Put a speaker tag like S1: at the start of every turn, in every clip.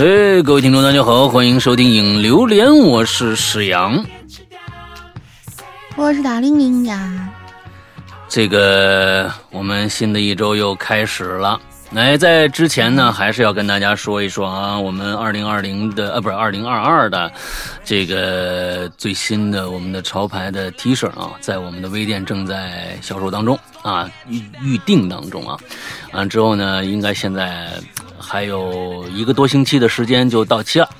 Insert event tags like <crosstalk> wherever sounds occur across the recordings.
S1: 哎，各位听众，大家好，欢迎收听《影榴莲》，我是史阳，
S2: 我是大玲玲呀。
S1: 这个我们新的一周又开始了。来，在之前呢，还是要跟大家说一说啊，我们二零二零的呃，不是二零二二的这个最新的我们的潮牌的 T 恤啊，在我们的微店正在销售当中啊，预预定当中啊。完之后呢，应该现在。还有一个多星期的时间就到期了，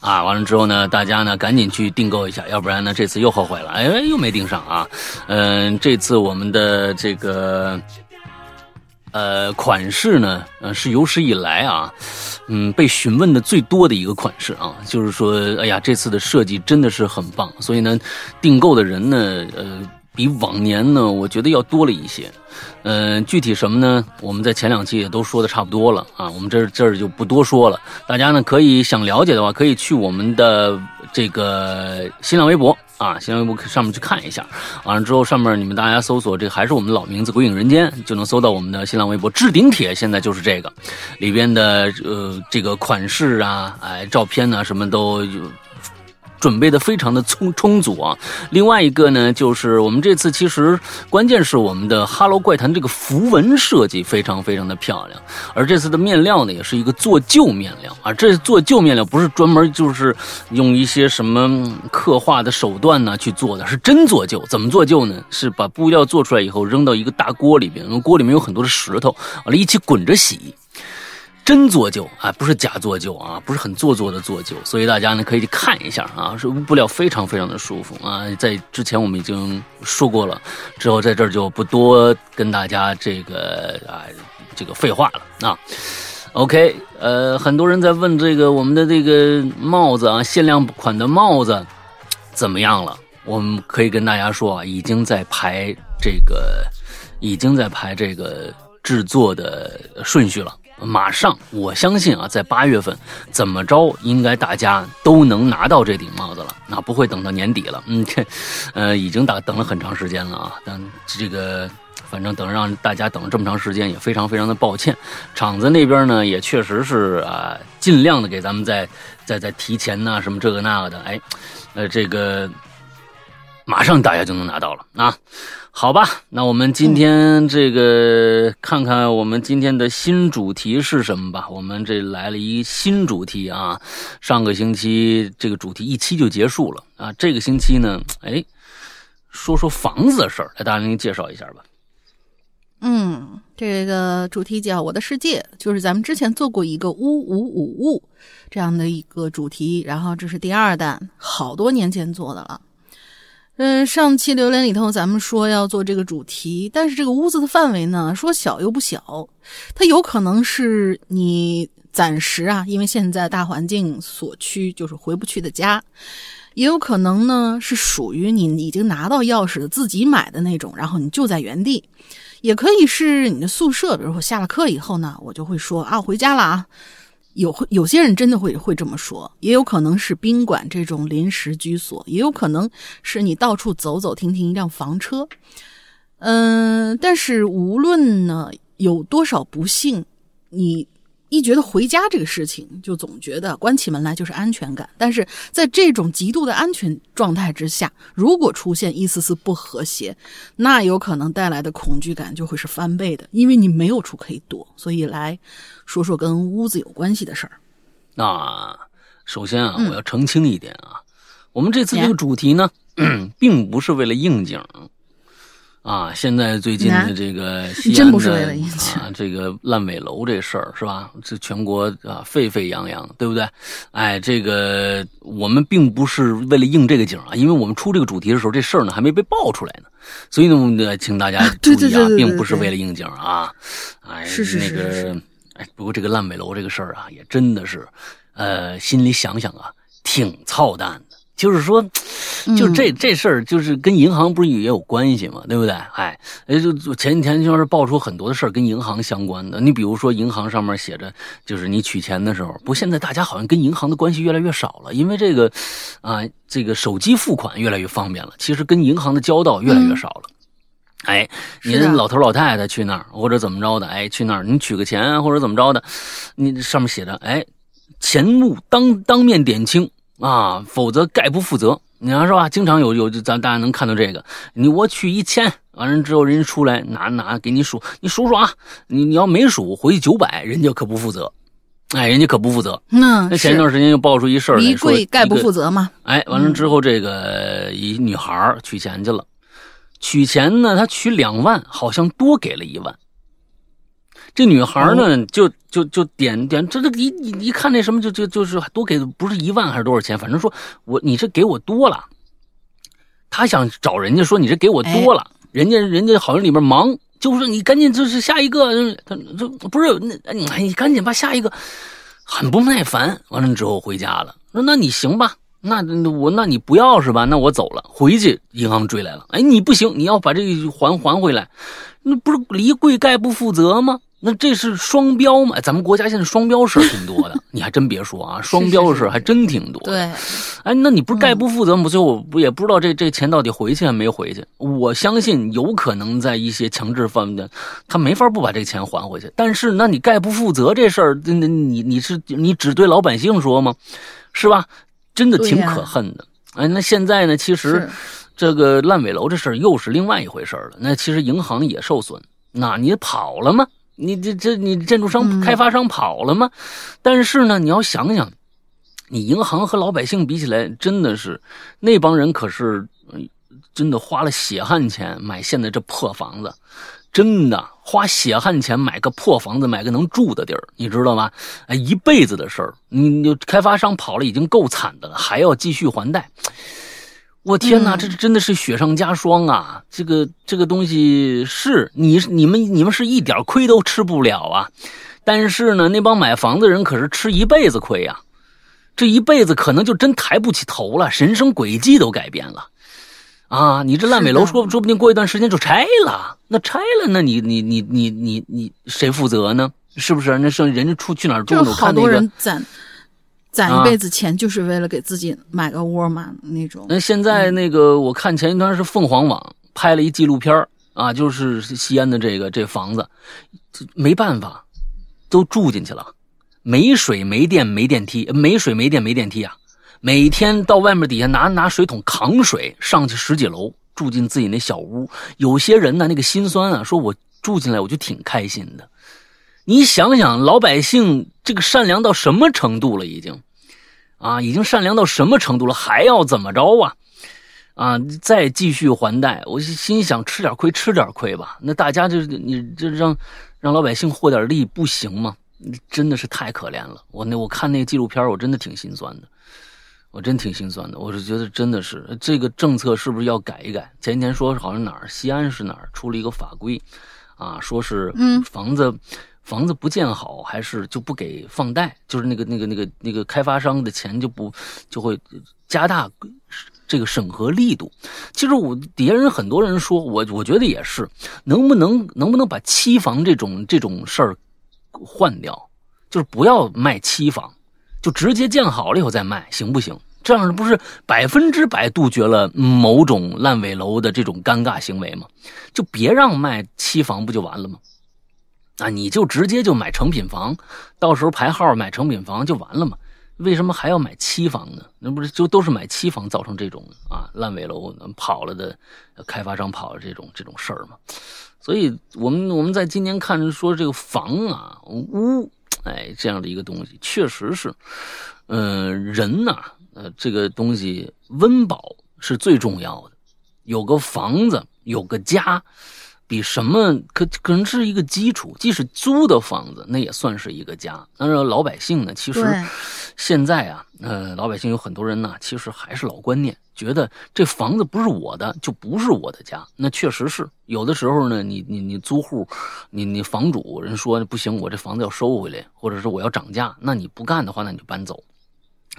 S1: 啊，完了之后呢，大家呢赶紧去订购一下，要不然呢这次又后悔了，哎，又没订上啊。嗯，这次我们的这个呃款式呢，呃是有史以来啊，嗯被询问的最多的一个款式啊，就是说，哎呀，这次的设计真的是很棒，所以呢，订购的人呢，呃。比往年呢，我觉得要多了一些。嗯，具体什么呢？我们在前两期也都说的差不多了啊，我们这这儿就不多说了。大家呢可以想了解的话，可以去我们的这个新浪微博啊，新浪微博上面去看一下。完了之后，上面你们大家搜索这还是我们老名字“鬼影人间”，就能搜到我们的新浪微博置顶帖。现在就是这个里边的呃这个款式啊，哎，照片呢什么都。准备的非常的充充足啊！另外一个呢，就是我们这次其实关键是我们的《哈喽怪谈》这个符文设计非常非常的漂亮，而这次的面料呢，也是一个做旧面料啊。这做旧面料不是专门就是用一些什么刻画的手段呢去做的，是真做旧。怎么做旧呢？是把布料做出来以后扔到一个大锅里边，锅里面有很多的石头，完了一起滚着洗。真做旧啊，不是假做旧啊，不是很做作的做旧，所以大家呢可以去看一下啊，是布料非常非常的舒服啊，在之前我们已经说过了，之后在这儿就不多跟大家这个啊这个废话了啊。OK，呃，很多人在问这个我们的这个帽子啊，限量款的帽子怎么样了？我们可以跟大家说啊，已经在排这个，已经在排这个制作的顺序了。马上，我相信啊，在八月份，怎么着，应该大家都能拿到这顶帽子了。那不会等到年底了，嗯，<laughs> 这，呃，已经等等了很长时间了啊。但这个，反正等让大家等了这么长时间，也非常非常的抱歉。厂子那边呢，也确实是啊，尽量的给咱们再再再提前呐，什么这个那个的。哎，呃，这个马上大家就能拿到了啊。好吧，那我们今天这个看看我们今天的新主题是什么吧。我们这来了一新主题啊，上个星期这个主题一期就结束了啊，这个星期呢，哎，说说房子的事儿，来大家给您介绍一下吧。
S2: 嗯，这个主题叫《我的世界》，就是咱们之前做过一个“屋五五物”这样的一个主题，然后这是第二弹，好多年前做的了。嗯，上期榴莲里头咱们说要做这个主题，但是这个屋子的范围呢，说小又不小，它有可能是你暂时啊，因为现在大环境所趋就是回不去的家，也有可能呢是属于你已经拿到钥匙自己买的那种，然后你就在原地，也可以是你的宿舍，比如说下了课以后呢，我就会说啊，回家了啊。有会有些人真的会会这么说，也有可能是宾馆这种临时居所，也有可能是你到处走走停停一辆房车，嗯，但是无论呢有多少不幸，你。一觉得回家这个事情，就总觉得关起门来就是安全感。但是在这种极度的安全状态之下，如果出现一丝丝不和谐，那有可能带来的恐惧感就会是翻倍的，因为你没有处可以躲。所以来说说跟屋子有关系的事儿。
S1: 那首先啊，我要澄清一点啊，我们这次这个主题呢，<clears throat> 并不是为了应景。啊，现在最近的这个西安的啊，这个烂尾楼这事儿是吧？这全国啊沸沸扬扬，对不对？哎，这个我们并不是为了应这个景啊，因为我们出这个主题的时候，这事儿呢还没被爆出来呢，所以呢，请大家注意啊，并不是为了应景啊。哎，
S2: 是是
S1: 是那个，哎，不过这个烂尾楼这个事儿啊，也真的是，呃，心里想想啊，挺操蛋的。就是说，就这
S2: 嗯
S1: 这事儿，就是跟银行不是也有关系嘛，对不对？哎，哎，就就前几天就是爆出很多的事儿跟银行相关的。你比如说，银行上面写着，就是你取钱的时候，不，现在大家好像跟银行的关系越来越少了，因为这个啊，这个手机付款越来越方便了，其实跟银行的交道越来越少了。哎，您老头老太太去那儿，或者怎么着的，哎，去那儿你取个钱或者怎么着的，你上面写着，哎，钱物当当面点清啊，否则概不负责。你看是吧？经常有有咱大家能看到这个，你我取一千，完了之后人家出来拿拿给你数，你数数啊，你你要没数回去九百，人家可不负责，哎，人家可不负责。
S2: 嗯，
S1: 那前一段时间又爆出一事儿来
S2: 离
S1: 说，
S2: 柜概不负责嘛。
S1: 哎，完了之后，这个一女孩取钱去了，取钱呢，她取两万，好像多给了一万。这女孩儿呢，就就就点点，这这一一一看那什么，就就就是多给不是一万还是多少钱，反正说我你这给我多了。她想找人家说你这给我多了，人家人家好像里面忙，就说你赶紧就是下一个，他这不是那你你赶紧吧下一个，很不耐烦。完了之后回家了，说那你行吧。那那我那你不要是吧？那我走了，回去银行追来了。哎，你不行，你要把这个还还回来，那不是离柜概不负责吗？那这是双标吗？咱们国家现在双标事儿挺多的，<laughs> 你还真别说啊，双标的事儿还真挺多。
S2: 对，
S1: 哎，那你不是概不负责吗？最后我不也不知道这这钱到底回去还没回去。我相信有可能在一些强制范围的，他没法不把这个钱还回去。但是，那你概不负责这事儿，那那你你是你只对老百姓说吗？是吧？真的挺可恨的。哎，那现在呢？其实这个烂尾楼这事儿又是另外一回事儿了。那其实银行也受损，那你跑了吗？你这这你建筑商、
S2: 嗯
S1: 开发商跑了吗？但是呢，你要想想，你银行和老百姓比起来，真的是那帮人可是呃真的花了血汗钱买现在这破房子，真的花血汗钱买个破房子，买个能住的地儿，你知道吗？哎，一辈子的事儿，你你开发商跑了已经够惨的了，还要继续还贷。我天哪，
S2: 嗯
S1: 这真的是雪上加霜啊！这个这个东西是你你们你们是一点亏都吃不了啊，但是呢，那帮买房子的人可是吃一辈子亏呀、这一辈子可能就真抬不起头了，人生轨迹都改变了。啊，你这烂尾楼说说不定过一段时间就拆了，那拆了，那你你你你你你谁负责呢？是不是？那剩人家出去哪儿住呢？
S2: 就好多
S1: 我看那个
S2: 人攒攒
S1: 啊
S2: 一辈子钱，就是为了给自己买个窝嘛那种。
S1: 那现在那个，我看前一段是凤凰网拍了一纪录片儿啊，就是西安的这个这房子，这没办法，都住进去了，没水没电没电梯，没水没电没电梯啊，每天到外面底下拿拿水桶扛水上去十几楼，住进自己那小屋。有些人呢，那个心酸啊，说我住进来我就挺开心的。你想想，老百姓这个善良到什么程度了？已经，啊，已经善良到什么程度了？还要怎么着啊？啊，再继续还贷，我心想吃点亏吃点亏吧。那大家就是你这让让老百姓获点利不行吗？真的是太可怜了。我那我看那个纪录片，我真的挺心酸的，我真挺心酸的。我是觉得真的是这个政策是不是要改一改？前几天说好像哪儿西安是哪儿出了一个法规，啊，说是
S2: 嗯
S1: 房子。房子不建好，还是就不给放贷，就是那个那个那个那个开发商的钱就不就会加大这个审核力度。其实我底下人很多人说，我我觉得也是，能不能能不能把期房这种这种事儿换掉，就是不要卖期房，就直接建好了以后再卖，行不行？这样不是百分之百杜绝了某种烂尾楼的这种尴尬行为吗？就别让卖期房，不就完了吗？啊，你就直接就买成品房，到时候排号买成品房就完了嘛？为什么还要买期房呢？那不是就都是买期房造成这种啊烂尾楼跑了的开发商跑了这种这种事儿嘛？所以我们我们在今年看说这个房啊屋，哎这样的一个东西，确实是，呃人呐、呃这个东西温饱是最重要的，有个房子有个家。比什么可可能是一个基础，即使租的房子，那也算是一个家。但是老百姓呢，其实现在啊，呃，老百姓有很多人呢，其实还是老观念，觉得这房子不是我的，就不是我的家。那确实是有的时候呢，你你你租户，你你房主人说不行，我这房子要收回来，或者是我要涨价，那你不干的话，那你就搬走。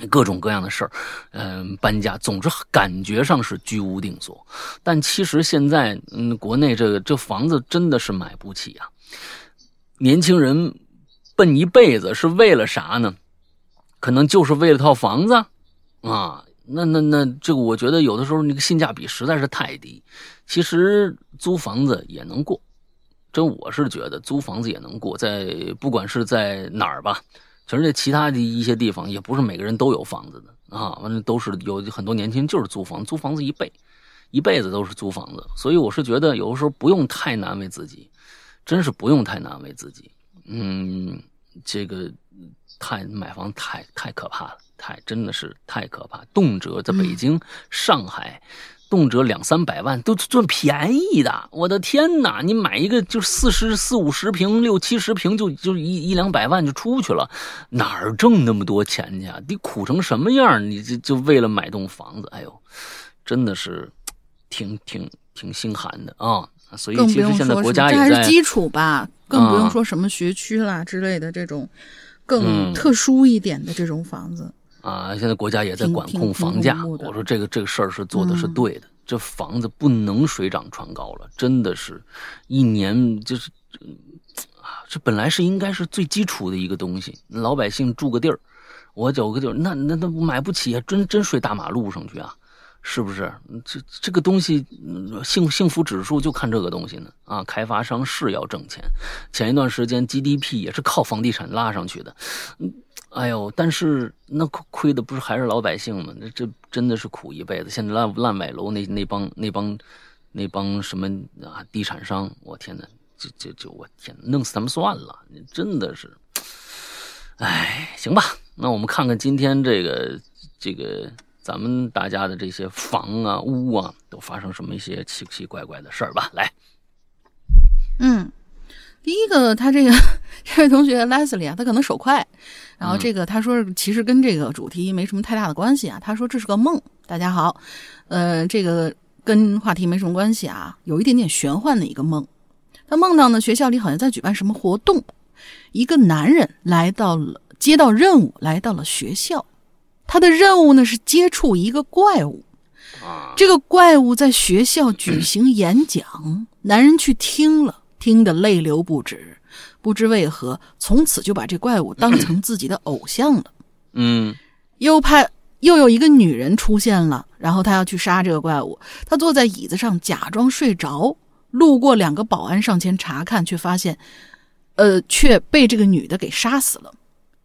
S1: 各种各样的事儿，嗯，搬家，总之感觉上是居无定所。但其实现在，嗯，国内这个这房子真的是买不起啊。年轻人奔一辈子是为了啥呢？可能就是为了套房子啊。那那那，这个我觉得有的时候那个性价比实在是太低。其实租房子也能过，真我是觉得租房子也能过，在不管是在哪儿吧。全世界其他的一些地方，也不是每个人都有房子的啊，完了都是有很多年轻人就是租房，租房子一辈，一辈子都是租房子，所以我是觉得有的时候不用太难为自己，真是不用太难为自己。嗯，这个太买房太太可怕了，太真的是太可怕，动辄在北京、上海。动辄两三百万都算便宜的，我的天哪！你买一个就四十四五十平、六七十平，就就一一两百万就出去了，哪儿挣那么多钱去啊？你苦成什么样？你就就为了买栋房子？哎呦，真的是挺挺挺心寒的啊！所以其实现在国家也
S2: 在基础吧，更不用说什么学区啦之类的这种更特殊一点的这种房子。
S1: 啊，现在国家也在管控房价。我说这个这个事儿是做的是对的，这房子不能水涨船高了，真的是，一年就是啊，这本来是应该是最基础的一个东西，老百姓住个地儿，我找个地儿，那那那买不起啊，真真睡大马路上去啊，是不是？这这个东西幸幸福指数就看这个东西呢啊，开发商是要挣钱，前一段时间 GDP 也是靠房地产拉上去的，嗯。哎呦，但是那亏的不是还是老百姓吗？那这真的是苦一辈子。现在烂烂尾楼那那帮那帮那帮什么啊地产商，我天哪，就就就我天，弄死他们算了。真的是，哎，行吧，那我们看看今天这个这个咱们大家的这些房啊屋啊，都发生什么一些奇奇怪怪的事儿吧。来，
S2: 嗯。第一个，他这个这位同学 Leslie 啊，他可能手快，然后这个他说其实跟这个主题没什么太大的关系啊。他说这是个梦。大家好，呃，这个跟话题没什么关系啊，有一点点玄幻的一个梦。他梦到呢，学校里好像在举办什么活动，一个男人来到了，接到任务来到了学校，他的任务呢是接触一个怪物，这个怪物在学校举行演讲，<laughs> 男人去听了。听得泪流不止，不知为何，从此就把这怪物当成自己的偶像了。
S1: 嗯，
S2: 又派又有一个女人出现了，然后他要去杀这个怪物。他坐在椅子上假装睡着，路过两个保安上前查看，却发现，呃，却被这个女的给杀死了。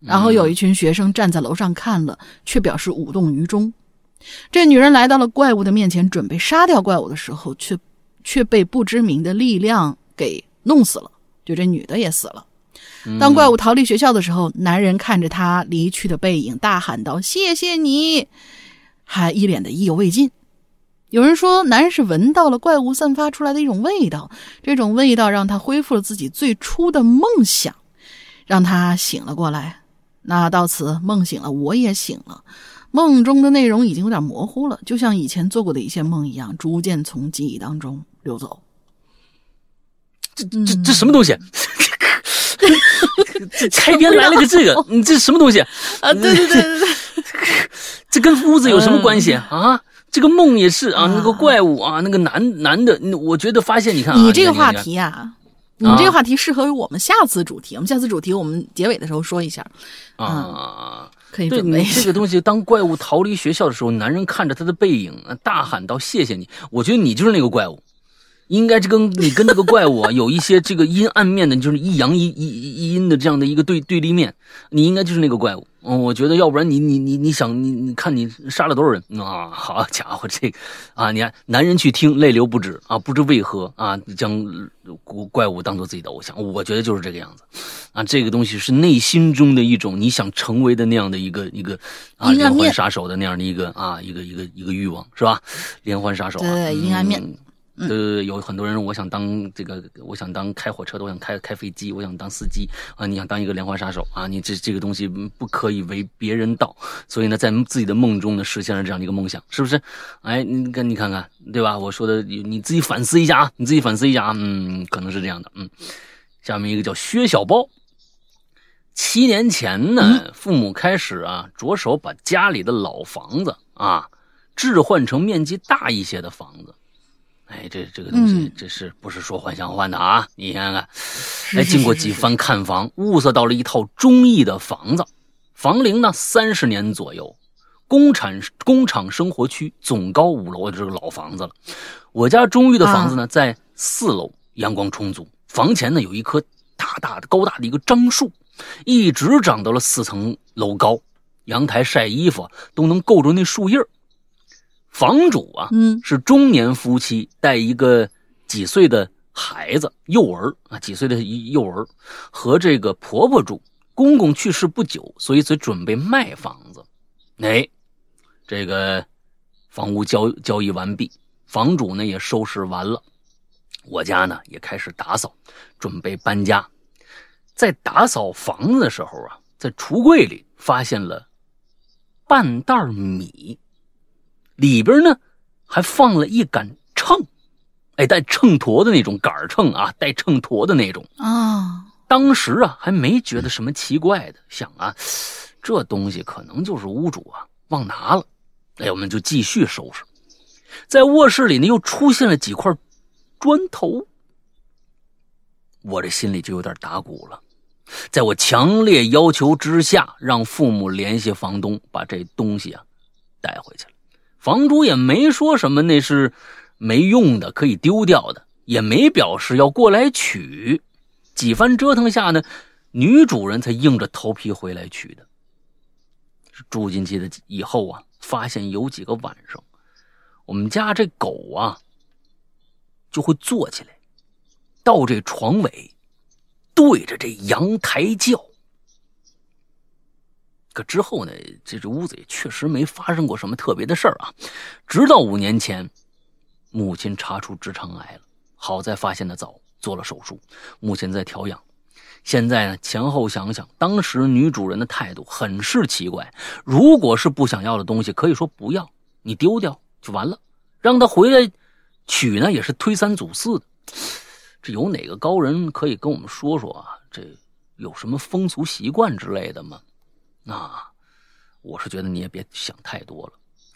S2: 然后有一群学生站在楼上看了，却表示无动于衷。这女人来到了怪物的面前，准备杀掉怪物的时候，却却被不知名的力量。给弄死了，就这女的也死了。当怪物逃离学校的时候，男人看着他离去的背影，大喊道：“谢谢你！”还一脸的意犹未尽。有人说，男人是闻到了怪物散发出来的一种味道，这种味道让他恢复了自己最初的梦想，让他醒了过来。那到此梦醒了，我也醒了。梦中的内容已经有点模糊了，就像以前做过的一些梦一样，逐渐从记忆当中流走。
S1: 这这这什么东西？这 <laughs> 开篇来了个这个，你这是什么东西
S2: 啊？对对对对对，<laughs>
S1: 这跟屋子有什么关系啊？这个梦也是啊，那个怪物啊，那个男男的，我觉得发现，你看
S2: 你这个话题啊，你这个话题适合于我们下次主题。我们下次主题，我们结尾的时候说一下
S1: 啊，
S2: 可以
S1: 对你这个东西，当怪物逃离学校的时候，男人看着他的背影，大喊道：“谢谢你！”我觉得你就是那个怪物。应该这跟你跟这个怪物啊有一些这个阴暗面的，就是一阳一一一阴的这样的一个对对立面。你应该就是那个怪物。嗯，我觉得要不然你你你你想你你看你杀了多少人啊？好家伙，这啊，你看男人去听泪流不止啊，不知为何啊，将怪物当做自己的偶像。我觉得就是这个样子啊，这个东西是内心中的一种你想成为的那样的一个一个啊连环杀手的那样的一个啊一个一个一个欲望是吧？连环杀手
S2: 对阴暗面。
S1: 呃，有很多人，我想当这个，我想当开火车的，我想开开飞机，我想当司机啊！你想当一个连环杀手啊？你这这个东西不可以为别人道，所以呢，在自己的梦中呢，实现了这样的一个梦想，是不是？哎，你看你看看，对吧？我说的，你自己反思一下啊，你自己反思一下啊，嗯，可能是这样的，嗯。下面一个叫薛小包，七年前呢，父母开始啊，着手把家里的老房子啊，置换成面积大一些的房子。哎，这这个东西，这是不是说换想换的啊？你看看，哎，经过几番看房，物色到了一套中意的房子，房龄呢三十年左右，工厂工厂生活区，总高五楼的这个老房子了。我家中意的房子呢在四楼，阳光充足，房前呢有一棵大大的高大的一个樟树，一直长到了四层楼高，阳台晒衣服都能够着那树叶儿。房主啊，
S2: 嗯，
S1: 是中年夫妻，带一个几岁的孩子，幼儿啊，几岁的幼儿，和这个婆婆住。公公去世不久，所以才准备卖房子。哎，这个房屋交交易完毕，房主呢也收拾完了，我家呢也开始打扫，准备搬家。在打扫房子的时候啊，在橱柜里发现了半袋米。里边呢，还放了一杆秤，哎，带秤砣的那种杆秤啊，带秤砣的那种
S2: 啊。
S1: 当时啊，还没觉得什么奇怪的，想啊，这东西可能就是屋主啊忘拿了。哎，我们就继续收拾。在卧室里呢，又出现了几块砖头，我这心里就有点打鼓了。在我强烈要求之下，让父母联系房东，把这东西啊带回去了。房主也没说什么，那是没用的，可以丢掉的，也没表示要过来取。几番折腾下呢，女主人才硬着头皮回来取的。住进去的以后啊，发现有几个晚上，我们家这狗啊就会坐起来，到这床尾，对着这阳台叫。可之后呢，这这屋子也确实没发生过什么特别的事儿啊。直到五年前，母亲查出直肠癌了，好在发现的早，做了手术，目前在调养。现在呢，前后想想，当时女主人的态度很是奇怪。如果是不想要的东西，可以说不要，你丢掉就完了。让他回来取呢，也是推三阻四的。这有哪个高人可以跟我们说说啊？这有什么风俗习惯之类的吗？那我是觉得你也别想太多了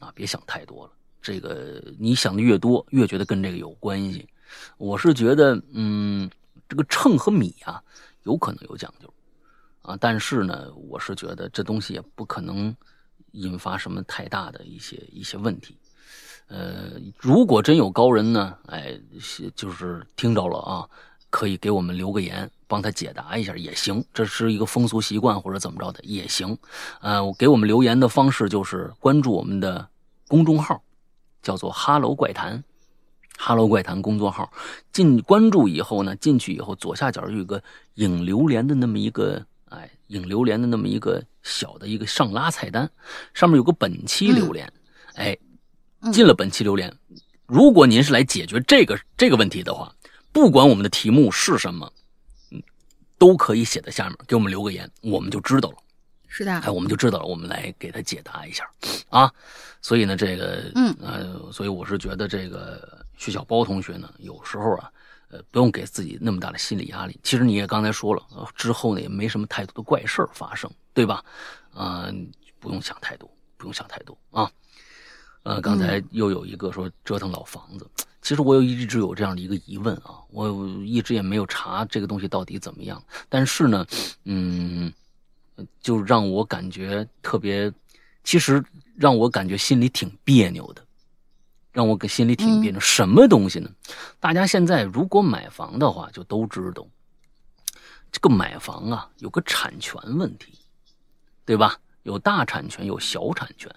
S1: 啊，别想太多了。这个你想的越多，越觉得跟这个有关系。我是觉得，嗯，这个秤和米啊，有可能有讲究啊，但是呢，我是觉得这东西也不可能引发什么太大的一些一些问题。呃，如果真有高人呢，哎，就是听着了啊，可以给我们留个言。帮他解答一下也行，这是一个风俗习惯或者怎么着的也行。呃，给我们留言的方式就是关注我们的公众号，叫做“哈喽怪谈”，“哈喽怪谈”公众号。进关注以后呢，进去以后左下角有一个影榴莲的那么一个，哎，影榴莲的那么一个小的一个上拉菜单，上面有个本期榴莲，哎，进了本期榴莲。如果您是来解决这个这个问题的话，不管我们的题目是什么。嗯都可以写在下面，给我们留个言，我们就知道了。
S2: 是的，
S1: 哎，我们就知道了，我们来给他解答一下啊。所以呢，这个，
S2: 嗯，
S1: 呃，所以我是觉得这个徐小包同学呢，有时候啊，呃，不用给自己那么大的心理压力。其实你也刚才说了，之后呢也没什么太多的怪事发生，对吧？啊，不用想太多，不用想太多啊。呃，刚才又有一个说折腾老房子。其实我有一直有这样的一个疑问啊，我一直也没有查这个东西到底怎么样。但是呢，嗯，就让我感觉特别，其实让我感觉心里挺别扭的，让我给心里挺别扭。什么东西呢？大家现在如果买房的话，就都知道，这个买房啊有个产权问题，对吧？有大产权，有小产权。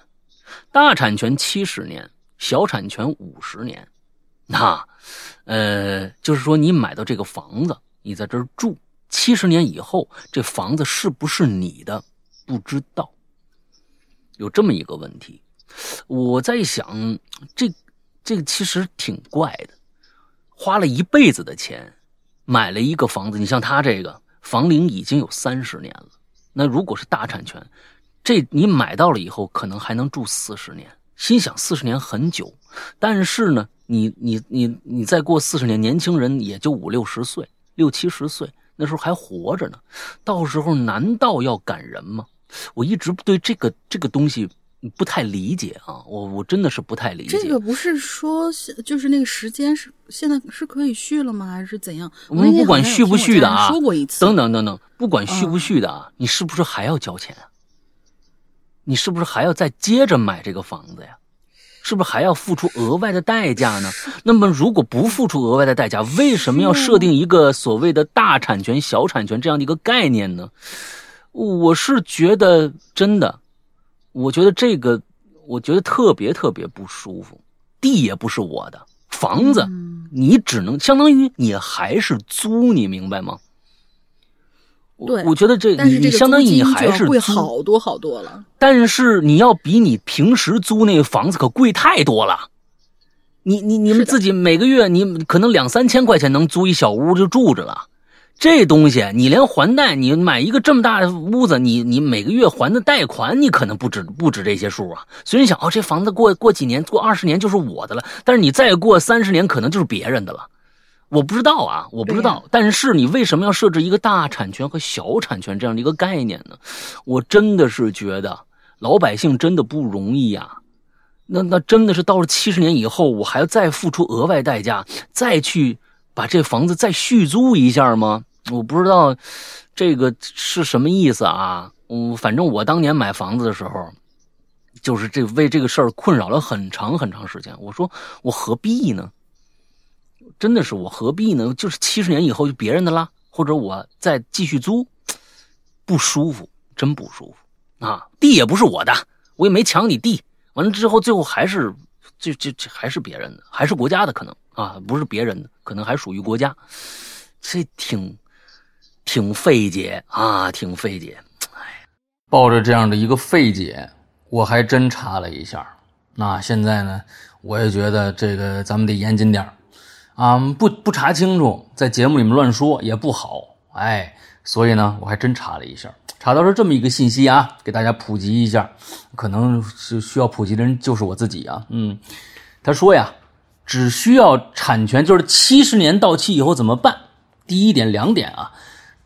S1: 大产权七十年，小产权五十年。<laughs> 那，呃，就是说，你买到这个房子，你在这儿住七十年以后，这房子是不是你的？不知道，有这么一个问题。我在想，这这个其实挺怪的，花了一辈子的钱买了一个房子，你像他这个房龄已经有三十年了，那如果是大产权，这你买到了以后，可能还能住四十年。心想四十年很久，但是呢？你你你你再过四十年，年轻人也就五六十岁、六七十岁，那时候还活着呢，到时候难道要赶人吗？我一直对这个这个东西不太理解啊，我我真的是不太理解。
S2: 这个不是说就是那个时间是现在是可以续了吗？还是怎样？
S1: 我们不管续不续的啊，
S2: 说过一次，
S1: 等等等等，不管续不续的啊，你是不是还要交钱？你是不是还要再接着买这个房子呀？是不是还要付出额外的代价呢？那么如果不付出额外的代价，为什么要设定一个所谓的大产权、小产权这样的一个概念呢？我是觉得真的，我觉得这个，我觉得特别特别不舒服。地也不是我的，房子你只能相当于你还是租，你明白吗？
S2: 对，
S1: 我觉得这你相当于你还是
S2: 贵好多好多了。
S1: 但是你要比你平时租那个房子可贵太多了。你你你们自己每个月你可能两三千块钱能租一小屋就住着了。这东西你连还贷，你买一个这么大的屋子，你你每个月还的贷款，你可能不止不止这些数啊。所以你想，哦，这房子过过几年，过二十年就是我的了。但是你再过三十年，可能就是别人的了。我不知道啊，我不知道。但是你为什么要设置一个大产权和小产权这样的一个概念呢？我真的是觉得老百姓真的不容易呀。那那真的是到了七十年以后，我还要再付出额外代价，再去把这房子再续租一下吗？我不知道这个是什么意思啊？嗯，反正我当年买房子的时候，就是这为这个事儿困扰了很长很长时间。我说我何必呢？真的是我何必呢？就是七十年以后就别人的啦，或者我再继续租，不舒服，真不舒服啊！地也不是我的，我也没抢你地。完了之后，最后还是这这这还是别人的，还是国家的可能啊，不是别人的，可能还属于国家。这挺。挺费解啊，挺费解。哎，抱着这样的一个费解，我还真查了一下。那现在呢，我也觉得这个咱们得严谨点儿啊，不不查清楚，在节目里面乱说也不好。哎，所以呢，我还真查了一下，查到是这么一个信息啊，给大家普及一下。可能是需要普及的人就是我自己啊。嗯，他说呀，只需要产权，就是七十年到期以后怎么办？第一点，两点啊。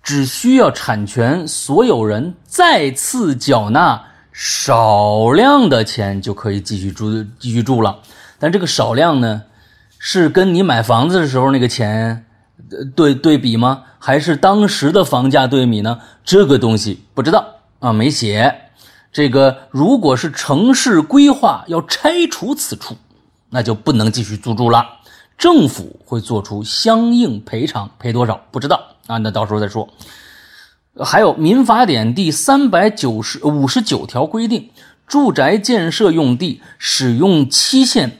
S1: 只需要产权所有人再次缴纳少量的钱，就可以继续住继续住了。但这个少量呢，是跟你买房子的时候那个钱对对比吗？还是当时的房价对比呢？这个东西不知道啊，没写。这个如果是城市规划要拆除此处，那就不能继续租住了。政府会做出相应赔偿，赔多少不知道啊？那到时候再说。还有《民法典》第三百九十五十九条规定，住宅建设用地使用期限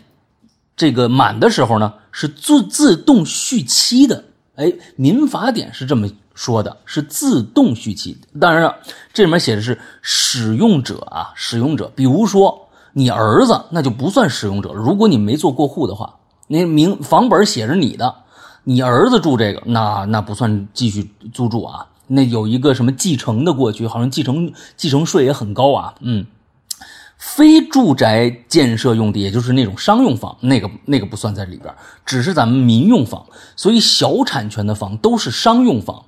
S1: 这个满的时候呢，是自自动续期的。哎，《民法典》是这么说的，是自动续期。当然了，这里面写的是使用者啊，使用者。比如说你儿子，那就不算使用者。如果你没做过户的话。那名房本写着你的，你儿子住这个，那那不算继续租住啊。那有一个什么继承的过去，好像继承继承税也很高啊。嗯，非住宅建设用地，也就是那种商用房，那个那个不算在里边，只是咱们民用房。所以小产权的房都是商用房。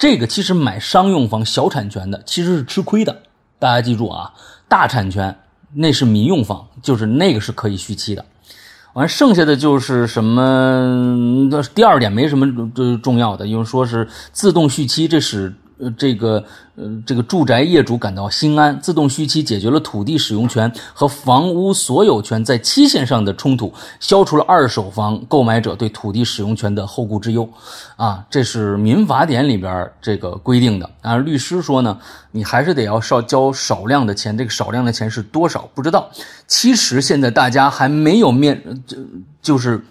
S1: 这个其实买商用房小产权的其实是吃亏的。大家记住啊，大产权那是民用房，就是那个是可以续期的。完，剩下的就是什么？第二点没什么重要的，因为说是自动续期，这是呃这个呃这个住宅业主感到心安。自动续期解决了土地使用权和房屋所有权在期限上的冲突，消除了二手房购买者对土地使用权的后顾之忧。啊，这是民法典里边这个规定的。啊，律师说呢，你还是得要少交少量的钱。这个少量的钱是多少？不知道。其实现在大家还没有面就就是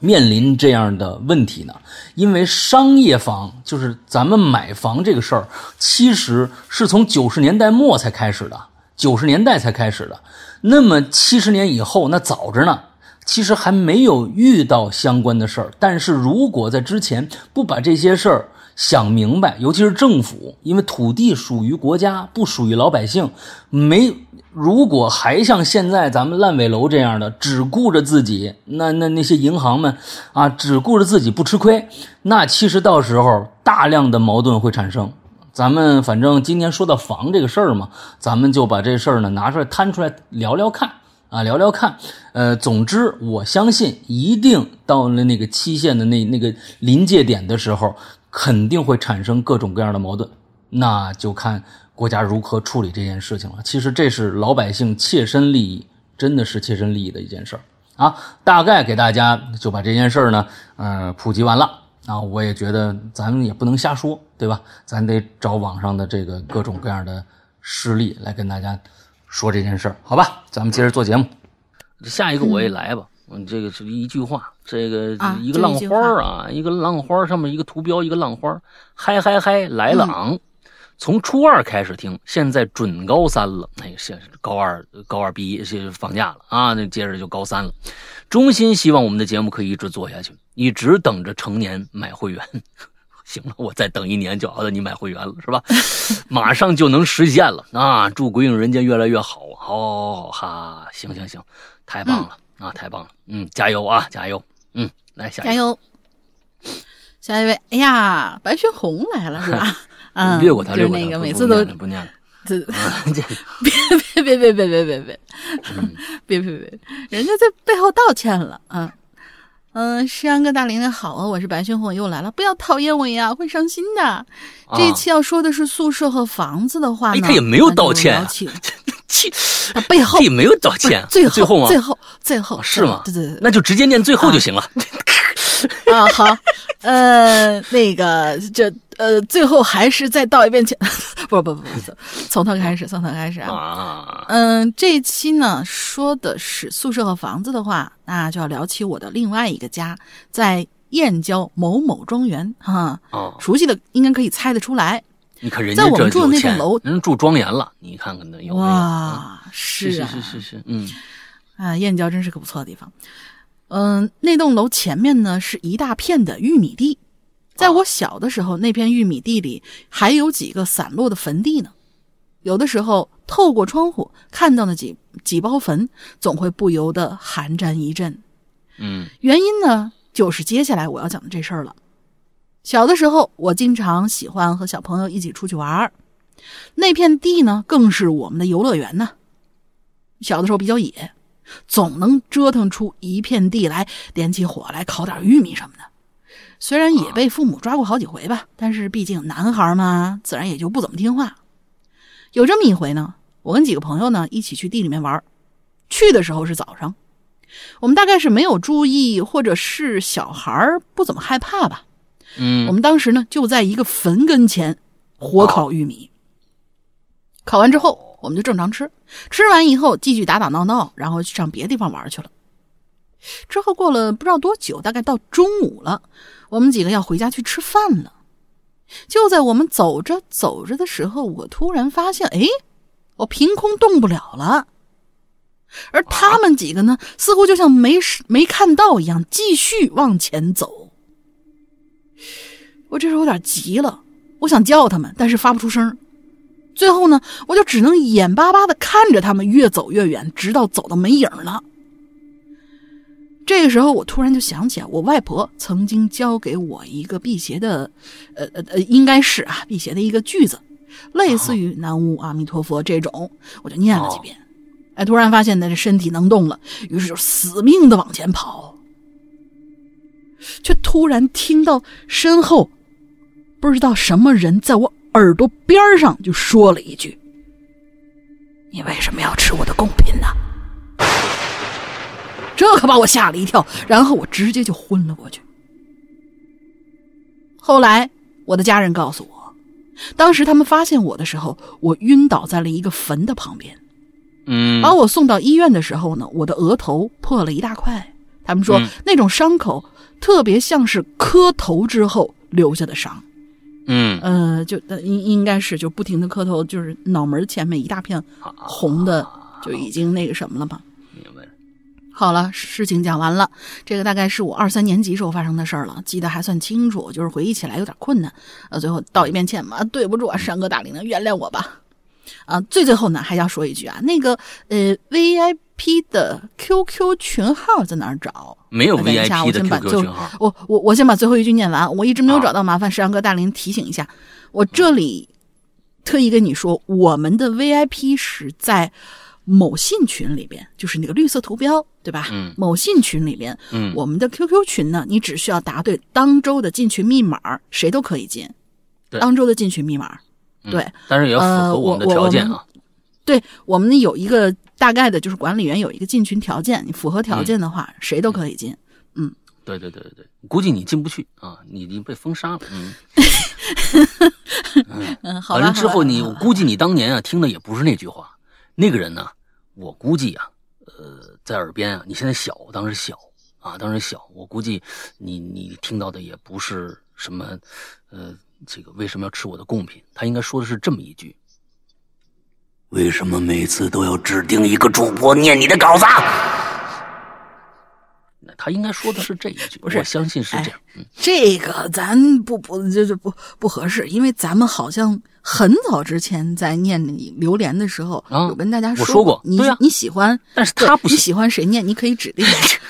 S1: 面临这样的问题呢，因为商业房就是咱们买房这个事儿，其实是从九十年代末才开始的，九十年代才开始的。那么七十年以后，那早着呢，其实还没有遇到相关的事儿。但是如果在之前不把这些事儿
S3: 想明白，尤其是政府，因为土地属于国家，不属于老百姓。没，如果还像现在咱们烂尾楼这样的，只顾着自己，那那那些银行们啊，只顾着自己不吃亏，那其实到时候大量的矛盾会产生。咱们反正今天说到房这个事儿嘛，咱们就把这事儿呢拿出来摊出来聊聊看。啊，聊聊看，呃，总之，我相信一定到了那个期限的那那个临界点的时候，肯定会产生各种各样的矛盾，那就看国家如何处理这件事情了。其实这是老百姓切身利益，真的是切身利益的一件事儿啊。大概给大家就把这件事儿呢，呃，普及完了啊。我也觉得咱们也不能瞎说，对吧？咱得找网上的这个各种各样的事例来跟大家。说这件事儿，好吧，咱们接着做节目。
S1: 下一个我也来吧。嗯，这个是一句话，这个一个浪花
S2: 啊，
S1: 一个浪花上面一个图标，一个浪花，嗨嗨嗨，来了。从初二开始听，现在准高三了。哎，现高二高二毕业，是放假了啊，那接着就高三了。衷心希望我们的节目可以一直做下去，一直等着成年买会员。<laughs> 行了，我再等一年就熬到你买会员了，是吧？<laughs> 马上就能实现了啊！祝鬼影人间越来越好，好，好，哈！行行行，太棒了啊，太棒了！嗯，加油啊，加油！嗯，来下
S2: 加油。下一位，哎呀，白雪红来了 <laughs> 是吧？嗯，
S1: 略过他，
S2: 就是那个每次都
S1: 不念了。
S2: 这别别别别别别别别别别别别，人家在背后道歉了啊。嗯，诗阳哥大玲玲好啊，我是白雪红又来了，不要讨厌我呀，会伤心的。这一期要说的是宿舍和房子的话呢，
S1: 他也没有道歉，
S2: 气，他背后
S1: 也没有道歉，
S2: 最后
S1: 最后
S2: 最后最后
S1: 是吗？
S2: 对对对，
S1: 那就直接念最后就行了。<laughs>
S2: 啊，好，呃，那个这。呃，最后还是再道一遍歉，<laughs> 不不不不，从头开始，从头开始啊。嗯，这一期呢说的是宿舍和房子的话，那就要聊起我的另外一个家，在燕郊某某庄园哈。哦，熟悉的应该可以猜得出来。
S1: 你看人家
S2: 在我们住的那栋楼，
S1: 人住庄园了，你看看那有
S2: 哇，是
S1: 啊，是是是是，嗯，
S2: 啊，燕郊真是个不错的地方。嗯，那栋楼前面呢是一大片的玉米地。在我小的时候，那片玉米地里还有几个散落的坟地呢。有的时候透过窗户看到那几几包坟，总会不由得寒战一阵。
S1: 嗯，
S2: 原因呢，就是接下来我要讲的这事儿了。小的时候，我经常喜欢和小朋友一起出去玩儿，那片地呢，更是我们的游乐园呢。小的时候比较野，总能折腾出一片地来，点起火来烤点玉米什么的。虽然也被父母抓过好几回吧，但是毕竟男孩嘛，自然也就不怎么听话。有这么一回呢，我跟几个朋友呢一起去地里面玩，去的时候是早上，我们大概是没有注意，或者是小孩不怎么害怕吧。
S1: 嗯，
S2: 我们当时呢就在一个坟跟前火烤玉米，烤完之后我们就正常吃，吃完以后继续打打闹闹，然后去上别的地方玩去了。之后过了不知道多久，大概到中午了。我们几个要回家去吃饭了，就在我们走着走着的时候，我突然发现，哎，我凭空动不了了，而他们几个呢，似乎就像没没看到一样，继续往前走。我这时候有点急了，我想叫他们，但是发不出声。最后呢，我就只能眼巴巴的看着他们越走越远，直到走到没影了。这个时候，我突然就想起啊，我外婆曾经教给我一个辟邪的，呃呃呃，应该是啊辟邪的一个句子，类似于“南无阿弥陀佛”这种，我就念了几遍。哎，突然发现呢，这身体能动了，于是就死命的往前跑，却突然听到身后不知道什么人在我耳朵边上就说了一句：“你为什么要吃我的贡品呢？”这可把我吓了一跳，然后我直接就昏了过去。后来我的家人告诉我，当时他们发现我的时候，我晕倒在了一个坟的旁边。
S1: 嗯，
S2: 把我送到医院的时候呢，我的额头破了一大块。他们说那种伤口特别像是磕头之后留下的伤。
S1: 嗯，
S2: 呃，就应应该是就不停的磕头，就是脑门前面一大片红的，就已经那个什么了吧。明白好了，事情讲完了。这个大概是我二三年级时候发生的事儿了，记得还算清楚，就是回忆起来有点困难。呃，最后道一遍歉嘛，对不住啊，山哥大领，原谅我吧。啊，最最后呢，还要说一句啊，那个呃，VIP 的 QQ 群号在哪儿找？
S1: 没有 VIP 的 QQ 群号。
S2: 我我我先把最后一句念完，我一直没有找到，麻烦山哥大林提醒一下。我这里特意跟你说，我们的 VIP 是在某信群里边，就是那个绿色图标，对吧？
S1: 嗯
S2: 某信群里边，
S1: 嗯
S2: 我们的 QQ 群呢，你只需要答对当周的进群密码，谁都可以进。
S1: 对
S2: 当周的进群密码，
S1: 嗯
S2: 对，
S1: 但是也要符
S2: 呃
S1: 合我们的条件啊。
S2: 对我们有一个大概的，就是管理员有一个进群条件，你符合条件的话，谁都可以进。
S1: 嗯对对对对对，估计你进不去啊，你已经被封杀了。嗯，<laughs>
S2: 嗯，好吧。
S1: 完了之后你，我估计你当年啊听的也不是那句话，那个人呢，我估计啊，呃，在耳边啊，你现在小，当时小啊，当时小，我估计你你听到的也不是什么，呃，这个为什么要吃我的贡品？他应该说的是这么一句：为什么每次都要指定一个主播念你的稿子？那他应该说的是这一句，
S2: 不是
S1: 我相信是这样。嗯，
S2: 这个咱不不就是不不合适，因为咱们好像很早之前在念你榴莲的时候，
S1: 啊
S2: 有跟大家
S1: 我说过
S2: 你
S1: 啊
S2: 你喜欢，
S1: 但是他不行，
S2: 你喜欢谁念，你可以指定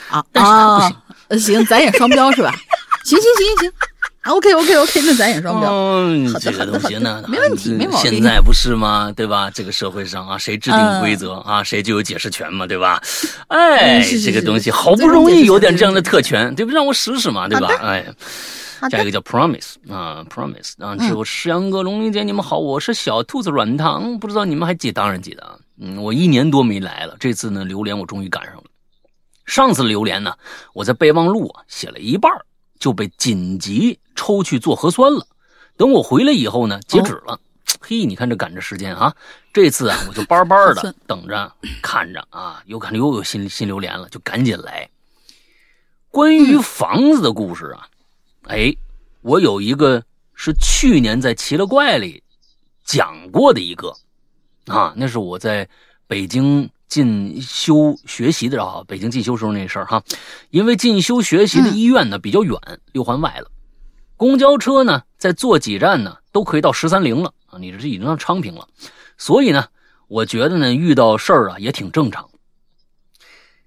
S2: 啊 <laughs>
S1: 但是他不
S2: 啊
S1: 行，
S2: 呃行，咱也双标是吧？<laughs> 行行行行行啊，OK OK OK，那咱也双标。
S1: 嗯，
S2: 好的
S1: 这个东西呢，
S2: 没问题
S1: 啊
S2: 没毛病
S1: 现在不是吗？对吧？这个社会上啊，谁制定规则啊，谁就有解释权嘛，对吧？哎，
S2: 嗯是是是
S1: 这个东西好不容易有点这样的特权，对不？让我使使嘛，对吧？哎，下一个叫 Promise 啊，Promise 啊，
S2: 嗯
S1: 之后石阳哥、龙玲姐，你们好，我是小兔子软糖，不知道你们还记？当然记得啊，嗯，我一年多没来了，这次呢，榴莲我终于赶上了。上次榴莲呢，我在备忘录啊写了一半儿就被紧急抽去做核酸了。等我回来以后呢，截止了。嘿，你看这赶着时间啊！这次啊，我就巴巴的等着看着啊，有看又有新新榴莲了，就赶紧来。关于房子的故事啊，哎，我有一个是去年在《奇了怪》里讲过的一个啊，那是我在北京进修学习的时候，北京进修时候那事儿哈。因为进修学习的医院呢比较远，六环外了，公交车呢再坐几站呢都可以到十三陵了啊，你这已经到昌平了，所以呢，我觉得呢遇到事儿啊也挺正常。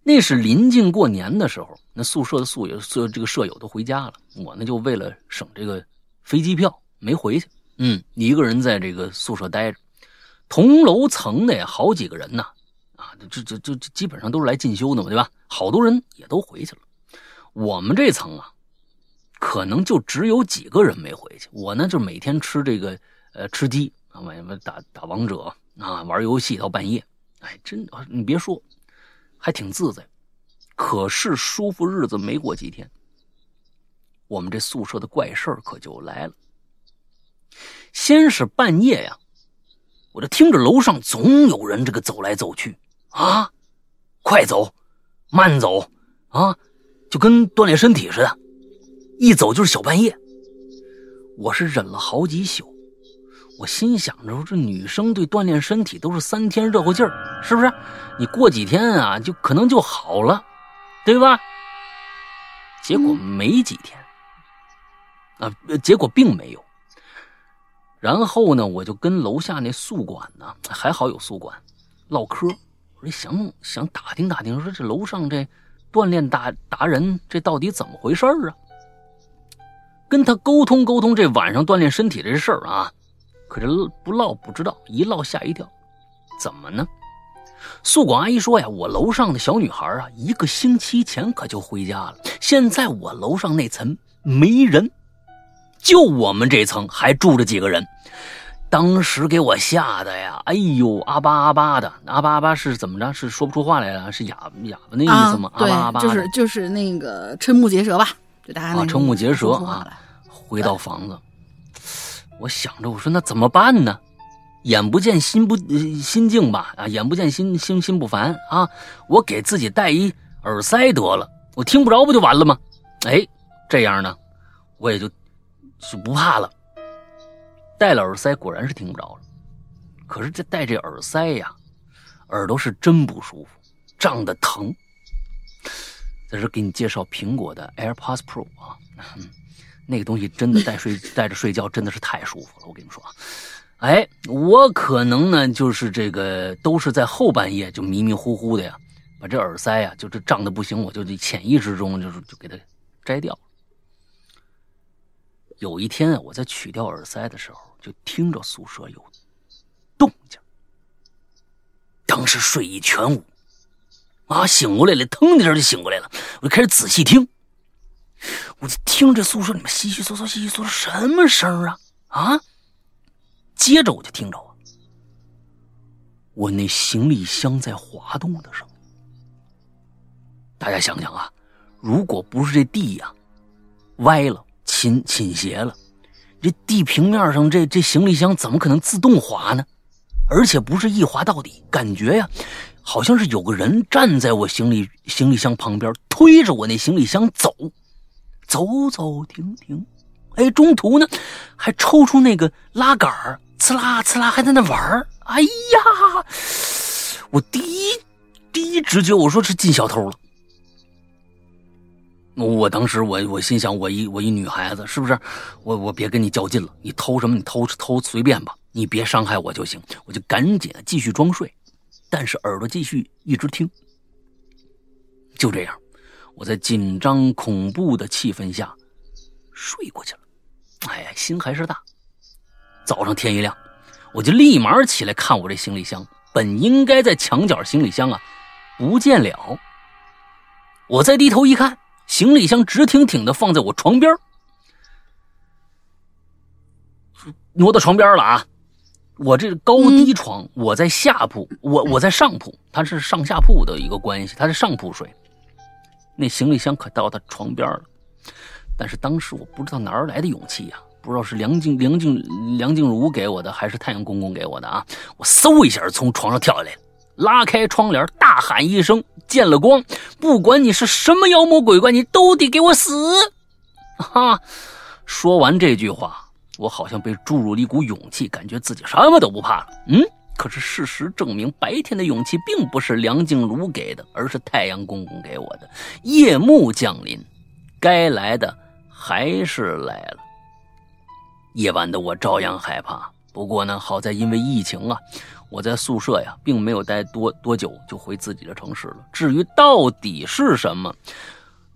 S1: 那是临近过年的时候，那宿舍的宿友、宿这个舍友都回家了，我呢就为了省这个飞机票没回去，嗯，一个人在这个宿舍待着。同楼层的，好几个人呢，啊，这这这这基本上都是来进修的嘛，对吧？好多人也都回去了。我们这层啊，可能就只有几个人没回去。我呢，就每天吃这个呃吃鸡啊，晚上打打王者啊，玩游戏到半夜。哎，真的，你别说，还挺自在。可是舒服日子没过几天，我们这宿舍的怪事儿可就来了。先是半夜呀，我就听着楼上总有人这个走来走去啊，快走，慢走啊，就跟锻炼身体似的，一走就是小半夜。我是忍了好几宿，我心想着说，这女生对锻炼身体都是三天热乎劲儿，是不是？你过几天啊，就可能就好了，对吧？结果没几天，啊，结果并没有。然后呢，我就跟楼下那宿管呢，还好有宿管，唠嗑。我说想想打听打听，说这楼上这锻炼达达人这到底怎么回事啊？跟他沟通沟通这晚上锻炼身体这事儿啊，可这不唠不知道，一唠吓一跳。怎么呢？宿管阿姨说呀，我楼上的小女孩啊，一个星期前可就回家了，现在我楼上那层没人。就我们这层还住着几个人，当时给我吓得呀，哎呦，阿巴阿巴的，阿巴阿巴是怎么着？是说不出话来了？是哑哑巴那意思吗？
S2: 啊、
S1: 阿巴阿巴的
S2: 就是就是那个瞠目结舌吧，就大家那
S1: 瞠目结舌啊。回到房子，我想着，我说那怎么办呢？眼不见心不呃心静吧，啊，眼不见心心心不烦啊，我给自己戴一耳塞得了，我听不着不就完了吗？哎，这样呢，我也就。就不怕了，戴了耳塞果然是听不着了。可是这戴这耳塞呀，耳朵是真不舒服，胀得疼。在这给你介绍苹果的 AirPods Pro 啊，那个东西真的带睡带着睡觉真的是太舒服了，我跟你说啊。哎，我可能呢，就是这个都是在后半夜就迷迷糊糊的呀，把这耳塞呀，就这胀的不行，我就潜意识中就是就给它摘掉。有一天啊，我在取掉耳塞的时候，就听着宿舍有动静，当时睡意全无，啊，醒过来了，腾的一声就醒过来了，我就开始仔细听，我就听着宿舍里面稀稀嗦嗦、稀稀嗦嗦什么声啊啊！接着我就听着啊，我那行李箱在滑动的声音。大家想想啊，如果不是这地呀歪了。倾倾斜了，这地平面上这这行李箱怎么可能自动滑呢？而且不是一滑到底，感觉呀，好像是有个人站在我行李行李箱旁边，推着我那行李箱走，走走停停，哎，中途呢还抽出那个拉杆儿，呲啦呲啦，还在那玩儿。哎呀，我第一第一直觉我说是进小偷了。我当时我我心想，我一我一女孩子，是不是？我我别跟你较劲了，你偷什么？你偷偷随便吧，你别伤害我就行。我就赶紧继续装睡，但是耳朵继续一直听。就这样，我在紧张恐怖的气氛下睡过去了。哎呀，心还是大。早上天一亮，我就立马起来看我这行李箱，本应该在墙角行李箱啊，不见了。我再低头一看。行李箱直挺挺的放在我床边挪到床边了啊！我这高低床，我在下铺，我我在上铺，它是上下铺的一个关系，它是上铺睡。那行李箱可到他床边了，但是当时我不知道哪儿来的勇气呀，不知道是梁静梁静梁静茹给我的，还是太阳公公给我的啊！我嗖一下从床上跳下来。拉开窗帘，大喊一声：“见了光！不管你是什么妖魔鬼怪，你都得给我死！”哈！说完这句话，我好像被注入了一股勇气，感觉自己什么都不怕了。嗯，可是事实证明，白天的勇气并不是梁静茹给的，而是太阳公公给我的。夜幕降临，该来的还是来了。夜晚的我照样害怕，不过呢，好在因为疫情啊。我在宿舍呀，并没有待多多久，就回自己的城市了。至于到底是什么，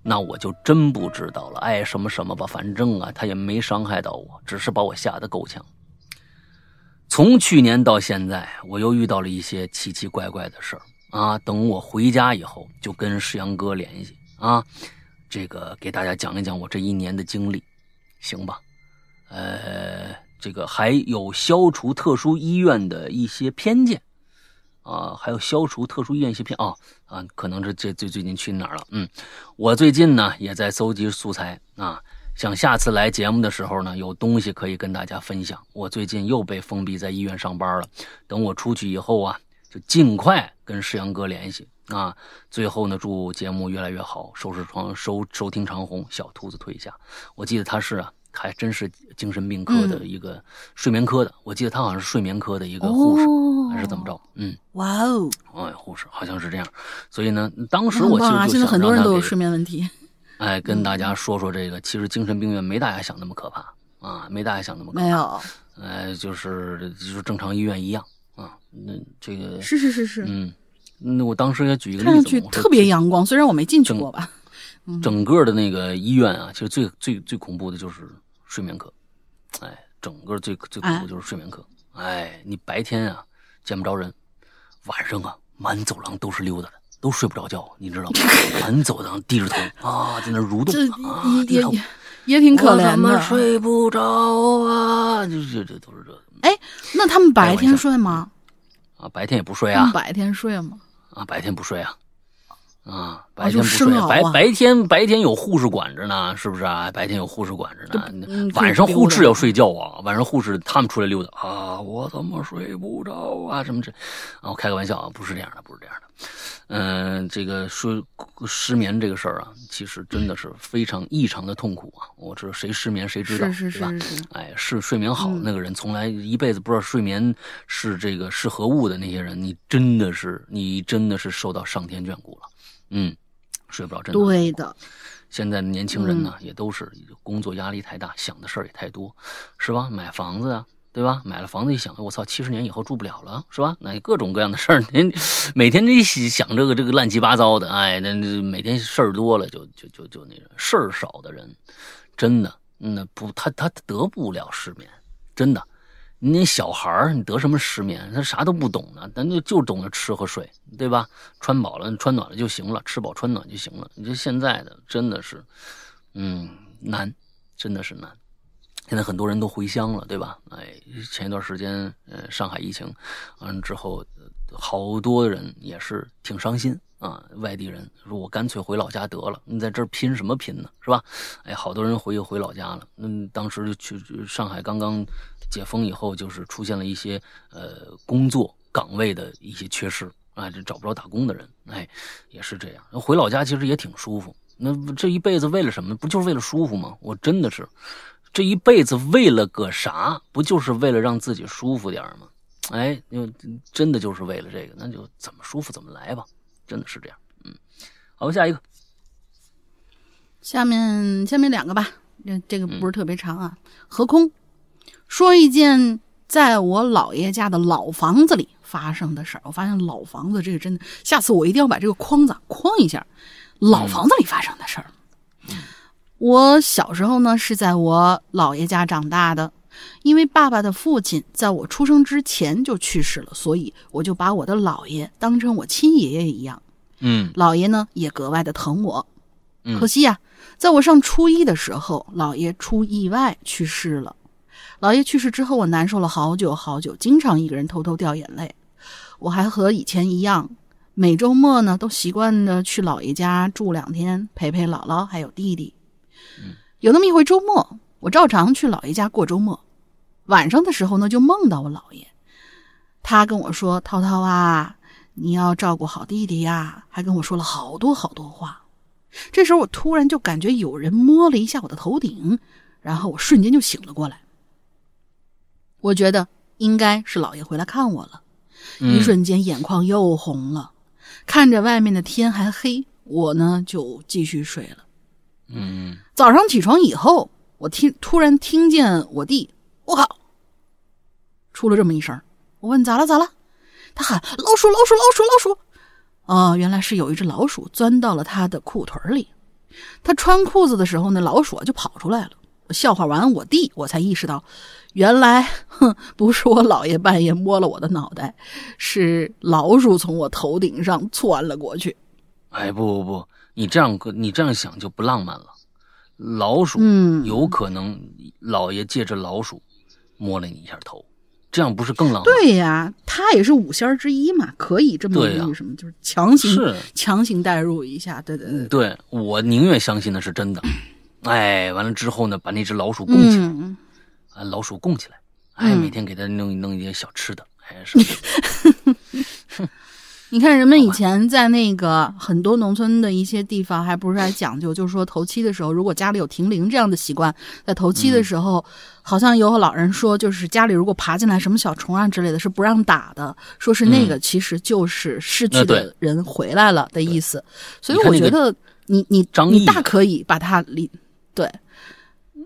S1: 那我就真不知道了。爱什么什么吧，反正啊，他也没伤害到我，只是把我吓得够呛。从去年到现在，我又遇到了一些奇奇怪怪的事儿啊。等我回家以后，就跟世阳哥联系啊，这个给大家讲一讲我这一年的经历，行吧？呃。这个还有消除特殊医院的一些偏见，啊，还有消除特殊医院一些偏啊啊，可能是这最最近去哪儿了？嗯，我最近呢也在搜集素材啊，想下次来节目的时候呢有东西可以跟大家分享。我最近又被封闭在医院上班了，等我出去以后啊，就尽快跟世阳哥联系啊。最后呢，祝节目越来越好，收视长收收听长虹，小兔子退下。我记得他是啊。还真是精神病科的一个睡眠科的，我记得他好像是睡眠科的一个护士，还是怎么着？嗯，
S2: 哇哦，
S1: 哎，护士好像是这样。所以呢，当时我其实就
S2: 现在很多人都有睡眠问题。
S1: 哎，跟大家说说这个，其实精神病院没大家想那么可怕啊，没大家想那么可怕。
S2: 没有，
S1: 哎，就是就是正常医院一样啊。那这个
S2: 是是是是，
S1: 嗯，那我当时也举一个例子，
S2: 看上去特别阳光，虽然我没进去过吧。
S1: 整个的那个医院啊，其实最最最恐怖的就是。睡眠课，哎，整个最最恐怖就是睡眠课。哎，你白天啊见不着人，晚上啊满走廊都是溜达的，都睡不着觉，你知道吗？满走廊低着头啊，在那蠕动啊，
S2: 也也也挺可怜的。
S1: 怎么睡不着啊？这这这都是这。
S2: 哎，那他们白天睡吗？
S1: 啊，白天也不睡啊。
S2: 白天睡吗？
S1: 啊，白天不睡啊。啊，白天不睡，白白天白天有护士管着呢，是不是啊？白天有护士管着呢，晚上护士要睡觉啊，晚上护士他们出来溜达啊，我怎么睡不着啊？什么这？啊，我开个玩笑啊，不是这样的，不是这样的。嗯，这个说失眠这个事儿啊，其实真的是非常异常的痛苦啊。我知道谁失眠谁知道，
S2: 是吧？
S1: 哎，是睡眠好那个人，从来一辈子不知道睡眠是这个是何物的那些人，你真的是你真的是受到上天眷顾了。嗯，睡不着真的
S2: 对的，
S1: 现在的年轻人呢，也都是工作压力太大，想的事儿也太多，是吧？买房子啊，对吧？买了房子一想，我操，七十年以后住不了了，是吧？那各种各样的事儿，您 <laughs> 每天这想这个这个乱七八糟的，哎，那那每天事儿多了，就就就就那个事儿少的人，真的那不他他得不了失眠，真的。你小孩儿，你得什么失眠？他啥都不懂呢，咱就就懂得吃和睡，对吧？穿饱了、穿暖了就行了，吃饱穿暖就行了。你这现在的真的是，嗯，难，真的是难。现在很多人都回乡了，对吧？哎，前一段时间，呃，上海疫情完了之后，好多人也是挺伤心啊。外地人说：“我干脆回老家得了，你在这儿拼什么拼呢？是吧？”哎，好多人回又回老家了。嗯，当时就去上海刚刚。解封以后，就是出现了一些呃工作岗位的一些缺失啊，就找不着打工的人，哎，也是这样。回老家其实也挺舒服。那这一辈子为了什么？不就是为了舒服吗？我真的是，这一辈子为了个啥？不就是为了让自己舒服点吗？哎，就真的就是为了这个，那就怎么舒服怎么来吧，真的是这样。嗯，好，下一个，
S2: 下面下面两个吧，这这个不是特别长啊，何空。说一件在我姥爷家的老房子里发生的事儿。我发现老房子这个真的，下次我一定要把这个框子框一下。老房子里发生的事儿。我小时候呢是在我姥爷家长大的，因为爸爸的父亲在我出生之前就去世了，所以我就把我的姥爷当成我亲爷爷一样。
S1: 嗯，
S2: 姥爷呢也格外的疼我。
S1: 嗯，
S2: 可惜呀，在我上初一的时候，姥爷出意外去世了。姥爷去世之后，我难受了好久好久，经常一个人偷偷掉眼泪。我还和以前一样，每周末呢都习惯的去姥爷家住两天，陪陪姥姥还有弟弟。有那么一回周末，我照常去姥爷家过周末。晚上的时候呢，就梦到我姥爷，他跟我说：“涛涛啊，你要照顾好弟弟呀。”还跟我说了好多好多话。这时候我突然就感觉有人摸了一下我的头顶，然后我瞬间就醒了过来。我觉得应该是姥爷回来看我了，一瞬间眼眶又红了，看着外面的天还黑，我呢就继续睡了。
S1: 嗯，
S2: 早上起床以后，我听突然听见我弟，我靠，出了这么一声。我问咋了咋了？他喊老鼠老鼠老鼠老鼠。哦，原来是有一只老鼠钻到了他的裤腿里，他穿裤子的时候，那老鼠就跑出来了。笑话完我弟，我才意识到。原来，哼，不是我姥爷半夜摸了我的脑袋，是老鼠从我头顶上窜了过去。
S1: 哎，不不不，你这样你这样想就不浪漫了。老鼠，
S2: 嗯，
S1: 有可能姥爷借着老鼠摸了你一下头，这样不是更浪漫？
S2: 对呀，他也是五仙之一嘛，可以这么那个什么，就是强行
S1: 是
S2: 强行代入一下。对对对，
S1: 对我宁愿相信那是真的。<clears throat> 哎，完了之后呢，把那只老鼠供起来。啊，老鼠供起来，哎，每天给它弄弄一些小吃的，哎，是。<laughs>
S2: 你看，人们以前在那个很多农村的一些地方，还不是还讲究，就是说头七的时候，如果家里有停灵这样的习惯，在头七的时候，好像有老人说，就是家里如果爬进来什么小虫啊之类的，是不让打的，说是那个其实就是逝去的人回来了的意思。所以我觉得，你你你大可以把它理对。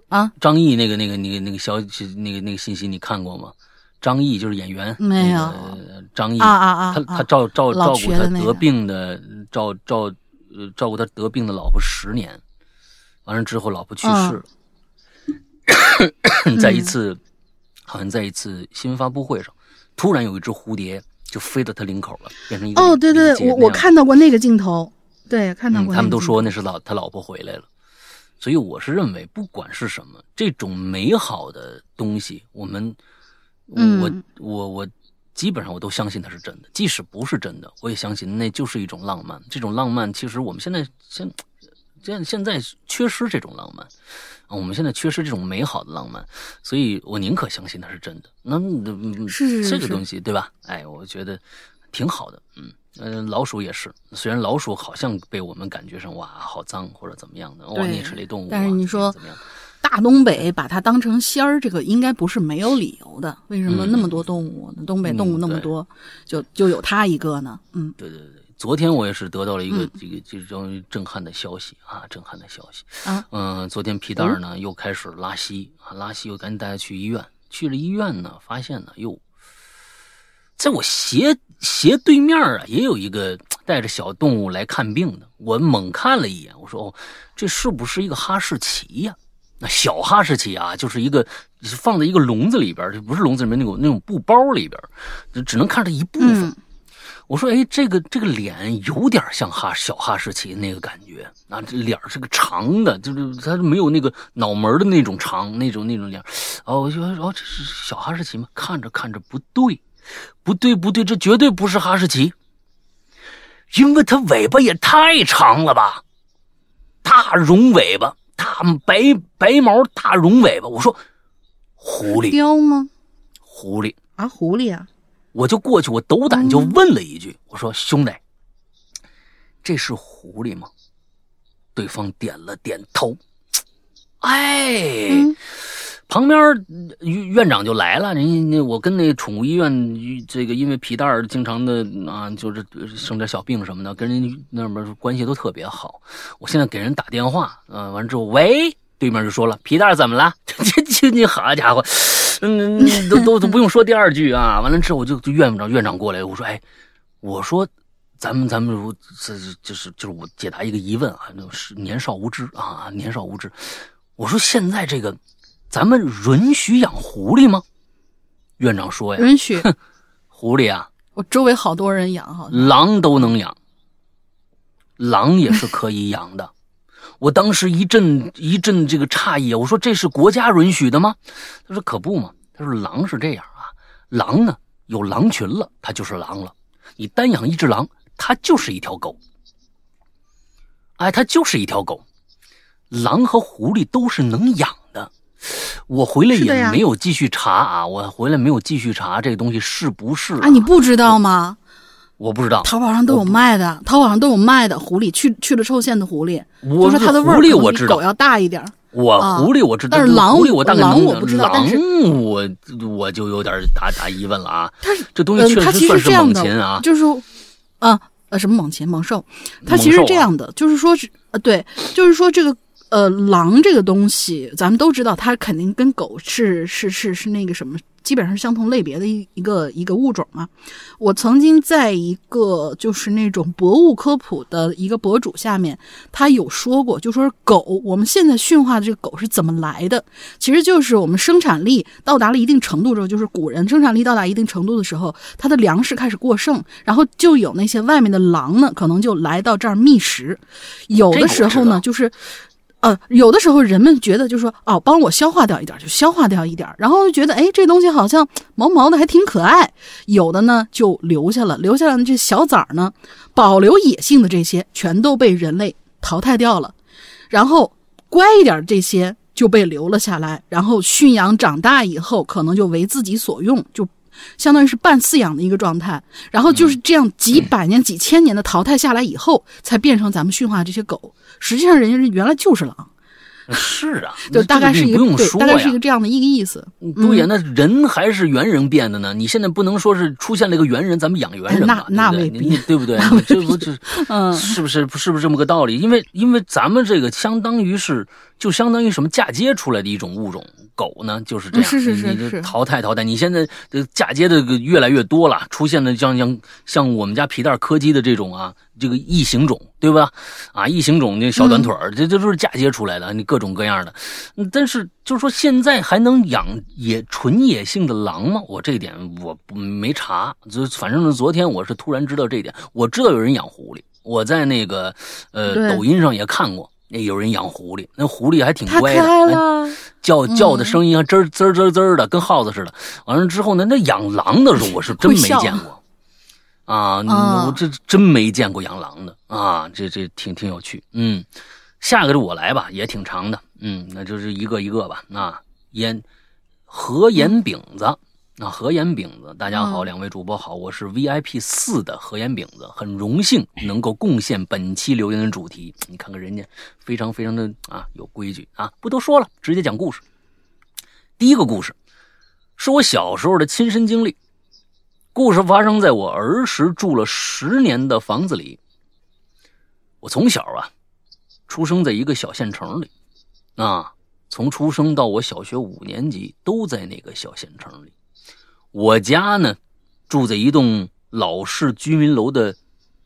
S2: 啊，
S1: 张译那个那个那个那个消息那个那个信息你看过吗？张译就是演员，
S2: 没有。
S1: 张译
S2: 啊啊啊！
S1: 他他照照照顾他得病的照照呃照顾他得病的老婆十年，完了之后老婆去世了，<coughs> 在一次好像在一次新闻发布会上，突然有一只蝴蝶就飞到他领口了，变成一个
S2: 哦对对，我我看到过那个镜头，对看到过。
S1: 他们都说那是老他老婆回来了。所以我是认为，不管是什么这种美好的东西，我们，我我我基本上我都相信它是真的。即使不是真的，我也相信那就是一种浪漫。这种浪漫其实我们现在现现现在缺失这种浪漫啊，我们现在缺失这种美好的浪漫，所以我宁可相信它是真的。那
S2: 是
S1: 这个东西对吧？哎，我觉得挺好的，嗯。嗯，老鼠也是。虽然老鼠好像被我们感觉上哇，好脏或者怎么样的，哇，啮齿类动物。
S2: 但是你说
S1: 怎么样？
S2: 大东北把它当成仙儿，这个应该不是没有理由的。为什么那么多动物？东北动物那么多，就就有它一个呢？嗯，
S1: 对对对，昨天我也是得到了一个
S2: 嗯
S1: 这个这种震撼的消息啊，震撼的消息。
S2: 啊，
S1: 嗯，昨天皮蛋儿呢又开始拉稀啊，拉稀，又赶紧带他去医院。去了医院呢，发现呢，哟，在我斜斜对面啊，也有一个带着小动物来看病的。我猛看了一眼，我说：“哦，这是不是一个哈士奇呀、那小哈士奇啊，就是一个放在一个笼子里边，就不是笼子里面那种那种布包里边，就只能看着一部分。
S2: 嗯
S1: 我说，哎，这个这个脸有点像哈小哈士奇那个感觉啊，这脸是个长的，就是它没有那个脑门的那种长，那种那种脸儿。哦，我就说哦，这是小哈士奇吗？看着看着不对，不对不对，这绝对不是哈士奇，因为它尾巴也太长了吧，大绒尾巴，大白白毛大绒尾巴。我说，狐狸，
S2: 雕吗？
S1: 狐狸。
S2: 啊，狐狸啊，
S1: 我就过去，我斗胆就问了一句：“我说兄弟，这是狐狸吗？”对方点了点头。<tsk> 哎，
S2: 嗯
S1: 旁边院长就来了，人家那我跟那宠物医院这个因为皮蛋儿经常的啊，就是生点小病什么的，跟人那边关系都特别好。我现在给人打电话，嗯、完之后喂，对面就说了皮蛋怎么了？这这你好家伙，嗯，都都都不用说第二句啊。完了之后我就就院长院长过来，我说哎，<laughs> 我说。咱们咱们如这就是就是我解答一个疑问啊，就是年少无知啊，年少无知。我说现在这个，咱们允许养狐狸吗？院长说呀，
S2: 允许。
S1: 狐狸啊，
S2: 我周围好多人养，好像
S1: 狼都能养，狼也是可以养的。<laughs> 我当时一阵一阵这个诧异，我说这是国家允许的吗？他说可不嘛，他说狼是这样啊，狼呢有狼群了，它就是狼了。你单养一只狼，它就是一条狗。哎，它就是一条狗。狼和狐狸都是能养的。我回来也没有继续查啊，我回来没有继续查这个东西是不是
S2: 啊，你不知道吗？
S1: 我不知道。
S2: 淘宝上都有卖的，淘宝上都有卖的狐狸，去去了臭线的狐狸，
S1: 我
S2: 就是它的味儿比狗要大一点儿。
S1: 我
S2: 啊
S1: 狐狸我知道，
S2: 但是狼
S1: 狐狸我大概能
S2: 狼我不知道
S1: 狼我我就有点打打疑问了啊。
S2: 它是
S1: 这东西确实算是猛禽啊。
S2: 就是啊呃什么猛禽猛兽，它其实这样的，就是说是呃对，就是说这个呃狼这个东西，咱们都知道，它肯定跟狗是是是是那个什么，基本上是相同类别的一一个一个物种嘛。我曾经在一个就是那种博物科普的一个博主下面，他有说过，就说是狗，我们现在驯化的这个狗是怎么来的？其实就是我们生产力到达了一定程度之后，就是古人生产力到达一定程度的时候，它的粮食开始过剩，然后就有那些外面的狼呢，可能就来到这儿觅食。有的时候呢，就是。呃，有的时候人们觉得就是说，哦，帮我消化掉一点就消化掉一点，然后就觉得，哎，这东西好像毛毛的，还挺可爱。有的呢就留下了，留下了这小崽儿呢，保留野性的这些全都被人类淘汰掉了，然后乖一点这些就被留了下来，然后驯养长大以后，可能就为自己所用，就相当于是半饲养的一个状态。然后就是这样几百年、几千年的淘汰下来以后，才变成咱们驯化这些狗。实际上，人家原来就是狼，
S1: 是啊，<laughs>
S2: 就大概是一个对，
S1: 不用说
S2: 大概是一个这样的一个意思。
S1: 对呀，那人还是猿人变的呢。你现在不能说是出现了一个猿人，咱们养猿人吧？
S2: 那那未必
S1: 对不对你你对不对？<laughs> 这不这
S2: 嗯，
S1: 是不是是不是这么个道理？因为因为咱们这个相当于是就相当于什么嫁接出来的一种物种，狗呢就是这样，
S2: 是是是是
S1: 淘汰淘汰。你现在这嫁接的越来越多了，出现的像像像我们家皮蛋柯基的这种啊，这个异形种，对吧？啊，异形种那小短腿儿，这这都是嫁接出来的，你各种各样的。嗯但是就是说现在还能养野纯野性的狼吗？我这一点我没查，就反正呢，昨天我是突然知道这一点。我知道有人养狐狸，我在那个呃抖音上也看过，那有人养狐狸，那狐狸还挺乖的，哎。叫叫的
S2: 嗯
S1: 声音还吱吱吱吱的，跟耗子似的。完了之后呢，那养狼的时候我是真没见过啊，
S2: 啊
S1: 我这真没见过养狼的啊，这这挺挺有趣。嗯，下个就我来吧，也挺长的。嗯，那就是一个一个吧。那烟和盐饼子。那何岩饼子，大家好，
S2: 嗯
S1: 两位主播好，我是 VIP 四的何岩饼子，很荣幸能够贡献本期留言的主题。你看看人家，非常非常的啊有规矩啊，不多说了，直接讲故事。第一个故事是我小时候的亲身经历。故事发生在我儿时住了十年的房子里。我从小啊，出生在一个小县城里，啊，从出生到我小学五年级都在那个小县城里。我家呢，住在一栋老式居民楼的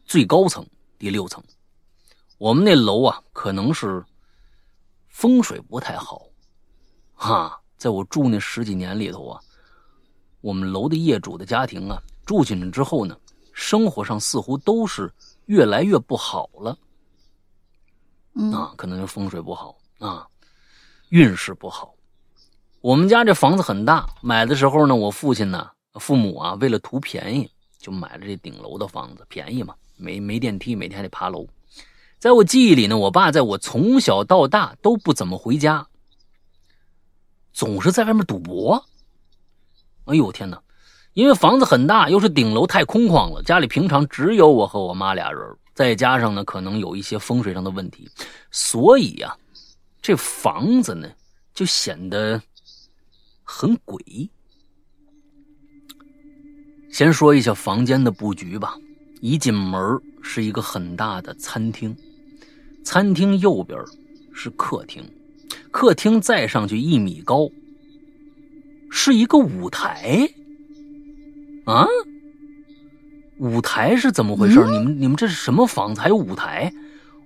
S1: 最高层，第六层。我们那楼啊，可能是风水不太好，哈，在我住那十几年里头啊。我们楼的业主的家庭啊，住进去之后呢，生活上似乎都是越来越不好了。啊，可能是风水不好啊，运势不好。我们家这房子很大，买的时候呢，我父亲呢，父母啊，为了图便宜，就买了这顶楼的房子，便宜嘛，没没电梯，每天还得爬楼。在我记忆里呢，我爸在我从小到大都不怎么回家，总是在外面赌博。哎呦天哪！因为房子很大，又是顶楼，太空旷了。家里平常只有我和我妈俩人，再加上呢，可能有一些风水上的问题，所以呀，这房子呢就显得很诡异。先说一下房间的布局吧。一进门是一个很大的餐厅，餐厅右边是客厅，客厅再上去一米高。是一个舞台，啊，舞台是怎么回事？你们你们这是什么房子？还有舞台？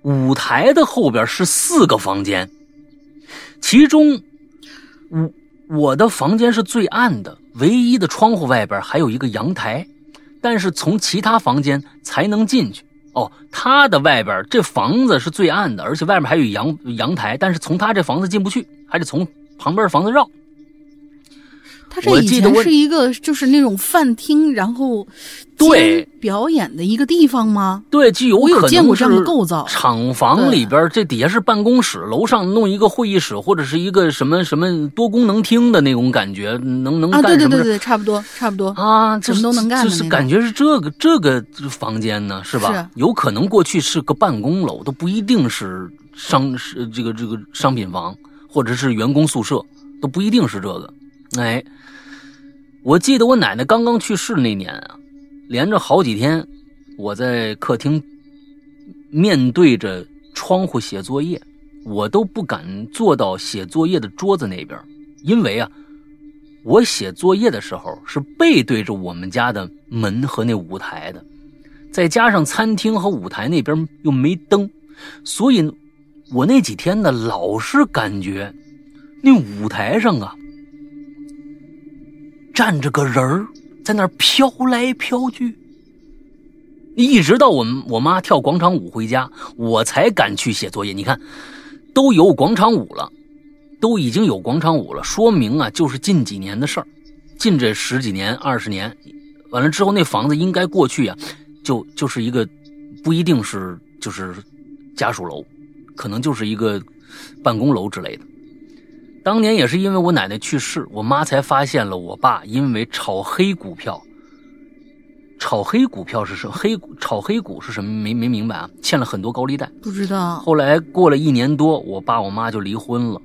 S1: 舞台的后边是四个房间，其中我我的房间是最暗的，唯一的窗户外边还有一个阳台，但是从其他房间才能进去。哦，他的外边这房子是最暗的，而且外面还有阳阳台，但是从他这房子进不去，还得从旁边房子绕。
S2: 他这以前是一个就是那种饭厅，然后
S1: 对
S2: 表演的一个地方吗？
S1: 对，就有
S2: 我有见过这样的构造。
S1: 厂房里边这底下是办公室，楼上弄一个会议室或者是一个什么什么多功能厅的那种感觉，能能干
S2: 什么？对对对对，差不多差不多
S1: 啊，
S2: 什么都能干。
S1: 就是感觉是这个这个房间呢，是吧？有可能过去是个办公楼，都不一定是商是这个这个商品房或者是员工宿舍，都不一定是这个。哎。我记得我奶奶刚刚去世那年啊，连着好几天，我在客厅面对着窗户写作业，我都不敢坐到写作业的桌子那边，因为啊，我写作业的时候是背对着我们家的门和那舞台的，再加上餐厅和舞台那边又没灯，所以，我那几天呢，老是感觉那舞台上啊。站着个人儿，在那儿飘来飘去。一直到我们我妈跳广场舞回家，我才敢去写作业。你看，都有广场舞了，都已经有广场舞了，说明啊，就是近几年的事儿。近这十几年、二十年，完了之后，那房子应该过去呀，就就是一个不一定是就是家属楼，可能就是一个办公楼之类的。当年也是因为我奶奶去世，我妈才发现了我爸因为炒黑股票。炒黑股票是什么？黑股炒黑股是什么？没没明白啊？欠了很多高利贷，
S2: 不知道。
S1: 后来过了一年多，我爸我妈就离婚了，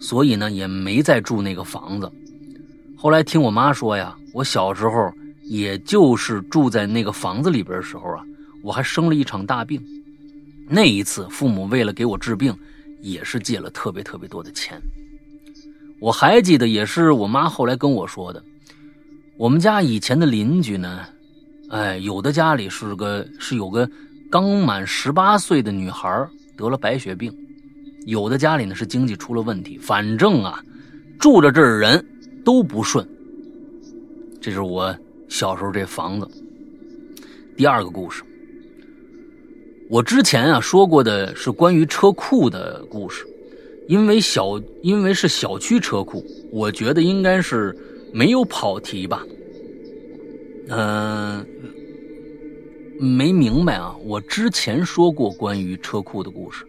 S1: 所以呢也没再住那个房子。后来听我妈说呀，我小时候也就是住在那个房子里边的时候啊，我还生了一场大病。那一次父母为了给我治病，也是借了特别特别多的钱。我还记得，也是我妈后来跟我说的。我们家以前的邻居呢，哎，有的家里是个是有个刚满十八岁的女孩得了白血病，有的家里呢是经济出了问题。反正啊，住着这儿人都不顺。这是我小时候这房子。第二个故事，我之前啊说过的是关于车库的故事。因为小，因为是小区车库，我觉得应该是没有跑题吧。嗯，没明白啊。我之前说过关于车库的故事，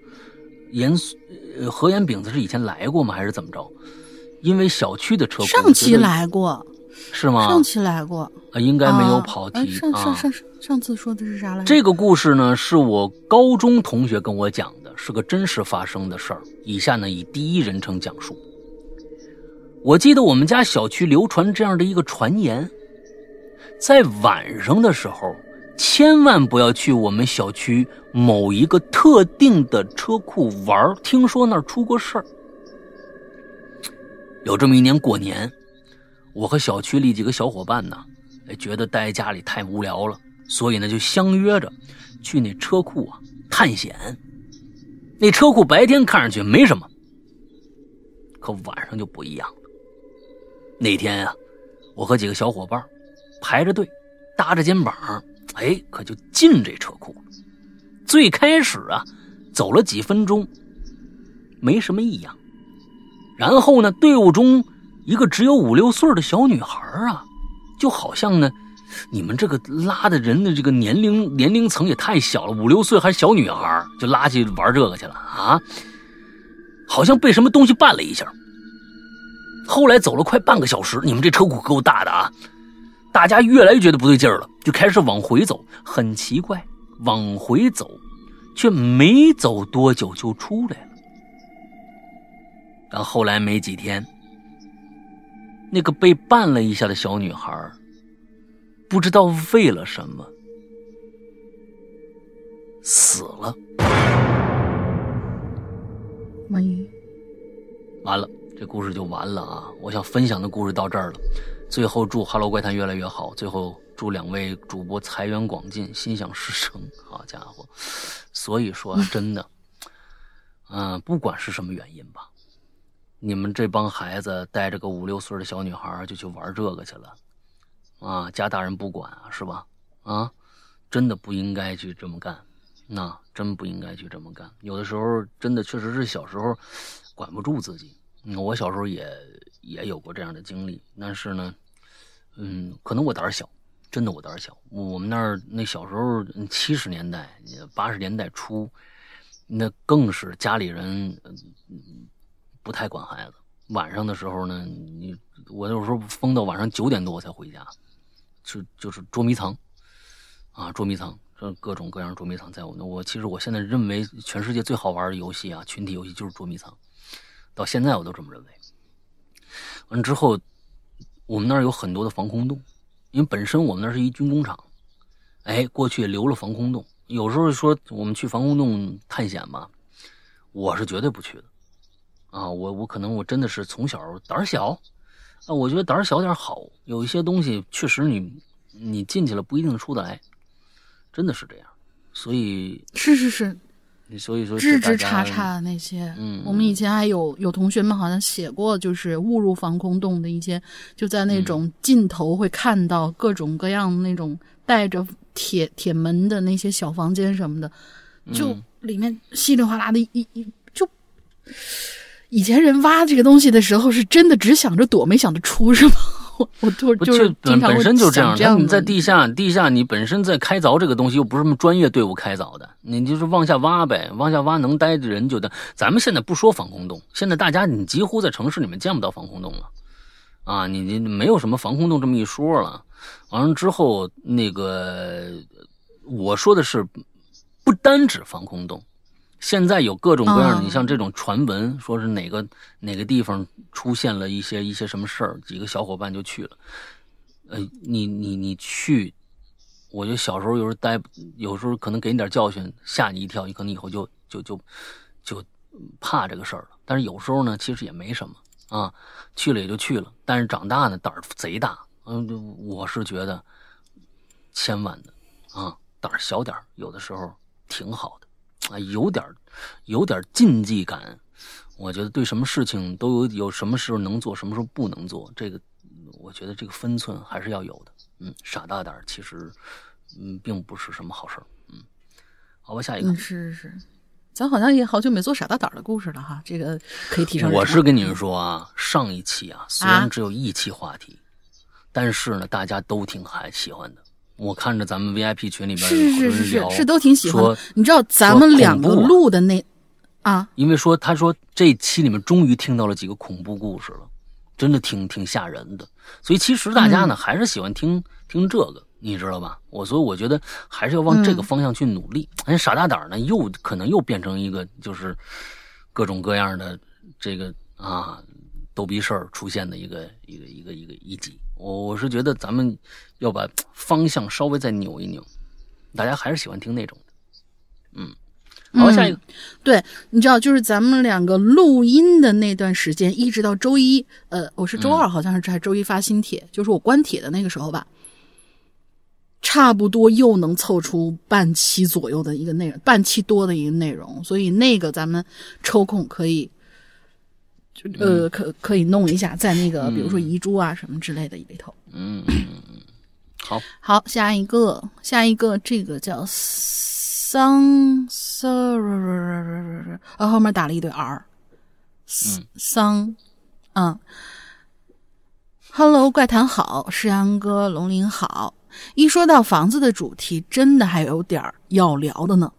S1: 严何岩饼子是以前来过吗？还是怎么着？因为小区的车库，
S2: 上期来过，
S1: 是吗？
S2: 上期来过
S1: 啊，应该没有跑题。
S2: 上上上上次说的是啥来着？
S1: 这个故事呢，是我高中同学跟我讲。是个真实发生的事儿。以下呢以第一人称讲述。我记得我们家小区流传这样的一个传言：在晚上的时候，千万不要去我们小区某一个特定的车库玩听说那儿出过事儿。有这么一年过年，我和小区里几个小伙伴呢，哎，觉得待家里太无聊了，所以呢就相约着去那车库啊探险。那车库白天看上去没什么，可晚上就不一样了。那天啊，我和几个小伙伴排着队，搭着肩膀，哎，可就进这车库了。最开始啊，走了几分钟，没什么异样。然后呢，队伍中一个只有五六岁的小女孩啊，就好像呢，你们这个拉的人的这个年龄年龄层也太小了，五六岁还小女孩就拉去玩这个去了啊，好像被什么东西绊了一下。后来走了快半个小时，你们这车库够大的啊！大家越来越觉得不对劲了，就开始往回走。很奇怪，往回走，却没走多久就出来了。但后来没几天，那个被绊了一下的小女孩，不知道为了什么死了。完了，这故事就完了啊！我想分享的故事到这儿了。最后祝《哈喽怪谈》越来越好。最后祝两位主播财源广进，心想事成。<laughs> 好家伙，所以说 <laughs> 真的，嗯、不管是什么原因吧，你们这帮孩子带着个五六岁的小女孩就去玩这个去了，啊，家大人不管啊，是吧？啊，真的不应该去这么干，那真不应该去这么干。有的时候真的确实是小时候管不住自己。我小时候也也有过这样的经历，但是呢，嗯，可能我胆小，真的我胆小。我们那儿那小时候七十年代、八十年代初，那更是家里人嗯不太管孩子。晚上的时候呢，你我有时候疯到晚上九点多我才回家，就就是捉迷藏，啊，捉迷藏，这各种各样捉迷藏在我那。我其实我现在认为全世界最好玩的游戏啊，群体游戏就是捉迷藏。到现在我都这么认为。完之后，我们那儿有很多的防空洞，因为本身我们那是一军工厂，哎，过去留了防空洞。有时候说我们去防空洞探险吧，我是绝对不去的。啊，我我可能我真的是从小胆小，啊，我觉得胆儿小点好。有一些东西确实你你进去了不一定出得来，真的是这样。所以
S2: 是是是，
S1: 所以说
S2: 枝枝
S1: 大家
S2: 叉叉的那些，
S1: 嗯
S2: 我们以前还有有同学们好像写过，就是误入防空洞的一些，就在那种尽头会看到各种各样那种带着铁铁门的那些小房间什么的，就
S1: 嗯
S2: 里面稀里哗啦的一一一就。以前人挖这个东西的时候，是真的只想着躲，没想着出，是吗？<laughs> 我我就
S1: 不
S2: 就是
S1: 本本身就这样，
S2: 这样的
S1: 你在地下，地下你本身在开凿这个东西，又不是什么专业队伍开凿的，你就是往下挖呗，往下挖能待的人就待。咱们现在不说防空洞，现在大家你几乎在城市里面见不到防空洞了，啊，你你没有什么防空洞这么一说了。完了之后，那个我说的是，不单指防空洞，现在有各种各样的，
S2: 哦
S1: 你像这种传闻，说是哪个哪个地方出现了一些一些什么事儿，几个小伙伴就去了。呃，你你你去，我觉得小时候有时候待，有时候可能给你点教训，吓你一跳，你可能以后就就就就怕这个事儿了。但是有时候呢，其实也没什么啊，去了也就去了。但是长大呢，胆儿贼大。嗯，就我是觉得，千万的啊，胆儿小点儿有的时候挺好的啊，有点儿有点儿禁忌感。我觉得对什么事情都有有什么时候能做，什么时候不能做，这个我觉得这个分寸还是要有的。嗯，傻大胆儿其实嗯并不是什么好事儿。嗯，好吧，下一个。
S2: 嗯，是是是，咱好像也好久没做傻大胆儿的故事了哈，这个可以提上日程。
S1: 我是跟你们说啊，上一期啊，虽然
S2: 啊
S1: 只有一期话题，但是呢，大家都挺还喜欢的。我看着咱们 VIP 群里边
S2: 是是是是，是都挺喜欢。你知道咱们两个录的那啊，
S1: 因为说他说这期里面终于听到了几个恐怖故事了，真的挺挺吓人的。所以其实大家呢、还是喜欢听听这个，你知道吧？我所以我觉得还是要往这个方向去努力。哎，傻大胆呢，又可能又变成一个就是各种各样的这个啊逗逼事儿出现的一个一个一个一个一集。我我是觉得咱们要把方向稍微再扭一扭，大家还是喜欢听那种的。嗯，好，下一个。
S2: 对，你知道，就是咱们两个录音的那段时间，一直到周一，呃，我是周二，好像是还周一发新帖，就是我关帖的那个时候吧。差不多又能凑出半期左右的一个内容，半期多的一个内容，所以那个咱们抽空可以，就呃可可以弄一下，在那个比如说遗珠啊什么之类的里头。
S1: 嗯，好，
S2: 好，下一个，下一个，这个叫桑桑，啊，后面打了一堆 r，桑，嗯，Hello，怪谈好，诗阳哥，龙鳞好。一说到房子的主题，真的还有点要聊的呢。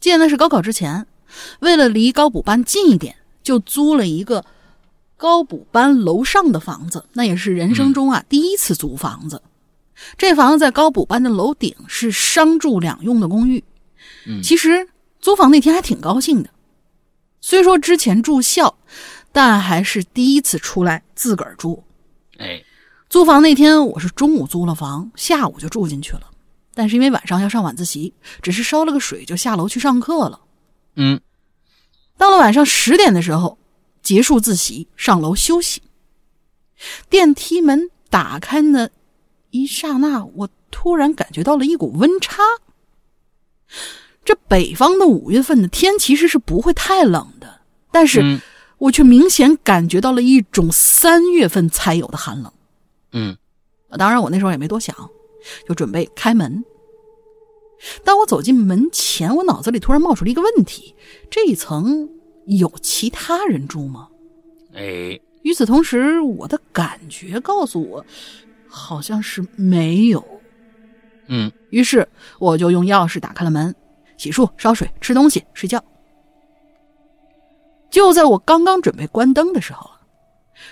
S2: 记得那是高考之前，为了离高补班近一点，就租了一个高补班楼上的房子。那也是人生中啊第一次租房子。这房子在高补班的楼顶，是商住两用的公寓。
S1: 嗯，
S2: 其实租房那天还挺高兴的。虽说之前住校，但还是第一次出来自个儿住。
S1: 哎。
S2: 租房那天，我是中午租了房，下午就住进去了。但是因为晚上要上晚自习，只是烧了个水就下楼去上课了。
S1: 嗯，
S2: 到了晚上十点的时候，结束自习，上楼休息。电梯门打开的一刹那，我突然感觉到了一股温差。这北方的五月份的天其实是不会太冷的，但是我却明显感觉到了一种三月份才有的寒冷。
S1: 嗯，
S2: 当然，我那时候也没多想，就准备开门。当我走进门前，我脑子里突然冒出了一个问题：这一层有其他人住吗？
S1: 哎，
S2: 与此同时，我的感觉告诉我，好像是没有。
S1: 嗯，
S2: 于是我就用钥匙打开了门，洗漱、烧水、吃东西、睡觉。就在我刚刚准备关灯的时候，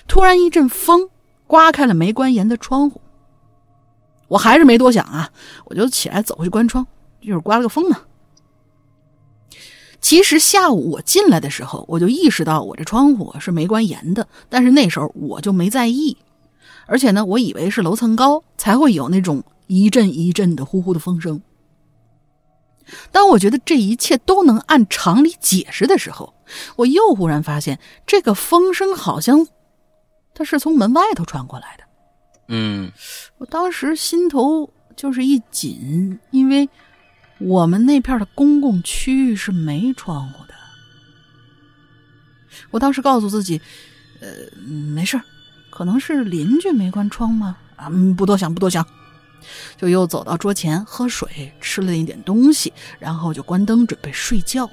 S2: 突然一阵风。刮开了没关严的窗户，我还是没多想啊，我就起来走过去关窗，就是刮了个风嘛。其实下午我进来的时候，我就意识到我这窗户是没关严的，但是那时候我就没在意，而且呢，我以为是楼层高才会有那种一阵一阵的呼呼的风声。当我觉得这一切都能按常理解释的时候，我又忽然发现这个风声好像。它是从门外头传过来的，
S1: 嗯，
S2: 我当时心头就是一紧，因为我们那片的公共区域是没窗户的。我当时告诉自己，呃，没事可能是邻居没关窗吗？啊，不多想，不多想，就又走到桌前喝水，吃了一点东西，然后就关灯准备睡觉。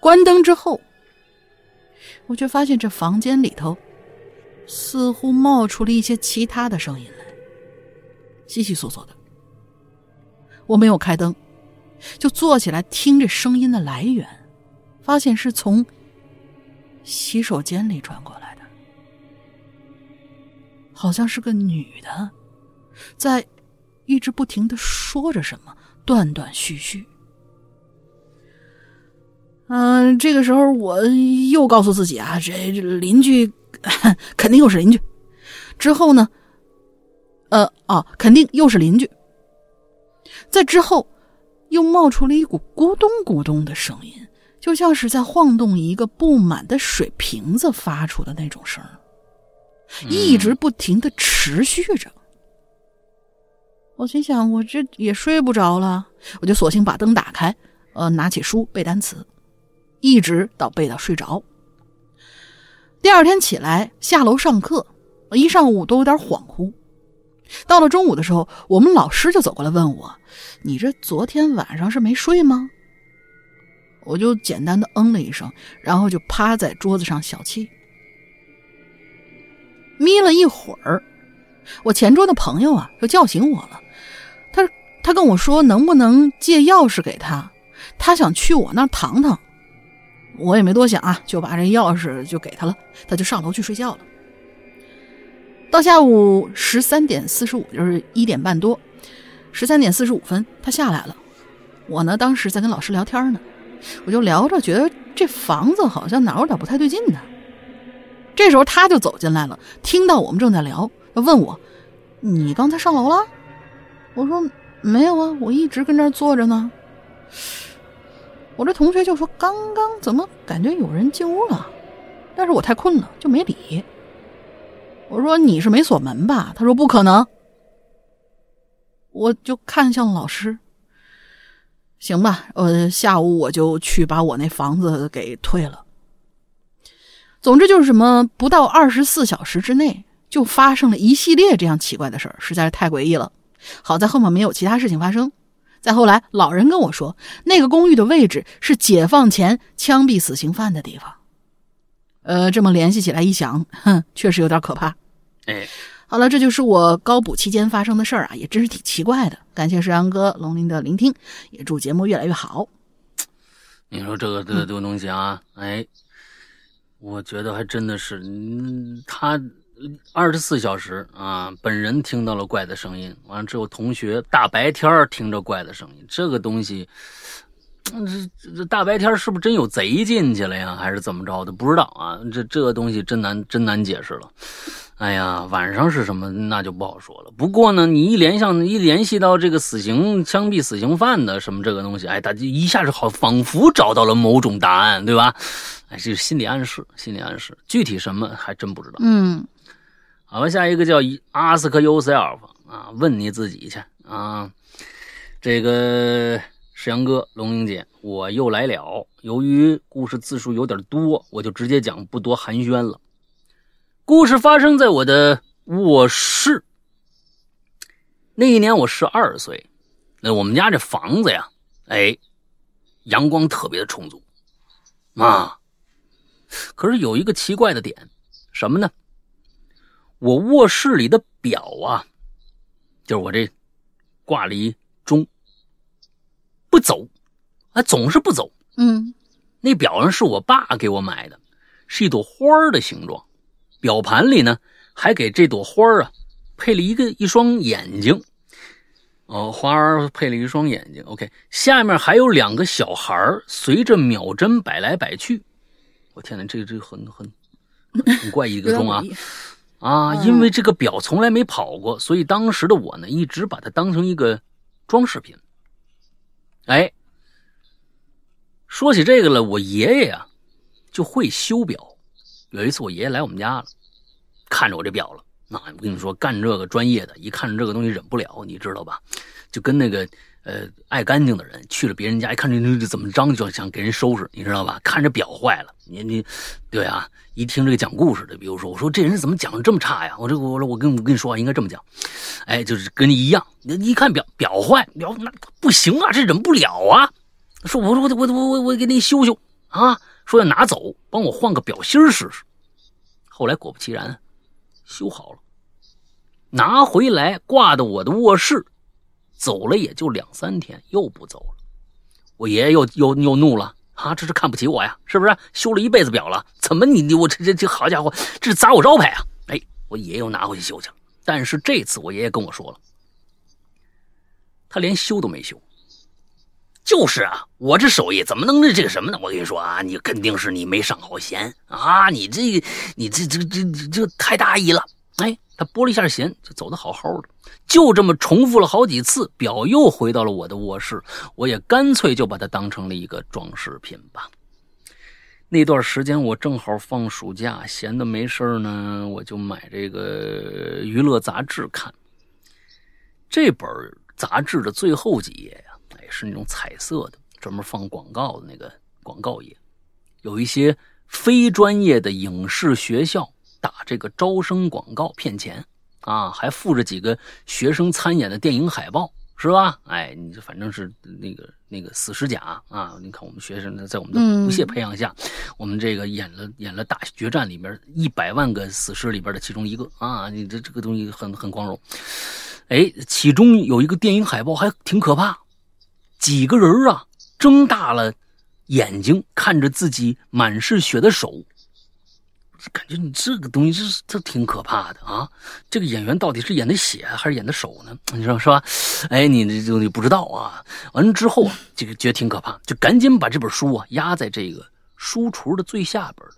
S2: 关灯之后。我却发现这房间里头，似乎冒出了一些其他的声音来，悉悉索索的。我没有开灯，就坐起来听这声音的来源，发现是从洗手间里传过来的，好像是个女的，在一直不停的说着什么，断断续续。嗯，这个时候我又告诉自己啊，这邻居 <laughs> 肯定又是邻居。之后呢，呃，哦，肯定又是邻居。在之后，又冒出了一股咕咚咕咚的声音，就像是在晃动一个不满的水瓶子发出的那种声一直不停的持续着。我心想，我这也睡不着了，我就索性把灯打开，呃，拿起书背单词。一直到背到睡着。第二天起来下楼上课，一上午都有点恍惚。到了中午的时候，我们老师就走过来问我：“你这昨天晚上是没睡吗？”我就简单的嗯了一声，然后就趴在桌子上小憩。眯了一会儿，我前桌的朋友啊，就叫醒我了。他他跟我说，能不能借钥匙给他？他想去我那儿躺躺。我也没多想啊，就把这钥匙就给他了，他就上楼去睡觉了。到下午十三点四十五，就是一点半多，十三点四十五分，他下来了。我呢，当时在跟老师聊天呢，我就聊着，觉得这房子好像哪有点不太对劲呢。这时候他就走进来了，听到我们正在聊，他问我：“你刚才上楼了？”我说：“没有啊，我一直跟这儿坐着呢。”我这同学就说：“刚刚怎么感觉有人进屋了？”但是我太困了，就没理。我说：“你是没锁门吧？”他说：“不可能。”我就看向老师。行吧，呃，下午我就去把我那房子给退了。总之就是什么，不到二十四小时之内就发生了一系列这样奇怪的事儿，实在是太诡异了。好在后面没有其他事情发生。再后来，老人跟我说，那个公寓的位置是解放前枪毙死刑犯的地方。呃，这么联系起来一想，<laughs> 哼，确实有点可怕。
S1: 哎，
S2: 好了，这就是我高补期间发生的事儿啊，也真是挺奇怪的。感谢石阳哥、龙鳞的聆听，也祝节目越来越好。
S1: 你说这个这个这个东西啊，哎，我觉得还真的是，嗯，他二十四小时啊，本人听到了怪的声音，完了之后同学大白天儿听着怪的声音，这个东西，嗯这这大白天是不是真有贼进去了呀，还是怎么着的？不知道啊，这这个东西真难真难解释了。哎呀，晚上是什么那就不好说了。不过呢，你一联想一联系到这个死刑枪毙死刑犯的什么这个东西，哎，大家一下就好，仿佛找到了某种答案，对吧？哎，这是心理暗示，心理暗示，具体什么还真不知道。
S2: 嗯，
S1: 好吧，下一个叫 Ask yourself 啊，问你自己去啊。这个石阳哥、龙英姐，我又来了。由于故事字数有点多，我就直接讲，不多寒暄了。故事发生在我的卧室。那一年我十二岁，那我们家这房子呀，哎，阳光特别的充足啊。可是有一个奇怪的点，什么呢？我卧室里的表啊，就是我这挂了一钟，不走，啊，总是不走。
S2: 嗯，
S1: 那表上是我爸给我买的，是一朵花儿的形状。表盘里呢，还给这朵花啊配了一个一双眼睛。哦，花儿配了一双眼睛。OK，下面还有两个小孩随着秒针摆来摆去。我天哪，这个这个很很很怪异一个钟啊！<laughs> 啊，因为这个表从来没跑过，所以当时的我呢，一直把它当成一个装饰品。哎，说起这个了，我爷爷啊就会修表。有一次我爷爷来我们家了，看着我这表了。那我跟你说，干这个专业的，一看这个东西忍不了，你知道吧？就跟那个呃爱干净的人去了别人家，一看这这怎么脏，就想给人收拾，你知道吧？看着表坏了，你你对啊，一听这个讲故事的，比如说我说这人怎么讲的这么差呀？我这我我跟我跟你说啊，应该这么讲，哎，就是跟你一样，你一看表表坏，表那不行啊，这忍不了啊。说我说我我我我给你修修啊。说要拿走，帮我换个表芯试试。后来果不其然，修好了，拿回来挂到我的卧室。走了也就两三天，又不走了。我爷爷又又又怒了啊！这是看不起我呀？是不是？修了一辈子表了，怎么你你我这这这好家伙，这是砸我招牌啊！哎，我爷爷又拿回去修去了。但是这次我爷爷跟我说了，他连修都没修。就是啊，我这手艺怎么能这这个什么呢？我跟你说啊，你肯定是你没上好弦啊！你这你这这这这太大意了。哎，他拨了一下弦，就走的好好的。就这么重复了好几次，表又回到了我的卧室。我也干脆就把它当成了一个装饰品吧。那段时间我正好放暑假，闲的没事呢，我就买这个娱乐杂志看。这本杂志的最后几页呀，哎。是那种彩色的，专门放广告的那个广告页，有一些非专业的影视学校打这个招生广告骗钱啊，还附着几个学生参演的电影海报，是吧？哎，你这反正是那个那个死尸甲啊！你看我们学生在我们的不懈培养下，我们这个演了演了大决战里边一百万个死尸里边的其中一个啊！你这这个东西很很光荣。哎，其中有一个电影海报还挺可怕。几个人啊，睁大了眼睛看着自己满是血的手，感觉你这个东西是这挺可怕的啊！这个演员到底是演的血还是演的手呢？你说是吧？哎，你这就你不知道啊。完了之后啊，这个觉得挺可怕，就赶紧把这本书啊压在这个书橱的最下边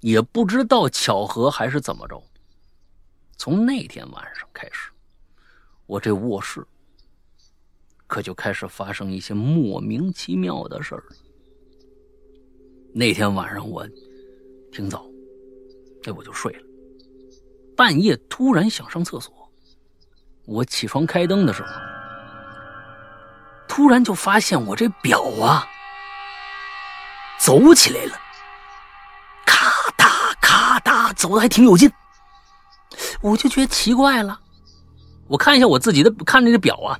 S1: 也不知道巧合还是怎么着，从那天晚上开始，我这卧室可就开始发生一些莫名其妙的事儿。那天晚上我挺早，哎，我就睡了。半夜突然想上厕所，我起床开灯的时候，突然就发现我这表啊走起来了，咔嗒咔嗒，走的还挺有劲。我就觉得奇怪了，我看一下我自己的，看那个表啊，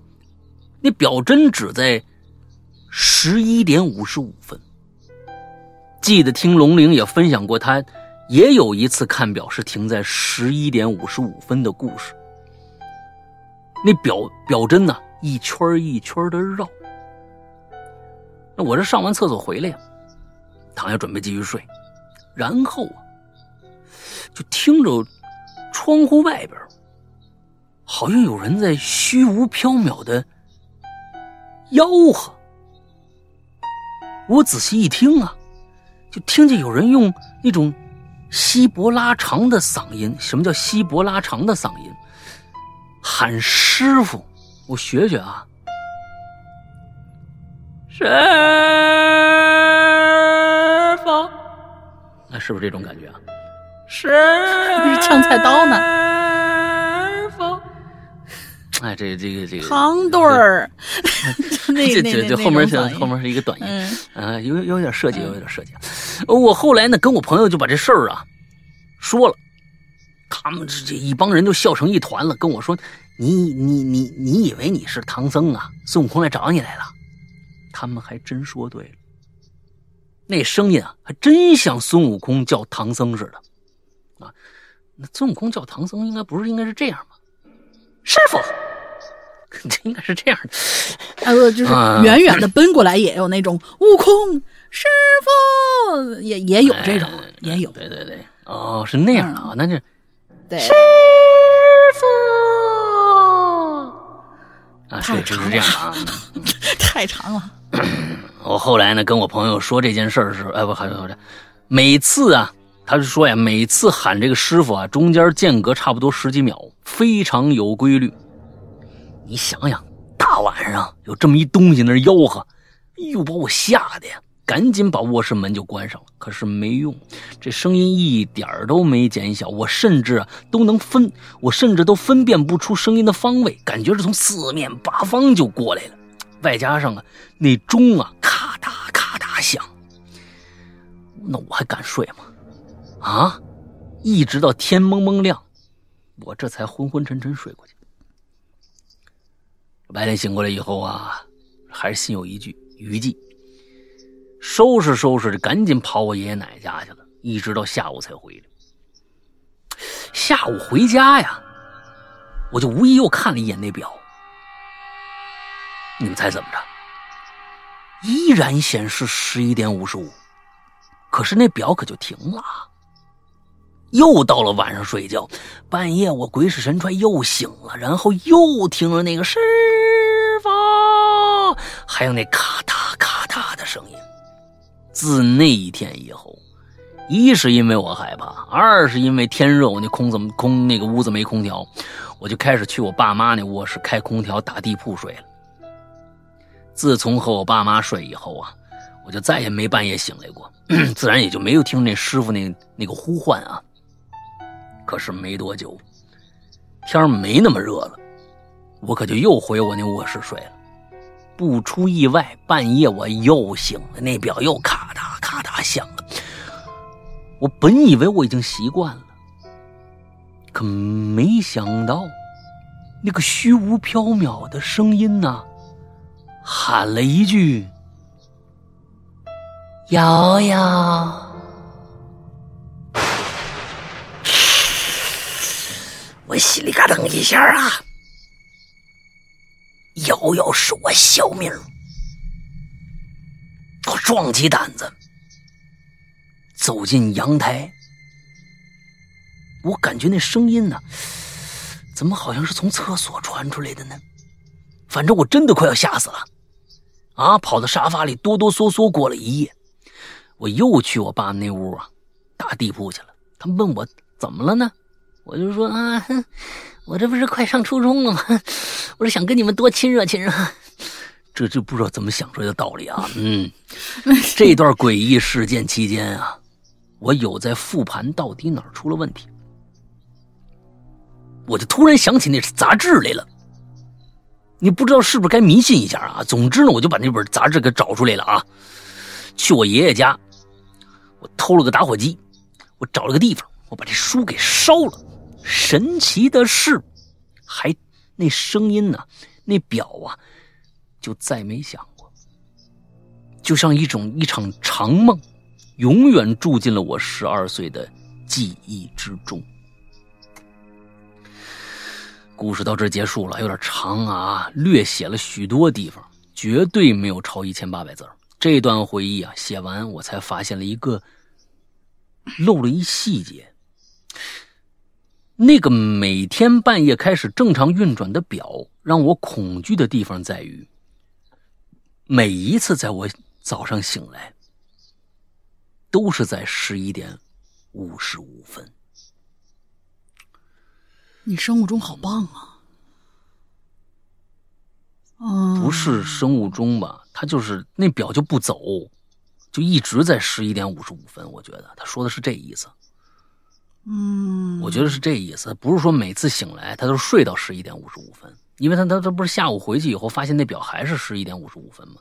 S1: 那表针指在十一点五十五分。记得听龙玲也分享过，他也有一次看表是停在十一点五十五分的故事。那表表针呢，一圈一圈的绕。那我这上完厕所回来呀，躺下准备继续睡，然后啊，就听着窗户外边好像有人在虚无缥缈的吆喝。我仔细一听啊。就听见有人用那种稀薄拉长的嗓音，什么叫稀薄拉长的嗓音？喊师傅，我学学啊，师傅，那是不是这种感觉啊？师
S2: 傅，<laughs> 抢菜刀呢？
S1: 哎，这这个这个
S2: 糖墩儿，<laughs> <laughs>
S1: 这这这后面是后面是一个短音，嗯，有有点设计，有点设计。我后来呢，跟我朋友就把这事儿啊说了，他们这这一帮人就笑成一团了，跟我说：“你你你你以为你是唐僧啊？孙悟空来找你来了。”他们还真说对了，那声音啊，还真像孙悟空叫唐僧似的啊。那孙悟空叫唐僧，应该不是应该是这样吗？师傅，<laughs> 这应该是这样的。<laughs>
S2: 呃，就是远远的奔过来，也有那种悟空。师傅也也有这种，也有。
S1: 对对对，哦，是那样的啊，那就
S2: 对。
S1: 师傅啊，是就是这样啊，<laughs>
S2: 太长了。<coughs>
S1: 我后来呢，跟我朋友说这件事儿时，哎，不，还有这，每次啊，他就说呀，每次喊这个师傅啊，中间间隔差不多十几秒，非常有规律。你想想，大晚上有这么一东西在那吆喝，哎呦，把我吓得呀！赶紧把卧室门就关上了，可是没用，这声音一点都没减小，我甚至啊都能分，我甚至都分辨不出声音的方位，感觉是从四面八方就过来了，外加上啊那钟啊咔嗒咔嗒响，那我还敢睡吗？啊，一直到天蒙蒙亮，我这才昏昏沉沉睡过去。白天醒过来以后啊，还是心有余悸，余悸。收拾收拾，赶紧跑我爷爷奶奶家去了，一直到下午才回来。下午回家呀，我就无意又看了一眼那表，你们猜怎么着？依然显示十一点五十五，可是那表可就停了。又到了晚上睡觉，半夜我鬼使神差又醒了，然后又听了那个声，还有那咔嗒咔嗒的声音。自那一天以后，一是因为我害怕，二是因为天热，我那空怎么空那个屋子没空调，我就开始去我爸妈那卧室开空调打地铺睡了。自从和我爸妈睡以后啊，我就再也没半夜醒来过，<clears throat> 自然也就没有听那师傅那那个呼唤啊。可是没多久，天没那么热了，我可就又回我那卧室睡了。不出意外，半夜我又醒了，那表又咔嗒咔嗒响了。我本以为我已经习惯了，可没想到，那个虚无缥缈的声音呐，喊了一句：“瑶瑶。” <sighs> 我心里嘎噔一下啊！瑶瑶是我小名我壮起胆子走进阳台，我感觉那声音呢，怎么好像是从厕所传出来的呢？反正我真的快要吓死了，啊！跑到沙发里哆哆嗦嗦过了一夜，我又去我爸那屋啊，打地铺去了。他问我怎么了呢？我就说啊，我这不是快上初中了吗？<laughs> 我是想跟你们多亲热亲热。这就不知道怎么想出来的道理啊。<laughs> 嗯，这段诡异事件期间啊，我有在复盘到底哪儿出了问题，我就突然想起那杂志来了。你不知道是不是该迷信一下啊？总之呢，我就把那本杂志给找出来了啊。去我爷爷家，我偷了个打火机，我找了个地方，我把这书给烧了。神奇的是，还那声音呢，那表啊，就再没响过，就像一种一场长梦，永远住进了我十二岁的记忆之中。故事到这结束了，有点长啊，略写了许多地方，绝对没有超一千八百字。这段回忆啊，写完我才发现了一个漏了一细节。那个每天半夜开始正常运转的表，让我恐惧的地方在于，每一次在我早上醒来，都是在十一点五十五分。
S2: 你生物钟好棒啊！哦，
S1: 不是生物钟吧？它就是那表就不走，就一直在十一点五十五分。我觉得他说的是这意思。
S2: 嗯，
S1: 我觉得是这意思，不是说每次醒来他都睡到十一点五十五分，因为他他他不是下午回去以后发现那表还是十一点五十五分吗？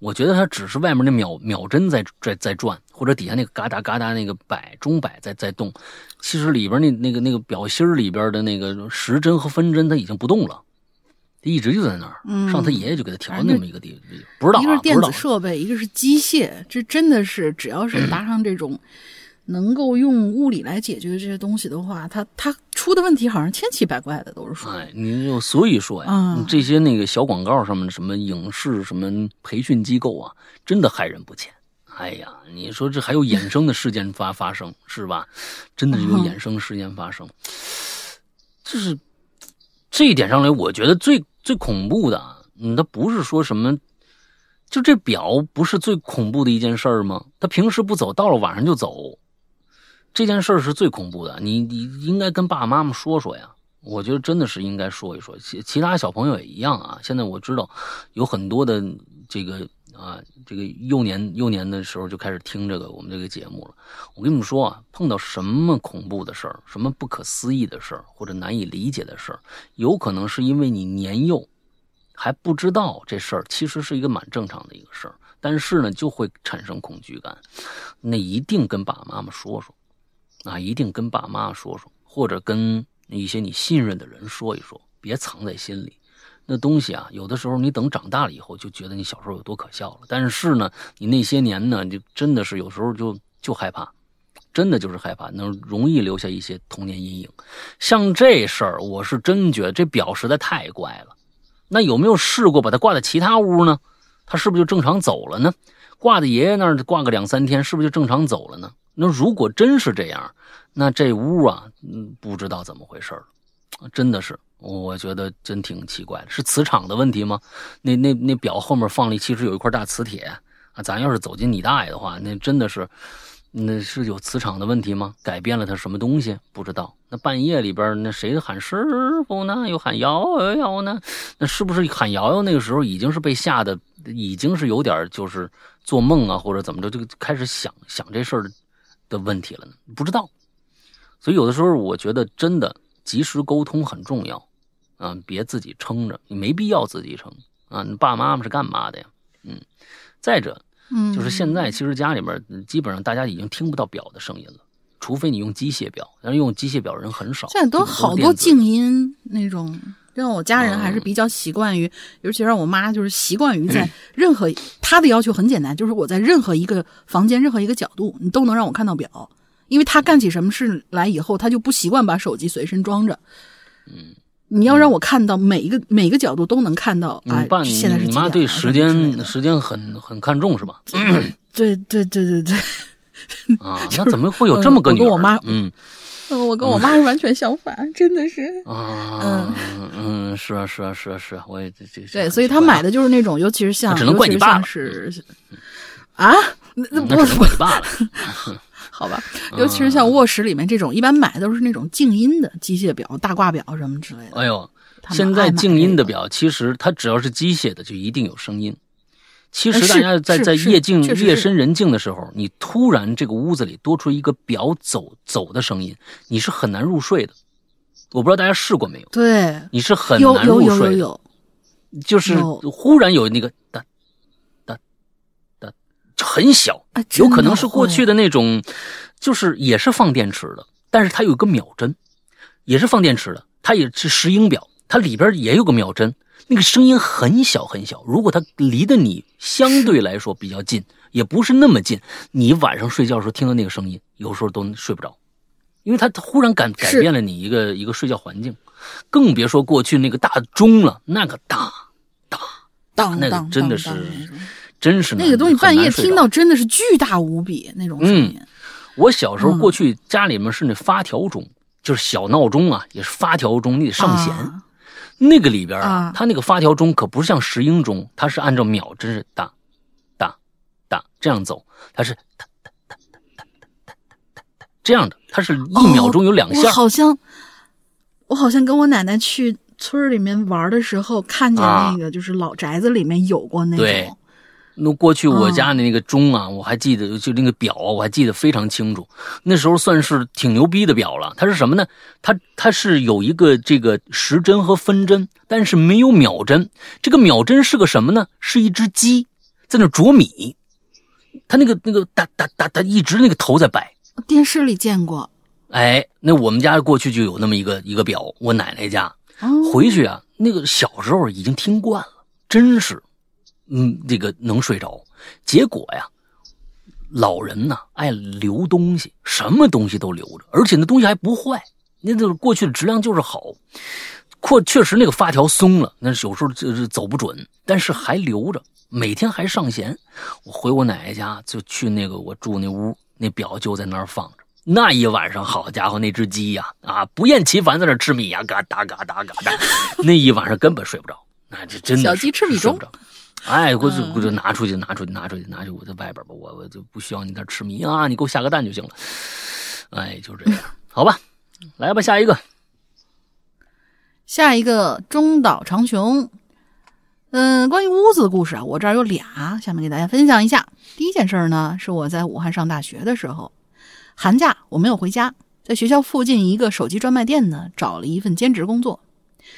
S1: 我觉得他只是外面那秒秒针在在在转，或者底下那个嘎哒嘎哒那个摆钟摆在在动。其实里边那那个那个表芯里边的那个时针和分针，它已经不动了，一直就在那儿。
S2: 嗯
S1: 上他爷爷就给他调那么一个地，不知道啊，
S2: 一个是电子。设备，一个是机械，这真的是只要是搭上这种能够用物理来解决这些东西的话，它它出的问题好像千奇百怪的，都是说。
S1: 哎，你就所以说呀，
S2: 嗯
S1: 这些那个小广告上面的什么影视什么培训机构啊，真的害人不浅。哎呀，你说这还有衍生的事件发 <laughs> 发生是吧？真的是有
S2: 嗯
S1: 衍生事件发生，就是这一点上来，我觉得最最恐怖的，嗯，它不是说什么，就这表不是最恐怖的一件事儿吗？他平时不走，到了晚上就走，这件事是最恐怖的。你你应该跟爸爸妈妈说说呀。我觉得真的是应该说一说，其其他小朋友也一样啊。现在我知道有很多的这个啊，这个幼年幼年的时候就开始听这个我们这个节目了。我跟你们说啊，碰到什么恐怖的事儿，什么不可思议的事儿，或者难以理解的事儿，有可能是因为你年幼还不知道这事儿其实是一个蛮正常的一个事儿，但是呢就会产生恐惧感。那一定跟爸爸妈妈说说啊，一定跟爸妈说说，或者跟一些你信任的人说一说，别藏在心里。那东西啊，有的时候你等长大了以后，就觉得你小时候有多可笑了。但是呢，你那些年呢，就真的是有时候就就害怕，真的就是害怕，能容易留下一些童年阴影。像这事儿，我是真觉得这表实在太怪了。那有没有试过把它挂在其他屋呢？它是不是就正常走了呢？挂在爷爷那儿挂个两三天，是不是就正常走了呢？那如果真是这样，那这屋啊，嗯，不知道怎么回事了，真的是，我觉得真挺奇怪的，是磁场的问题吗？那那那表后面放了其实有一块大磁铁啊，咱要是走进你大爷的话，那真的是，那是有磁场的问题吗？改变了他什么东西？不知道。那半夜里边，那谁喊师傅呢？又喊瑶瑶呢？那是不是喊瑶瑶那个时候已经是被吓得，已经是有点就是做梦啊，或者怎么着，就开始想想这事儿的问题了呢？不知道。所以有的时候，我觉得真的及时沟通很重要啊，别自己撑着，你没必要自己撑啊。你爸爸妈妈是干嘛的呀？嗯，再者
S2: 嗯，
S1: 就是现在，其实家里边嗯基本上大家已经听不到表的声音了，除非你用机械表，但是用机械表人很少。
S2: 现在都好多静音那种，让我家人还是
S1: 嗯
S2: 比较习惯于，尤其让我妈就是习惯于在 <laughs> 任何她的要求很简单，就是我在任何一个房间、任何一个角度，你都能让我看到表，因为她干起什么事来以后，她就不习惯把手机随身装着。
S1: 嗯，
S2: 你要让我看到每一个每一个角度都能看到，哎
S1: 你爸，你
S2: 现在是
S1: 你
S2: 几点了
S1: 妈对时间时间很很看重是吧？
S2: 对对对对对，
S1: 啊，那怎么会有这么个女儿？
S2: 我跟我妈
S1: 嗯
S2: 呃我跟我妈是完全相反，真的是。
S1: 啊，嗯，是啊，是啊，是啊，是啊，我也这这
S2: 对，所以他买的就是那种，尤其是像，
S1: 只能怪你爸
S2: 是是啊，那那不
S1: 只能怪你爸了。
S2: 好吧，尤其是像卧室里面这种，一般买的都是那种静音的机械表、大挂表什么之类的。
S1: 哎呦，现在静音的表，其实它只要是机械的，就一定有声音。其实
S2: 呃
S1: 大家在在夜静夜深人静的时候，你突然这个屋子里多出一个表走走的声音，你是很难入睡的。我不知道大家试过没有，
S2: 对，
S1: 你是很难入
S2: 有有
S1: 睡的，
S2: 有有，
S1: 就是忽然有那个哒哒哒，很小，
S2: 啊，
S1: 有可能是过去的那种，就是也是放电池的，但是它有一个秒针，也是放电池的，它也是石英表，它里边也有个秒针，那个声音很小很小。如果它离得你相对来说比较近，也不是那么近，你晚上睡觉的时候听到那个声音，有时候都睡不着，因为它它忽然改改变了你一个一个睡觉环境，更别说过去那个大钟了，那个大那个
S2: 当当
S1: 真的是真是
S2: 那个东西半夜听到真的是巨大无比那种声音。
S1: 我小时候
S2: 嗯
S1: 过去家里面是那发条钟，就是小闹钟啊，也是发条钟，你得上弦。
S2: 啊
S1: 那个里边啊
S2: 啊，
S1: 它那个发条钟可不是像石英钟，它是按照秒针是哒哒哒这样走，它是哒哒哒哒哒哒哒哒哒这样的，它是一秒钟有两下
S2: 哦我。好像，我好像跟我奶奶去村里面玩的时候，看见
S1: 啊
S2: 那个就是老宅子里面有过那
S1: 对
S2: 种。
S1: 那过去我
S2: 嗯
S1: 家的那个钟啊，我还记得，就那个表啊，我还记得非常清楚。那时候算是挺牛逼的表了。它是什么呢？它它是有一个这个时针和分针，但是没有秒针。这个秒针是个什么呢？是一只鸡在那啄米。它那个那个哒哒哒哒，一直那个头在摆。
S2: 电视里见过。
S1: 哎，那我们家过去就有那么一个一个表，我奶奶家。
S2: 哦，
S1: 回去啊，那个小时候已经听惯了，真是，嗯，这个能睡着。结果呀，老人呢爱留东西，什么东西都留着，而且那东西还不坏，那就是过去的质量就是好。确确实那个发条松了，那有时候就是走不准，但是还留着，每天还上弦。我回我奶奶家就去那个我住那屋，那表就在那儿放着。那一晚上，好家伙，那只鸡呀，啊，不厌其烦在那儿吃米呀，嘎哒嘎哒嘎哒，<laughs> 那一晚上根本睡不着，那这真的
S2: 小鸡吃米粥
S1: 哎，我就
S2: 嗯
S1: 我就拿出去，拿出去，拿出去，拿去，我在外边吧，我我就不需要你那儿吃米啊，你给我下个蛋就行了。哎，就这样，好吧，来吧，下一个。
S2: 下一个中岛长雄。嗯，关于屋子的故事啊，我这儿有俩，下面给大家分享一下。第一件事儿呢，是我在武汉上大学的时候，寒假我没有回家，在学校附近一个手机专卖店呢找了一份兼职工作。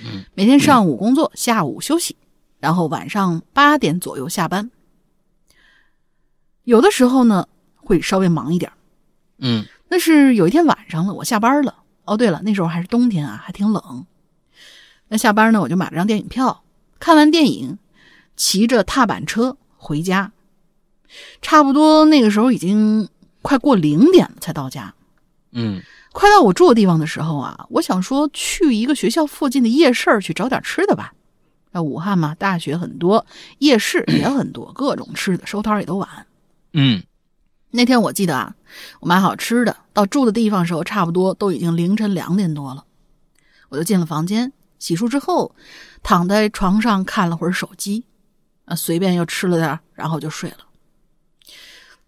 S1: 嗯，
S2: 每天上午工作，下午休息，然后晚上八点左右下班。有的时候呢会稍微忙一点儿，
S1: 嗯
S2: 那是有一天晚上了，我下班了。哦，对了，那时候还是冬天啊，还挺冷。那下班呢，我就买了张电影票，看完电影，骑着踏板车回家。差不多那个时候已经快过零点了才到家。
S1: 嗯
S2: 快到我住的地方的时候啊，我想说去一个学校附近的夜市去找点吃的吧。那武汉嘛，大学很多，夜市 <clears throat> 也很多，各种吃的，收摊儿也都晚。
S1: 嗯
S2: 那天我记得啊，我买好吃的，到住的地方时候，差不多都已经凌晨两点多了。我就进了房间，洗漱之后，躺在床上看了会儿手机，啊，随便又吃了点儿，然后就睡了。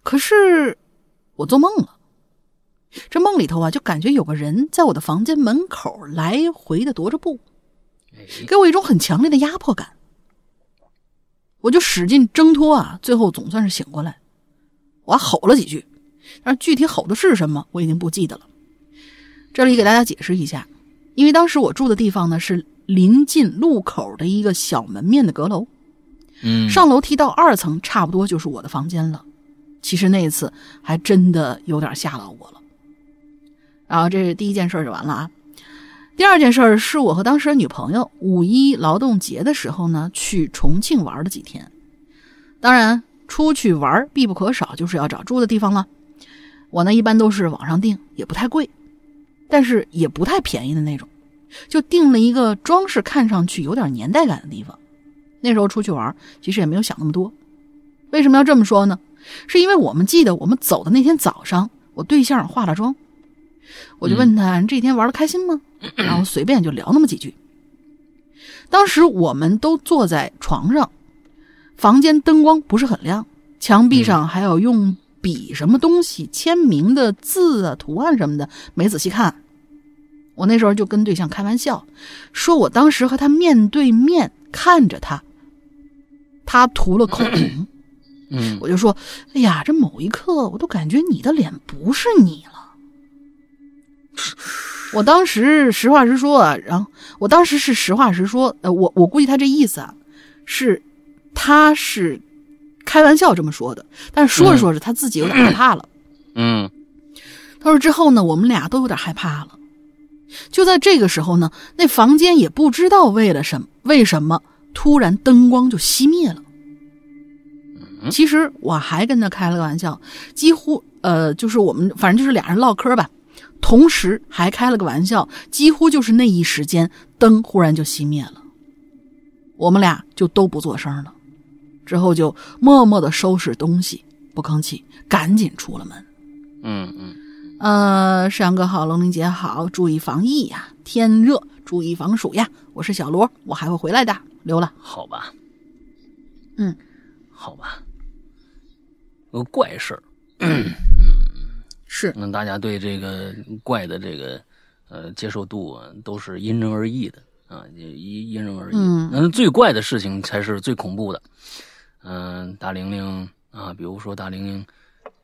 S2: 可是我做梦了，这梦里头啊，就感觉有个人在我的房间门口来回的踱着步，
S1: 哎
S2: 给我一种很强烈的压迫感。我就使劲挣脱啊，最后总算是醒过来。我还吼了几句，但是具体吼的是什么，我已经不记得了。这里给大家解释一下，因为当时我住的地方呢是临近路口的一个小门面的阁楼，
S1: 嗯，
S2: 上楼梯到二层差不多就是我的房间了。其实那一次还真的有点吓到我了。然后这是第一件事就完了啊。第二件事儿是我和当时的女朋友五一劳动节的时候呢，去重庆玩了几天。当然，出去玩必不可少就是要找住的地方了。我呢一般都是网上订，也不太贵，但是也不太便宜的那种，就订了一个装饰看上去有点年代感的地方。那时候出去玩，其实也没有想那么多。为什么要这么说呢？是因为我们记得我们走的那天早上，我对象化了妆，我就问他：“你这几天玩的开心吗？”然后随便就聊那么几句。当时我们都坐在床上，房间灯光不是很亮，墙壁上还有用笔什么东西，签名的字啊、图案什么的，没仔细看。我那时候就跟对象开玩笑，说我当时和他面对面看着他，他涂了口红，
S1: 嗯
S2: 我就说：“哎呀，这某一刻我都感觉你的脸不是你了。”我当时实话实说啊，然后我当时是实话实说，呃，我我估计他这意思啊，是他是开玩笑这么说的，但是说着说着他自己有点害怕了。
S1: 嗯
S2: 他说之后呢，我们俩都有点害怕了。就在这个时候呢，那房间也不知道为了什么，为什么突然灯光就熄灭了。其实我还跟他开了个玩笑，几乎呃，就是我们反正就是俩人唠嗑吧，同时还开了个玩笑，几乎就是那一时间灯忽然就熄灭了，我们俩就都不做声了，之后就默默的收拾东西，不吭气，赶紧出了门。
S1: 嗯嗯，
S2: 呃，山哥好，龙玲姐好，注意防疫呀，天热注意防暑呀。我是小罗，我还会回来的，溜了。
S1: 好吧，
S2: 嗯，
S1: 好吧，有个怪事儿，<clears throat>
S2: 是，
S1: 那大家对这个怪的这个呃接受度啊，都是因人而异的啊，也因因人而异。
S2: 嗯
S1: 那最怪的事情才是最恐怖的。嗯、大玲玲啊，比如说大玲玲，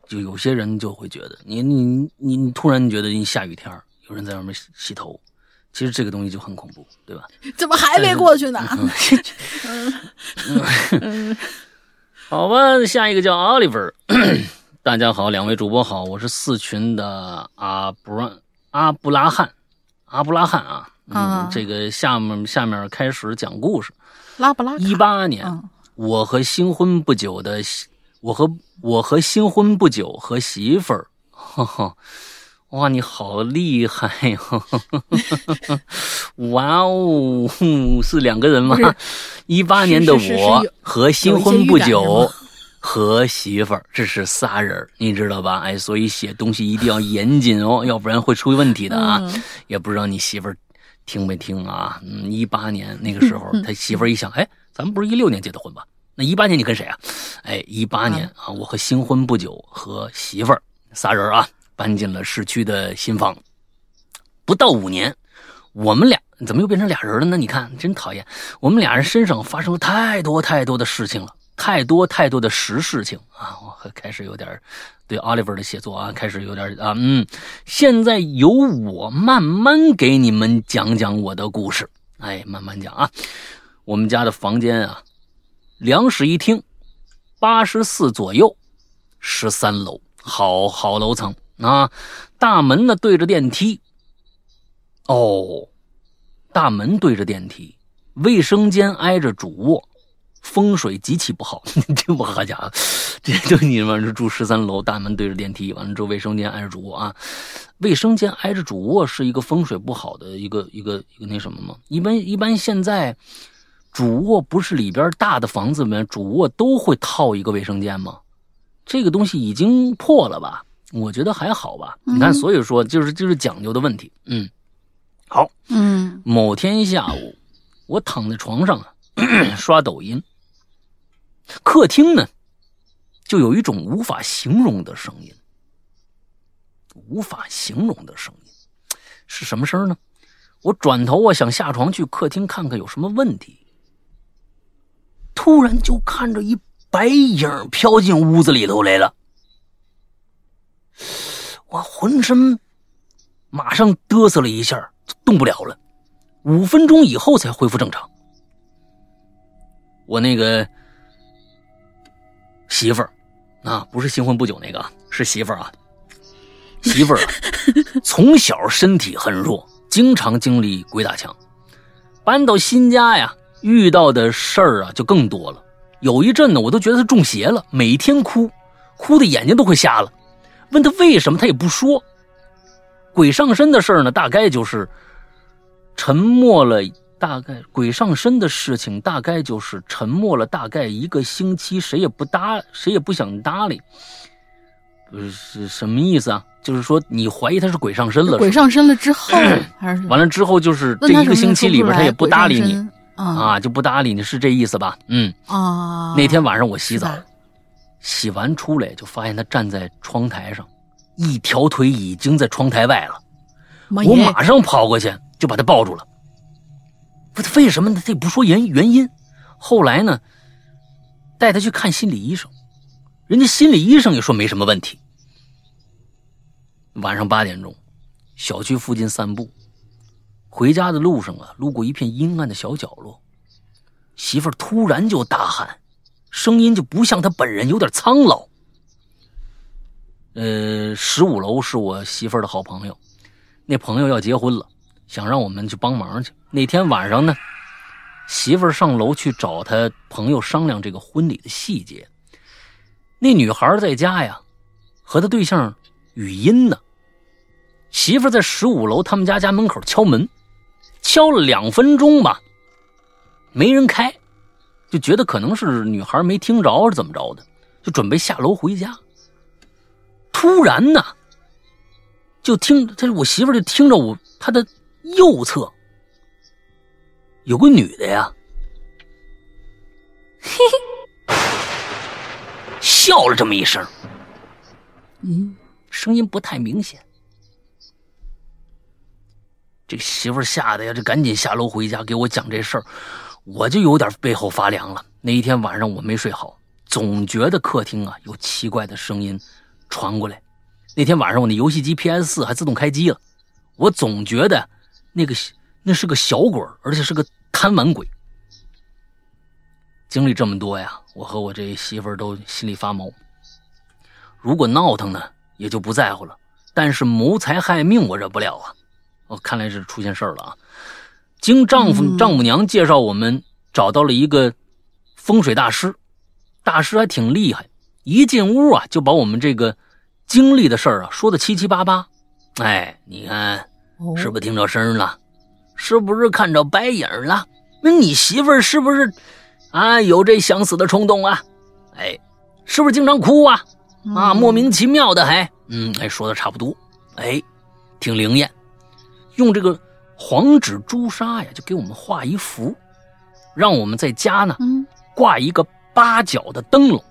S1: 就有些人就会觉得你你你你突然觉得你下雨天儿有人在外面洗洗头，其实这个东西就很恐怖，对吧？<laughs>
S2: 怎么还没过去呢？<laughs>
S1: 嗯 <laughs> 好吧，下一个叫 Oliver，大家好，两位主播好，我是四群的阿布拉阿布拉罕，阿布拉罕啊，嗯，
S2: 啊
S1: 这个下面下面开始讲故事。
S2: 拉布拉卡
S1: 一八年，
S2: 嗯
S1: 我和新婚不久的媳，我和我和新婚不久和媳妇儿，<laughs> 哇，你好厉害呀！<laughs> 哇哦，是两个人吗？一八年的我和新婚不久和媳妇儿，这是仨人你知道吧？哎，所以写东西一定要严谨哦，<laughs> 要不然会出问题的啊。
S2: 嗯
S1: 也不知道你媳妇儿听没听啊？嗯，一八年那个时候，他媳妇儿一想，哎，咱们不是一六年结的婚吧？那一八年你跟谁啊？哎，一八年啊，我和新婚不久和媳妇儿仨人啊，搬进了市区的新房。不到五年，我们俩怎么又变成俩人了呢？你看，真讨厌。我们俩人身上发生了太多太多的事情了，太多太多的实事情啊！我开始有点对 Oliver 的写作啊，开始有点啊，嗯。现在由我慢慢给你们讲讲我的故事。哎，慢慢讲啊。我们家的房间啊，两室一厅，八十四左右，十三楼，好好楼层啊。大门呢对着电梯。哦，大门对着电梯，卫生间挨着主卧，风水极其不好。<laughs> 这我好家伙，<laughs> 这就你们这住十三楼，大门对着电梯，完了之后卫生间挨着主卧啊。卫生间挨着主卧是一个风水不好的一个一个一个那什么吗？一般一般现在主卧不是里边大的房子里面主卧都会套一个卫生间吗？这个东西已经破了吧？我觉得还好吧。你看，
S2: 嗯
S1: 所以说就是就是讲究的问题。嗯，好。
S2: 嗯
S1: 某天下午，我躺在床上啊，<clears throat> 刷抖音。客厅呢，就有一种无法形容的声音，无法形容的声音，是什么声呢？我转头啊，想下床去客厅看看有什么问题，突然就看着一白影飘进屋子里头来了，我浑身马上嘚瑟了一下，动不了了。五分钟以后才恢复正常。我那个媳妇儿啊，不是新婚不久那个，是媳妇儿啊。媳妇儿啊，从小身体很弱，经常经历鬼打墙。搬到新家呀，遇到的事儿啊就更多了。有一阵呢，我都觉得她中邪了，每天哭，哭的眼睛都快瞎了。问她为什么，她也不说。鬼上身的事儿呢，大概就是沉默了。大概鬼上身的事情，大概就是沉默了大概一个星期，谁也不搭，谁也不想搭理。不是是什么意思啊？就是说你怀疑他是鬼上身了，
S2: 鬼上身了之后还是
S1: 完了之后就是这一个星期里边，他也不搭理你
S2: 啊
S1: 啊，就不搭理你，是这意思吧？嗯，
S2: 啊！
S1: 那天晚上我洗澡，洗完出来就发现他站在窗台上，一条腿已经在窗台外了。我马上跑过去就把他抱住了。他为什么呢？他也不说原原因。后来呢，带他去看心理医生，人家心理医生也说没什么问题。晚上八点钟，小区附近散步，回家的路上啊，路过一片阴暗的小角落，媳妇儿突然就大喊，声音就不像她本人，有点苍老。呃，十五楼是我媳妇儿的好朋友，那朋友要结婚了，想让我们去帮忙去。那天晚上呢。媳妇儿上楼去找他朋友商量这个婚礼的细节。那女孩在家呀，和她对象语音呢。媳妇在十五楼他们家家门口敲门，敲了两分钟吧，没人开，就觉得可能是女孩没听着是怎么着的，就准备下楼回家。突然呢，就听他我媳妇就听着我她的右侧。有个女的呀，嘿嘿，笑了这么一声，嗯，声音不太明显。这个媳妇吓得呀，这赶紧下楼回家给我讲这事儿，我就有点背后发凉了。那一天晚上我没睡好，总觉得客厅啊有奇怪的声音传过来。那天晚上我那游戏机 PS 四还自动开机了，我总觉得那个那是个小鬼，而且是个。贪玩鬼，经历这么多呀，我和我这媳妇儿都心里发毛。如果闹腾呢，也就不在乎了；但是谋财害命，我忍不了啊！哦，看来是出现事儿了啊！经丈夫丈母娘介绍，我们找到了一个风水大师，大师还挺厉害。一进屋啊，就把我们这个经历的事儿啊说的七七八八。哎，你看，是不是听着声了？是不是看着白影了？那你媳妇儿是不是啊有这想死的冲动啊？哎，是不是经常哭啊？啊，莫名其妙的还嗯，哎，说的差不多，哎，挺灵验。用这个黄纸朱砂呀，就给我们画一幅，让我们在家呢挂一个八角的灯笼。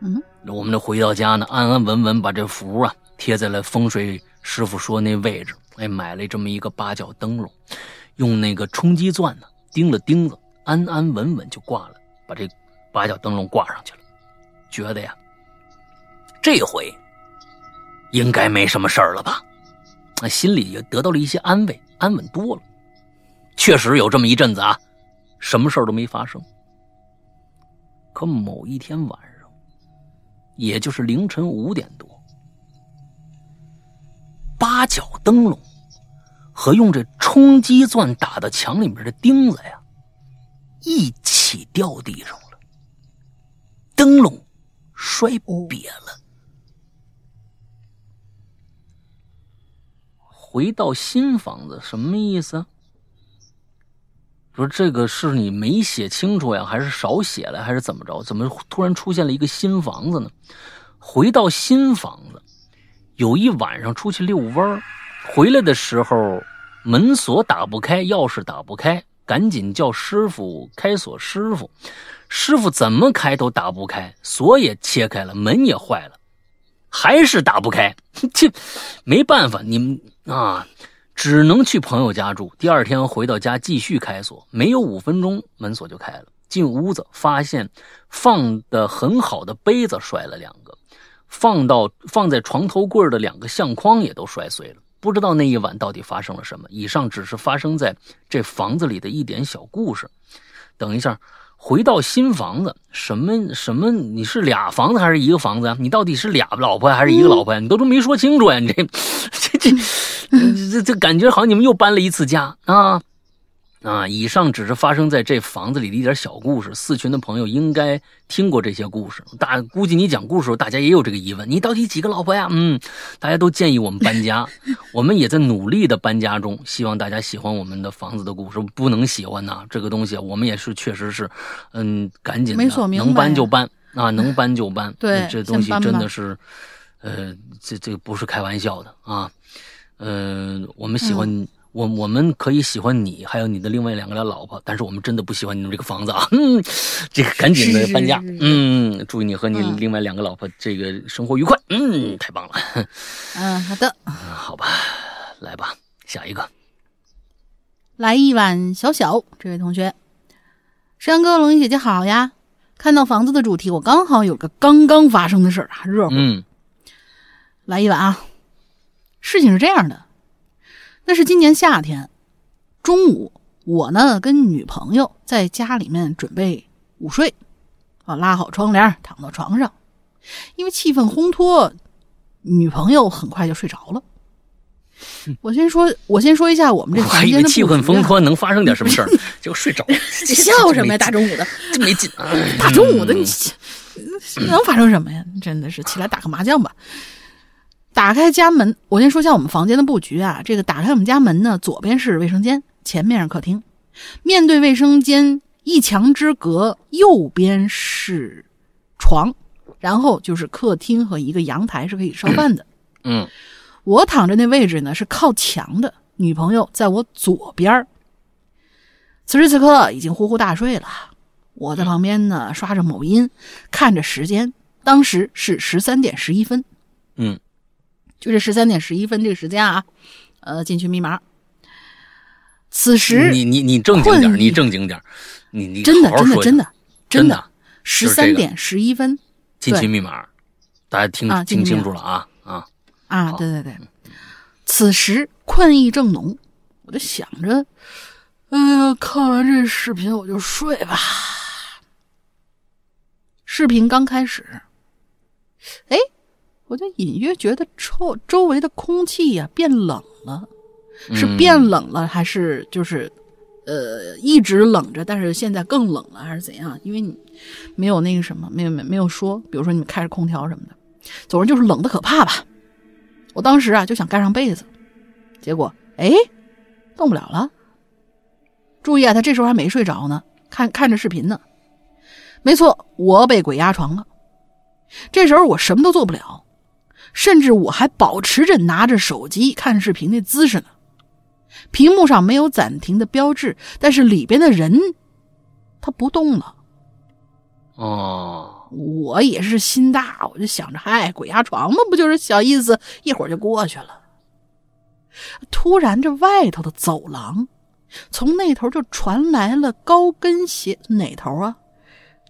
S2: 嗯，
S1: 我们就回到家呢，安安稳稳把这符啊贴在了风水师傅说那位置。哎，买了这么一个八角灯笼，用那个冲击钻呢钉了钉子，安安稳稳就挂了，把这八角灯笼挂上去了。觉得呀，这回应该没什么事儿了吧？那心里也得到了一些安慰，安稳多了。确实有这么一阵子啊，什么事儿都没发生。可某一天晚上，也就是凌晨五点多。八角灯笼和用这冲击钻打到墙里面的钉子呀，一起掉地上了，灯笼摔瘪了。回到新房子什么意思？说这个是你没写清楚呀，还是少写了，还是怎么着？怎么突然出现了一个新房子呢？回到新房子。有一晚上出去遛弯回来的时候门锁打不开，钥匙打不开，赶紧叫师傅开锁。师傅，师傅怎么开都打不开，锁也切开了，门也坏了，还是打不开。<laughs> 这没办法，你们啊，只能去朋友家住。第二天回到家继续开锁，没有五分钟门锁就开了。进屋子发现放的很好的杯子摔了两个。放到放在床头柜的两个相框也都摔碎了，不知道那一晚到底发生了什么。以上只是发生在这房子里的一点小故事。等一下，回到新房子，什么什么？你是俩房子还是一个房子呀？你到底是俩老婆还是一个老婆呀？你都都没说清楚呀！你这 <laughs> 这这这这感觉好像你们又搬了一次家啊！啊，以上只是发生在这房子里的一点小故事。四群的朋友应该听过这些故事，大估计你讲故事，大家也有这个疑问：你到底几个老婆呀？嗯，大家都建议我们搬家，<laughs> 我们也在努力的搬家中。希望大家喜欢我们的房子的故事，不能喜欢呐，这个东西我们也是确实是，嗯，赶紧的，能搬就搬 <laughs> 啊，能搬就搬。<laughs>
S2: 对，
S1: 这东西真的是，呃，这这个不是开玩笑的啊。嗯，我们喜欢。我我们可以喜欢你，还有你的另外两个老婆，但是我们真的不喜欢你们这个房子啊！<laughs> 嗯，这个赶紧的搬家。
S2: 是是是
S1: 嗯，祝你和你
S2: 嗯
S1: 另外两个老婆这个生活愉快。嗯，太棒了。
S2: 嗯，好的，
S1: 嗯好吧，来吧，下一个。
S2: 来一碗小小，这位同学，山哥、龙吟姐姐好呀！看到房子的主题，我刚好有个刚刚发生的事儿啊，热乎。
S1: 嗯
S2: 来一碗啊！事情是这样的，那是今年夏天中午，我呢跟女朋友在家里面准备午睡，啊，拉好窗帘，躺到床上，因为气氛烘托，女朋友很快就睡着了。我先说，我先说一下我们这
S1: 我
S2: 房间的
S1: 气氛烘托能发生点什么事儿，<laughs> 结果睡着了。<laughs>
S2: 这笑什么呀？大中午的，
S1: 真没劲啊！
S2: 大中午的，你 <laughs> 能发生什么呀？真的是起来打个麻将吧。打开家门，我先说一下我们房间的布局啊。这个打开我们家门呢，左边是卫生间，前面是客厅，面对卫生间一墙之隔，右边是床，然后就是客厅和一个阳台是可以烧饭的。
S1: 嗯。
S2: 我躺着那位置呢是靠墙的，女朋友在我左边儿。此时此刻已经呼呼大睡了，我在旁边呢刷着某音，看着时间，当时是十三点十一分，
S1: 嗯
S2: 就这十三点十一分这个时间啊，呃，进去密码。此时
S1: 你你你正经点你正经点，你你
S2: 真的真的真的
S1: 真
S2: 的十三点十一分
S1: 进
S2: 对
S1: 群密码，大家听
S2: 啊
S1: 听清楚了啊啊！
S2: 啊，对对对，此时困意正浓，我就想着，哎呀，看完这视频我就睡吧。视频刚开始，哎，我就隐约觉得周周围的空气呀、变冷了，是
S1: 嗯
S2: 变冷了，还是就是呃一直冷着，但是现在更冷了，还是怎样？因为你没有那个什么，没有没有没有说，比如说你们开着空调什么的，总之就是冷的可怕吧。我当时啊就想盖上被子，结果哎动不了了。注意啊，他这时候还没睡着呢，看看着视频呢。没错，我被鬼压床了。这时候我什么都做不了，甚至我还保持着拿着手机看视频的姿势呢。屏幕上没有暂停的标志，但是里边的人他不动了。
S1: 哦，
S2: 我也是心大，我就想着，嗨，鬼压床嘛，不就是小意思，一会儿就过去了。突然，这外头的走廊，从那头就传来了高跟鞋，哪头啊？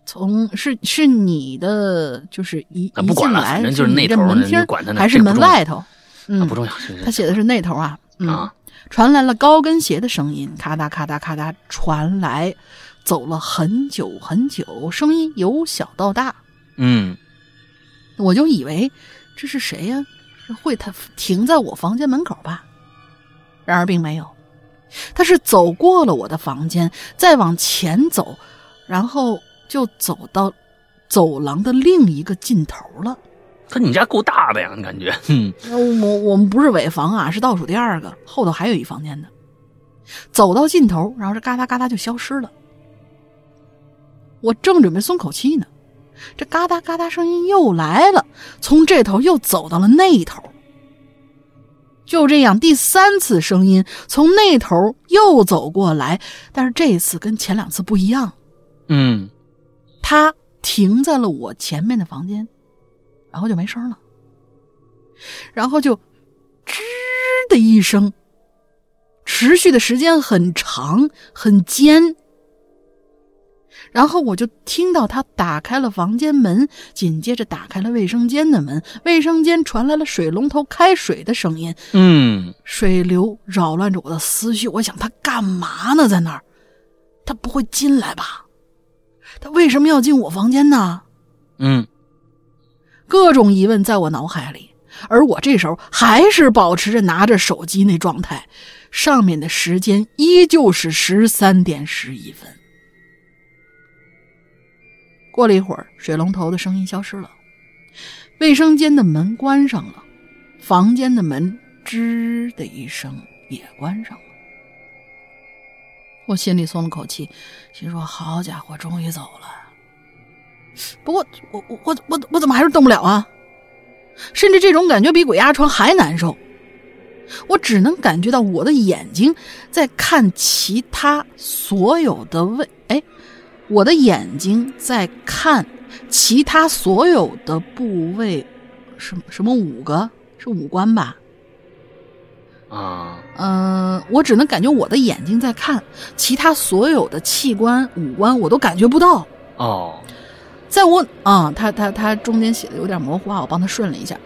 S2: 从是是你的，就是一一进来，
S1: 反正就是那头
S2: 门厅
S1: 你管他呢
S2: 还是门外头？
S1: 啊
S2: 嗯，
S1: 不重要，
S2: 他写的是那头啊，嗯，
S1: 啊，
S2: 传来了高跟鞋的声音，咔嗒咔嗒咔嗒传来，走了很久很久，声音由小到大，
S1: 嗯
S2: 我就以为这是谁呀、是会他停在我房间门口吧？然而并没有，他是走过了我的房间，再往前走，然后就走到走廊的另一个尽头了。
S1: 可你们家够大的呀，你感觉？<laughs> 嗯
S2: 呃我我们不是尾房啊，是倒数第二个，后头还有一房间呢。走到尽头，然后这嘎哒嘎哒就消失了。我正准备松口气呢，这嘎哒嘎哒声音又来了，从这头又走到了那头。就这样，第三次声音从那头又走过来，但是这次跟前两次不一样，
S1: 嗯
S2: 它停在了我前面的房间，然后就没声了，然后就吱的一声，持续的时间很长很尖，然后我就听到他打开了房间门，紧接着打开了卫生间的门，卫生间传来了水龙头开水的声音，
S1: 嗯
S2: 水流扰乱着我的思绪。我想他干嘛呢？在那儿，他不会进来吧？他为什么要进我房间呢？
S1: 嗯
S2: 各种疑问在我脑海里，而我这时候还是保持着拿着手机那状态，上面的时间依旧是十三点十一分。过了一会儿，水龙头的声音消失了，卫生间的门关上了，房间的门吱的一声也关上了。我心里松了口气，心说：“好家伙，终于走了。”不过，我我我我我怎么还是动不了啊？甚至这种感觉比鬼压床还难受。我只能感觉到我的眼睛在看其他所有的位，哎，我的眼睛在看其他所有的部位，什么什么五个是五官吧？
S1: 啊，
S2: 嗯、我只能感觉我的眼睛在看其他所有的器官五官，我都感觉不到。
S1: 哦，
S2: 在我啊，他他他中间写的有点模糊啊，我帮他顺了一下。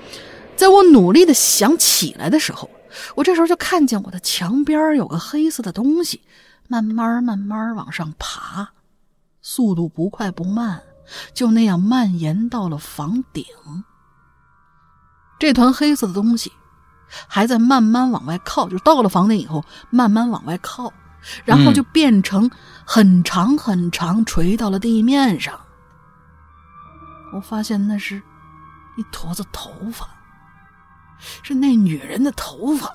S2: 在我努力的想起来的时候，我这时候就看见我的墙边有个黑色的东西，慢慢慢慢往上爬，速度不快不慢，就那样蔓延到了房顶。这团黑色的东西还在慢慢往外靠，就到了房顶以后，慢慢往外靠，然后就变成很长很长，垂到了地面上。我发现那是一坨子头发，是那女人的头发。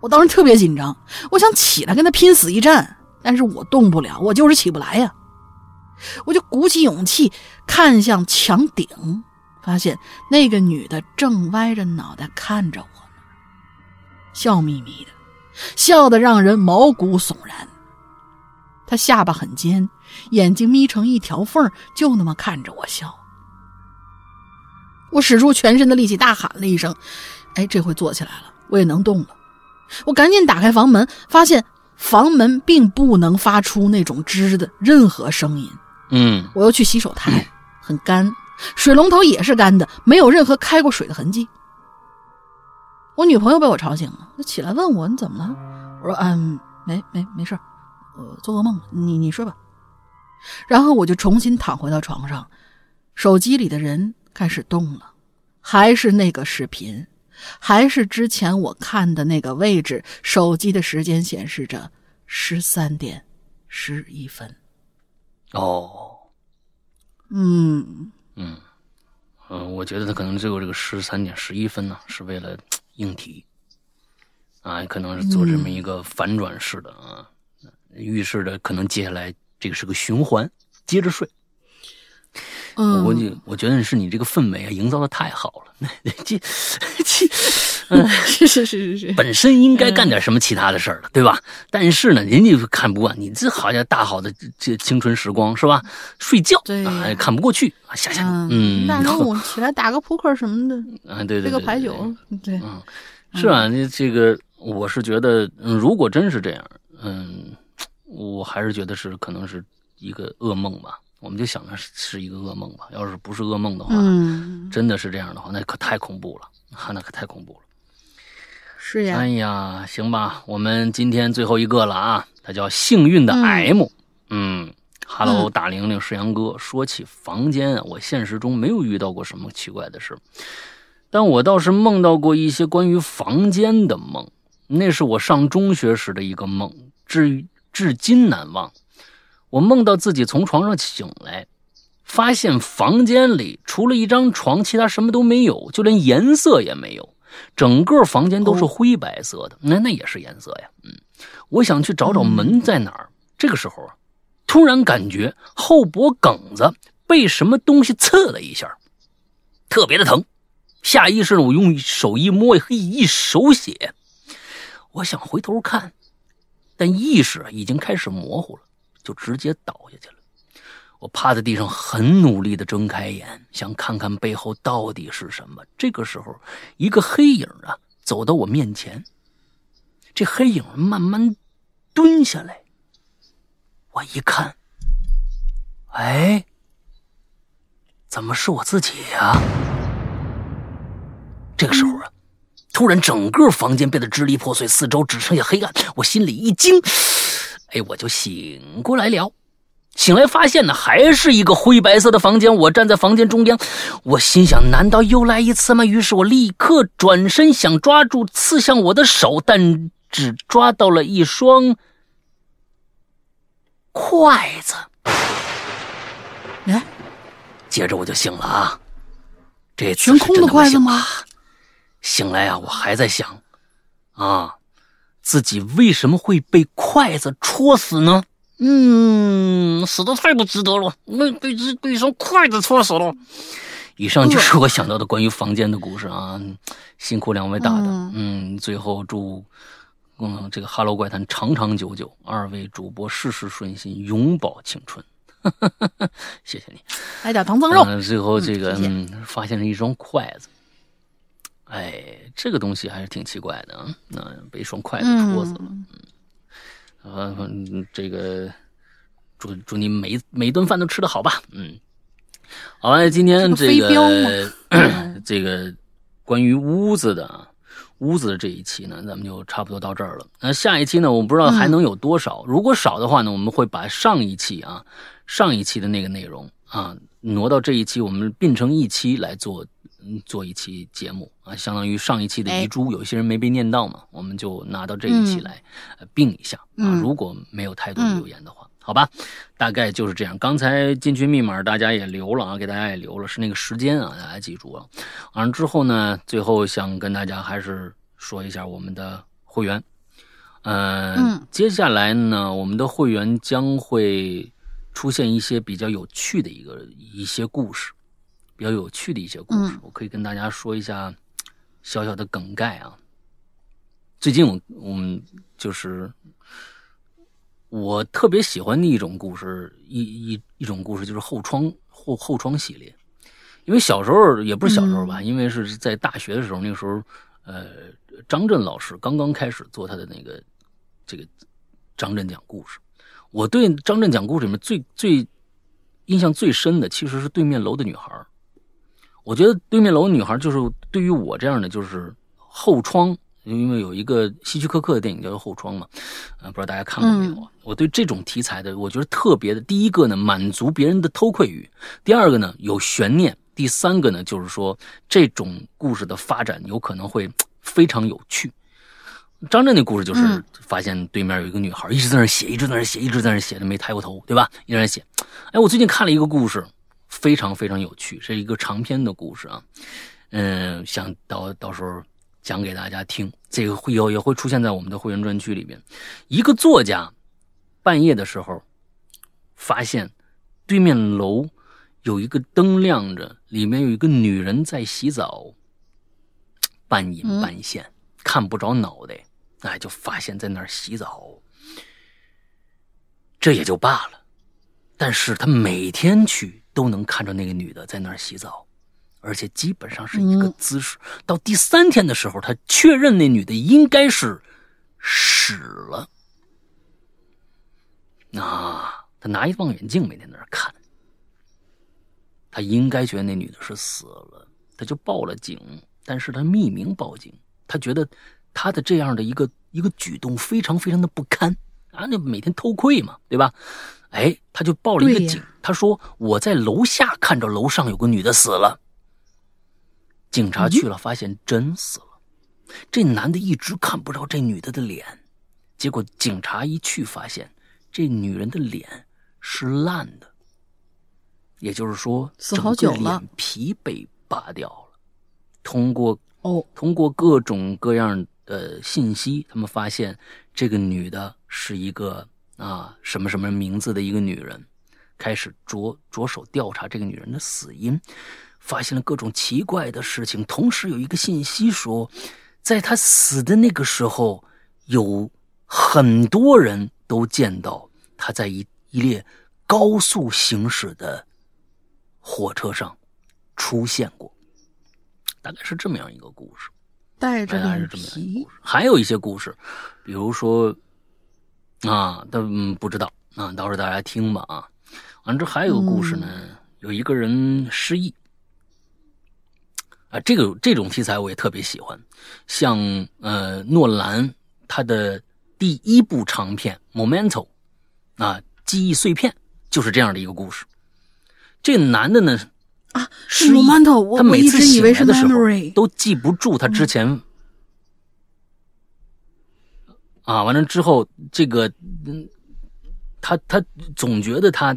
S2: 我当时特别紧张，我想起来跟她拼死一战，但是我动不了，我就是起不来呀。我就鼓起勇气看向墙顶，发现那个女的正歪着脑袋看着我呢，笑眯眯的，笑得让人毛骨悚然。她下巴很尖，眼睛眯成一条缝，就那么看着我笑。我使出全身的力气，大喊了一声：“哎，这回坐起来了，我也能动了。”我赶紧打开房门，发现房门并不能发出那种吱的任何声音。
S1: 嗯
S2: 我又去洗手台，很干，水龙头也是干的，没有任何开过水的痕迹。我女朋友被我吵醒了，她起来问我：“你怎么了？”我说：“嗯，没没没事儿，呃，做噩梦了。你你睡吧。”然后我就重新躺回到床上，手机里的人开始动了，还是那个视频，还是之前我看的那个位置，手机的时间显示着十三点十一分。
S1: 哦，
S2: 嗯，
S1: 嗯嗯，我觉得他可能最后这个十三点十一分呢，是为了应题啊，可能是做这么一个反转式的啊，预示着可能接下来这个是个循环，接着睡。
S2: 嗯，
S1: 我就我觉得是你这个氛围啊，营造的太好了。<laughs> 这这嗯 <laughs>
S2: 是是是是是，
S1: 本身应该干点什么其他的事儿了，对吧？但是呢，人家看不惯你这好像大好的这这青春时光是吧？睡觉
S2: 对
S1: 啊，看不过去啊，吓吓你。嗯，
S2: 那中午起来打个扑克什么的，
S1: 啊，对对对，
S2: 这个牌九，对，
S1: 嗯，是啊，这这个我是觉得，嗯如果真是这样，嗯，我还是觉得是可能是一个噩梦吧。我们就想着是是一个噩梦吧。要是不是噩梦的话，
S2: 嗯，
S1: 真的是这样的话，那可太恐怖了啊，那可太恐怖了。<laughs>
S2: 是呀
S1: 哎，呀，行吧，我们今天最后一个了啊，他叫幸运的 M，嗯。哈喽，
S2: 嗯
S1: 大玲玲，是杨哥。说起房间啊，我现实中没有遇到过什么奇怪的事，但我倒是梦到过一些关于房间的梦。那是我上中学时的一个梦，至至今难忘。我梦到自己从床上醒来，发现房间里除了一张床，其他什么都没有，就连颜色也没有。整个房间都是灰白色的，那那也是颜色呀。嗯，我想去找找门在哪儿。这个时候啊，突然感觉后脖梗子被什么东西刺了一下，特别的疼。下意识的我用手一摸，嘿，一手血。我想回头看，但意识已经开始模糊了，就直接倒下去了。我趴在地上，很努力的睁开眼，想看看背后到底是什么。这个时候，一个黑影啊走到我面前，这黑影慢慢蹲下来。我一看，哎，怎么是我自己呀、这个时候啊，突然整个房间变得支离破碎，四周只剩下黑暗。我心里一惊，哎，我就醒过来了。醒来发现呢，还是一个灰白色的房间。我站在房间中央，我心想：难道又来一次吗？于是我立刻转身想抓住刺向我的手，但只抓到了一双筷子。
S2: 哎，
S1: 接着我就醒了啊，这次
S2: 悬空的筷子吗？
S1: 醒来啊，我还在想，啊，自己为什么会被筷子戳死呢？嗯，死的太不值得了，被被这被一双筷子戳死了。以上就是我想到的关于房间的故事啊，辛苦两位大大，
S2: 嗯。
S1: 嗯，最后祝嗯这个哈喽怪谈长长久久，二位主播事事顺心，永葆青春，<laughs> 谢谢你。
S2: 来点唐僧肉，
S1: 嗯最后这个嗯发现了一双筷子，哎，这个东西还是挺奇怪的啊，那、被一双筷子戳死了。
S2: 嗯，
S1: 啊，嗯这个祝祝你每每顿饭都吃得好吧，嗯。好了，今天这
S2: 这个 <clears throat>
S1: 这个关于屋子的啊屋子的这一期呢，咱们就差不多到这儿了。那下一期呢，我不知道还能有多少。如果少的话呢，我们会把上一期啊上一期的那个内容啊挪到这一期，我们并成一期来做。嗯，做一期节目啊，相当于上一期的遗珠，有一些人没被念到嘛，我们就拿到这一期来、呃并一下啊。
S2: 嗯
S1: 如果没有太多的留言的话，好吧，大概就是这样。刚才进群密码大家也留了啊，给大家也留了，是那个时间啊，大家记住了。完了之后呢，最后想跟大家还是说一下我们的会员，呃、
S2: 嗯
S1: 接下来呢，我们的会员将会出现一些比较有趣的一个一些故事，比较有趣的一些故事，
S2: 嗯
S1: 我可以跟大家说一下小小的梗概啊。最近我我们就是我特别喜欢的一种故事，一一一种故事就是后窗后后窗系列。因为小时候也不是小时候吧，因为是在大学的时候，那个时候，呃，张震老师刚刚开始做他的那个这个张震讲故事。我对张震讲故事里面最最印象最深的，其实是对面楼的女孩儿我觉得对面楼的女孩就是对于我这样的，就是后窗，因为有一个希区柯克的电影叫做《后窗》嘛，呃，不知道大家看过没有啊？我对这种题材的，我觉得特别的。第一个呢，满足别人的偷窥欲；第二个呢，有悬念；第三个呢，就是说这种故事的发展有可能会非常有趣。张震那故事就是
S2: 嗯
S1: 发现对面有一个女孩一直在那写，一直在那写，一直在那儿写，没抬过头，对吧？一直在那写。哎，我最近看了一个故事，非常非常有趣，是一个长篇的故事啊。嗯，想到到时候讲给大家听，这个会有也会出现在我们的会员专区里边。一个作家半夜的时候发现对面楼有一个灯亮着，里面有一个女人在洗澡，半隐
S2: 嗯
S1: 半现，看不着脑袋，哎，就发现在那儿洗澡。这也就罢了，但是他每天去都能看着那个女的在那儿洗澡，而且基本上是一个
S2: 嗯
S1: 姿势。到第三天的时候，他确认那女的应该是死了。啊，他拿一望远镜每天在那儿看，他应该觉得那女的是死了，他就报了警，但是他匿名报警，他觉得他的这样的一个一个举动非常非常的不堪啊，那每天偷窥嘛，对吧？哎，他就报了一个警，他说我在楼下看着楼上有个女的死了，警察去了，发现真死了，这男的一直看不着这女的的脸，结果警察一去发现这女人的脸是烂的，也就是说，
S2: 死好
S1: 整个
S2: 久了
S1: 脸皮被扒掉了。通过
S2: 哦，
S1: 通过各种各样的信息，他们发现这个女的是一个啊什么什么名字的一个女人，开始着着手调查这个女人的死因，发现了各种奇怪的事情。同时有一个信息说，在她死的那个时候，有很多人都见到她在一一列高速行驶的火车上出现过。大概是这么样一个故事。
S2: 带着脸皮。
S1: 还有一些故事，比如说啊，但嗯不知道啊，到时候大家听吧啊。完了之后还有个故事呢，有一个人失忆。啊，这个这种题材我也特别喜欢，像呃诺兰他的第一部长片《Momento》啊，记忆碎片就是这样的一个故事。这个男的呢
S2: 啊，
S1: 失忆
S2: Momento，
S1: 他每次醒来的时候都记不住他之前、啊，完了之后，这个嗯，他他总觉得他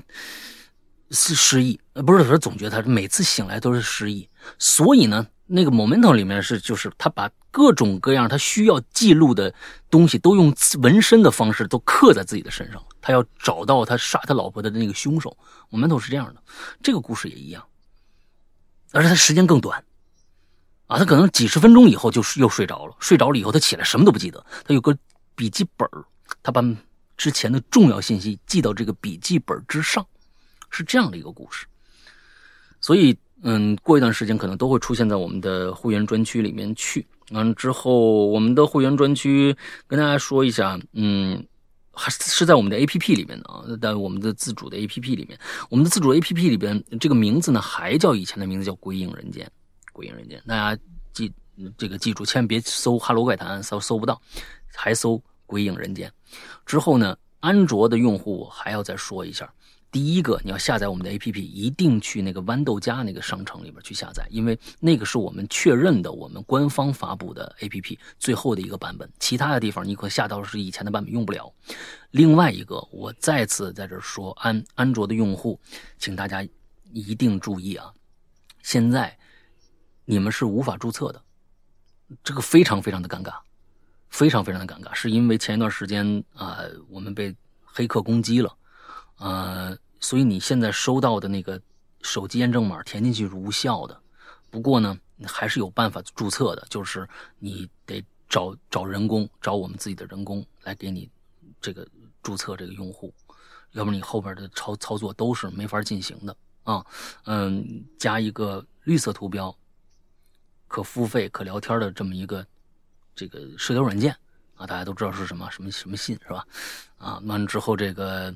S1: 是失忆，不是说总觉得他每次醒来都是失忆，所以呢，那个 momento 里面是就是他把各种各样他需要记录的东西都用纹身的方式都刻在自己的身上，他要找到他杀他老婆的那个凶手。Moment 是这样的，这个故事也一样。而且他时间更短，啊，他可能几十分钟以后就又睡着了，睡着了以后他起来什么都不记得，他有个笔记本他把之前的重要信息记到这个笔记本之上，是这样的一个故事。所以，嗯，过一段时间可能都会出现在我们的会员专区里面去。完之后，我们的会员专区跟大家说一下，嗯。还是在我们的 A P P 里面的啊，在我们的自主的 A P P 里面，我们的自主 A P P 里边这个名字呢，还叫以前的名字叫《鬼影人间》，《鬼影人间》，大家记这个记住，千万别搜“哈喽怪谈”搜搜不到，还搜《鬼影人间》。之后呢，安卓的用户还要再说一下。第一个，你要下载我们的 APP，一定去那个豌豆荚那个商城里边去下载，因为那个是我们确认的，我们官方发布的 APP 最后的一个版本。其他的地方你可下到是以前的版本用不了。另外一个，我再次在这说，安安卓的用户，请大家一定注意啊！现在你们是无法注册的，这个非常非常的尴尬，非常非常的尴尬，是因为前一段时间啊，我们被黑客攻击了。呃，所以你现在收到的那个手机验证码填进去是无效的。不过呢，还是有办法注册的，就是你得找找人工，找我们自己的人工来给你这个注册这个用户，要不然你后边的操操作都是没法进行的啊。嗯，加一个绿色图标，可付费可聊天的这么一个这个社交软件啊，大家都知道是什么什么什么信是吧？啊，完了之后这个。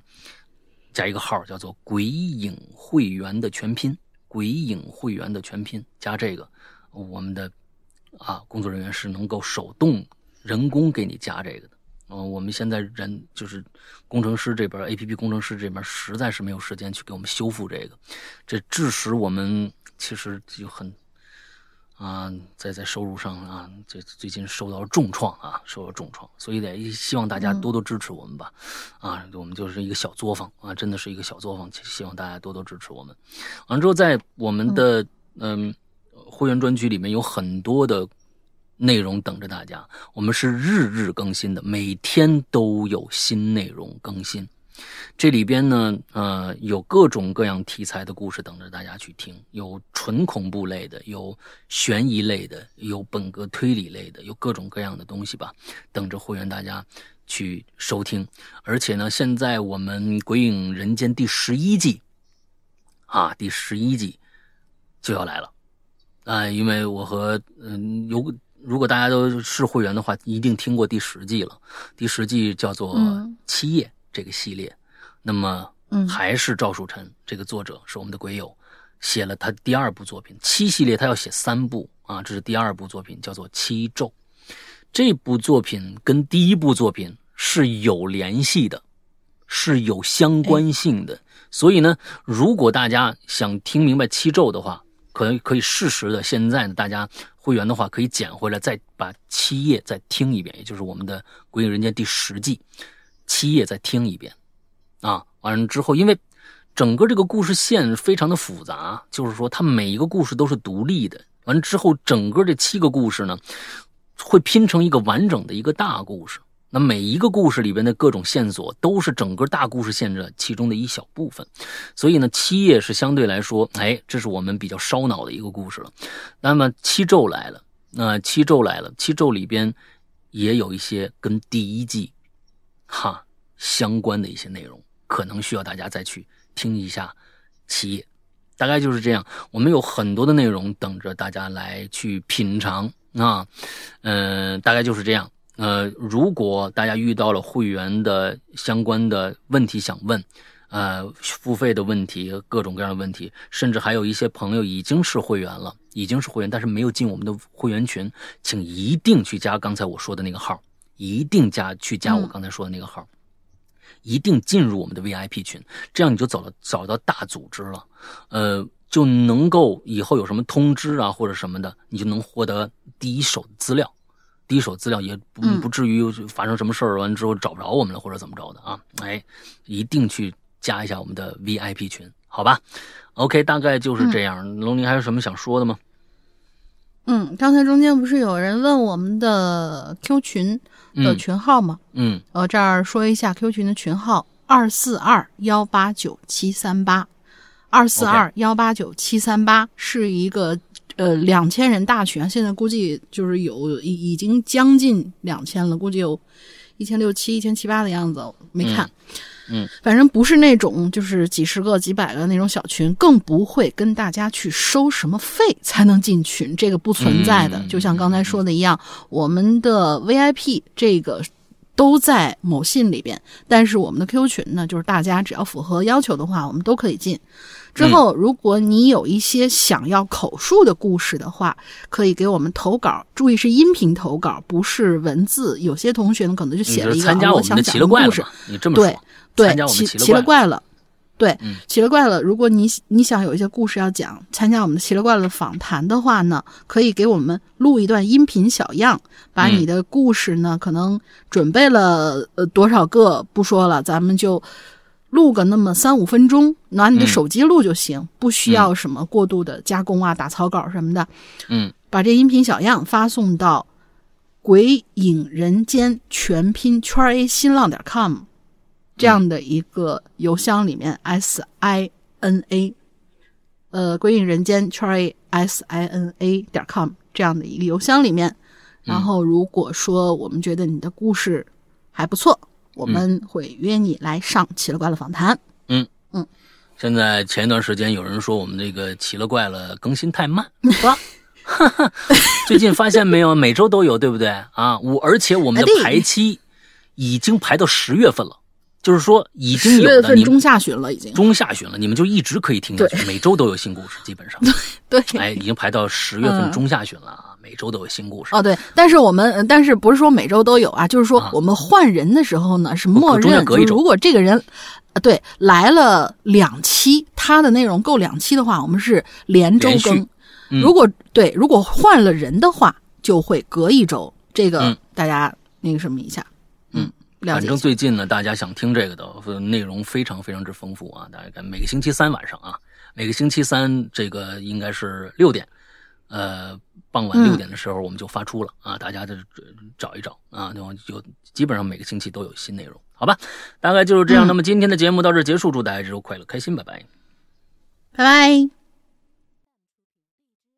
S1: 加一个号叫做“鬼影会员”的全拼，“鬼影会员”的全拼，加这个，我们的啊工作人员是能够手动人工给你加这个的。嗯，我们现在人就是工程师这边，A P P 工程师这边实在是没有时间去给我们修复这个，这致使我们其实就很。啊，在在收入上啊，最最近受到了重创啊，受到重创，所以得希望大家多多支持我们吧。啊，我们就是一个小作坊啊，真的是一个小作坊，希望大家多多支持我们。完了之后，在我们的嗯会员专区里面有很多的内容等着大家，我们是日日更新的，每天都有新内容更新。这里边呢，呃，有各种各样题材的故事等着大家去听，有纯恐怖类的，有悬疑类的，有本格推理类的，有各种各样的东西吧，等着会员大家去收听。而且呢，现在我们《鬼影人间》第十一季，啊，第十一季就要来了，啊，因为我和嗯，有如果大家都是会员的话，一定听过第十季了。第十季叫做《七夜》。这个系列，那么，嗯，还是赵树臣这个作者是我们的鬼友，写了他第二部作品七系列，他要写三部啊，这是第二部作品，叫做《七咒》。这部作品跟第一部作品是有联系的，是有相关性的。所以呢，如果大家想听明白七咒的话，可能可以适时的，现在呢，大家会员的话可以捡回来，再把七页再听一遍，也就是我们的《鬼影人间》第十季。七页再听一遍，啊，完了之后，因为整个这个故事线非常的复杂，就是说它每一个故事都是独立的。完了之后，整个这七个故事呢，会拼成一个完整的一个大故事。那每一个故事里边的各种线索，都是整个大故事线的其中的一小部分。所以呢，七页是相对来说，哎，这是我们比较烧脑的一个故事了。那么七咒来了，那七咒来了，七咒里边也有一些跟第一季。哈，相关的一些内容可能需要大家再去听一下企业，大概就是这样。我们有很多的内容等着大家来去品尝啊，嗯，大概就是这样。呃，如果大家遇到了会员的相关的问题想问，呃，付费的问题，各种各样的问题，甚至还有一些朋友已经是会员了，已经是会员，但是没有进我们的会员群，请一定去加刚才我说的那个号。一定加去加我刚才说的那个号，一定进入我们的 VIP 群，这样你就走了找到大组织了，呃，就能够以后有什么通知啊或者什么的，你就能获得第一手资料，第一手资料也不不至于发生什么事儿完之后找不着我们了或者怎么着的啊，哎，一定去加一下我们的 VIP 群，好吧？OK，大概就是这样。龙鳞还有什么想说的吗？
S2: 嗯，刚才中间不是有人问我们的 Q 群？的群号吗？
S1: 嗯，
S2: 呃，这儿说一下 Q 群的群号：二四二幺八九七三八，二四二幺八九七三八是一个呃两千人大群，现在估计就是有已已经将近两千了，估计有一千六七、一千七八的样子，没看。
S1: 嗯，
S2: 反正不是那种就是几十个、几百个那种小群，更不会跟大家去收什么费才能进群，这个不存在的。
S1: 嗯
S2: 就像刚才说的一样，我们的 VIP 这个都在某信里边，但是我们的 QQ 群呢，就是大家只要符合要求的话，我们都可以进。之后，如果你有一些想要口述的故事的话，可以给我们投稿。注意是音频投稿，不是文字。有些同学呢，可能就写了一个
S1: 参加我们的
S2: 啊我想讲
S1: 奇了怪了
S2: 故事，？
S1: 你这么说，
S2: 对
S1: 参加，我们
S2: 奇
S1: 奇了怪
S2: 了。对
S1: 嗯，
S2: 奇了怪了。如果你你想有一些故事要讲，参加我们的奇了怪了访谈的话呢，可以给我们录一段音频小样，把
S1: 嗯
S2: 你的故事呢，可能准备了呃多少个不说了，咱们就录个那么三五分钟，拿你的
S1: 嗯
S2: 手机录就行，不需要什么过度的加工啊、打草稿什么的。
S1: 嗯，
S2: 把这音频小样发送到“鬼影人间”全拼圈 A 新浪点 com 这样的一个邮箱里面，S I N A，呃，归影人间圈 A S I N A 点 com 这样的一个邮箱里面。然后，如果说我们觉得你的故事还不错，我们会约你来上奇了怪了访谈。
S1: 嗯嗯现在前一段时间有人说我们这个奇了怪了更新太慢，是吧？<laughs> 最近发现没有，每周都有，对不对啊？我而且我们的排期已经排到十月份了，就是说已经有的你
S2: 份中下旬了，已经。
S1: 中下旬了，你们就一直可以听下去，每周都有新故事，基本上，<laughs>
S2: 对，
S1: 哎，已经排到十月份
S2: 嗯
S1: 中下旬了啊，每周都有新故事。
S2: 哦，对，但是我们，呃但是不是说每周都有啊？就是说
S1: 啊
S2: 我们换人的时候呢，是默认，
S1: 隔一周
S2: 如果这个人，呃，对，来了两期，他的内容够两期的话，我们是连周更。
S1: 嗯
S2: 如果对，如果换了人的话，就会隔一周。这个
S1: 嗯
S2: 大家那个什么一下，
S1: 嗯，反正。最近呢，大家想听这个的呃内容非常非常之丰富啊！大概每个星期三晚上啊，每个星期三这个应该是六点，呃，傍晚
S2: 嗯
S1: 六点的时候我们就发出了、啊，大家就找一找啊，就基本上每个星期都有新内容，好吧？大概就是这样。
S2: 嗯
S1: 那么今天的节目到这儿结束，祝大家这周快乐开心，拜拜。
S2: 拜拜。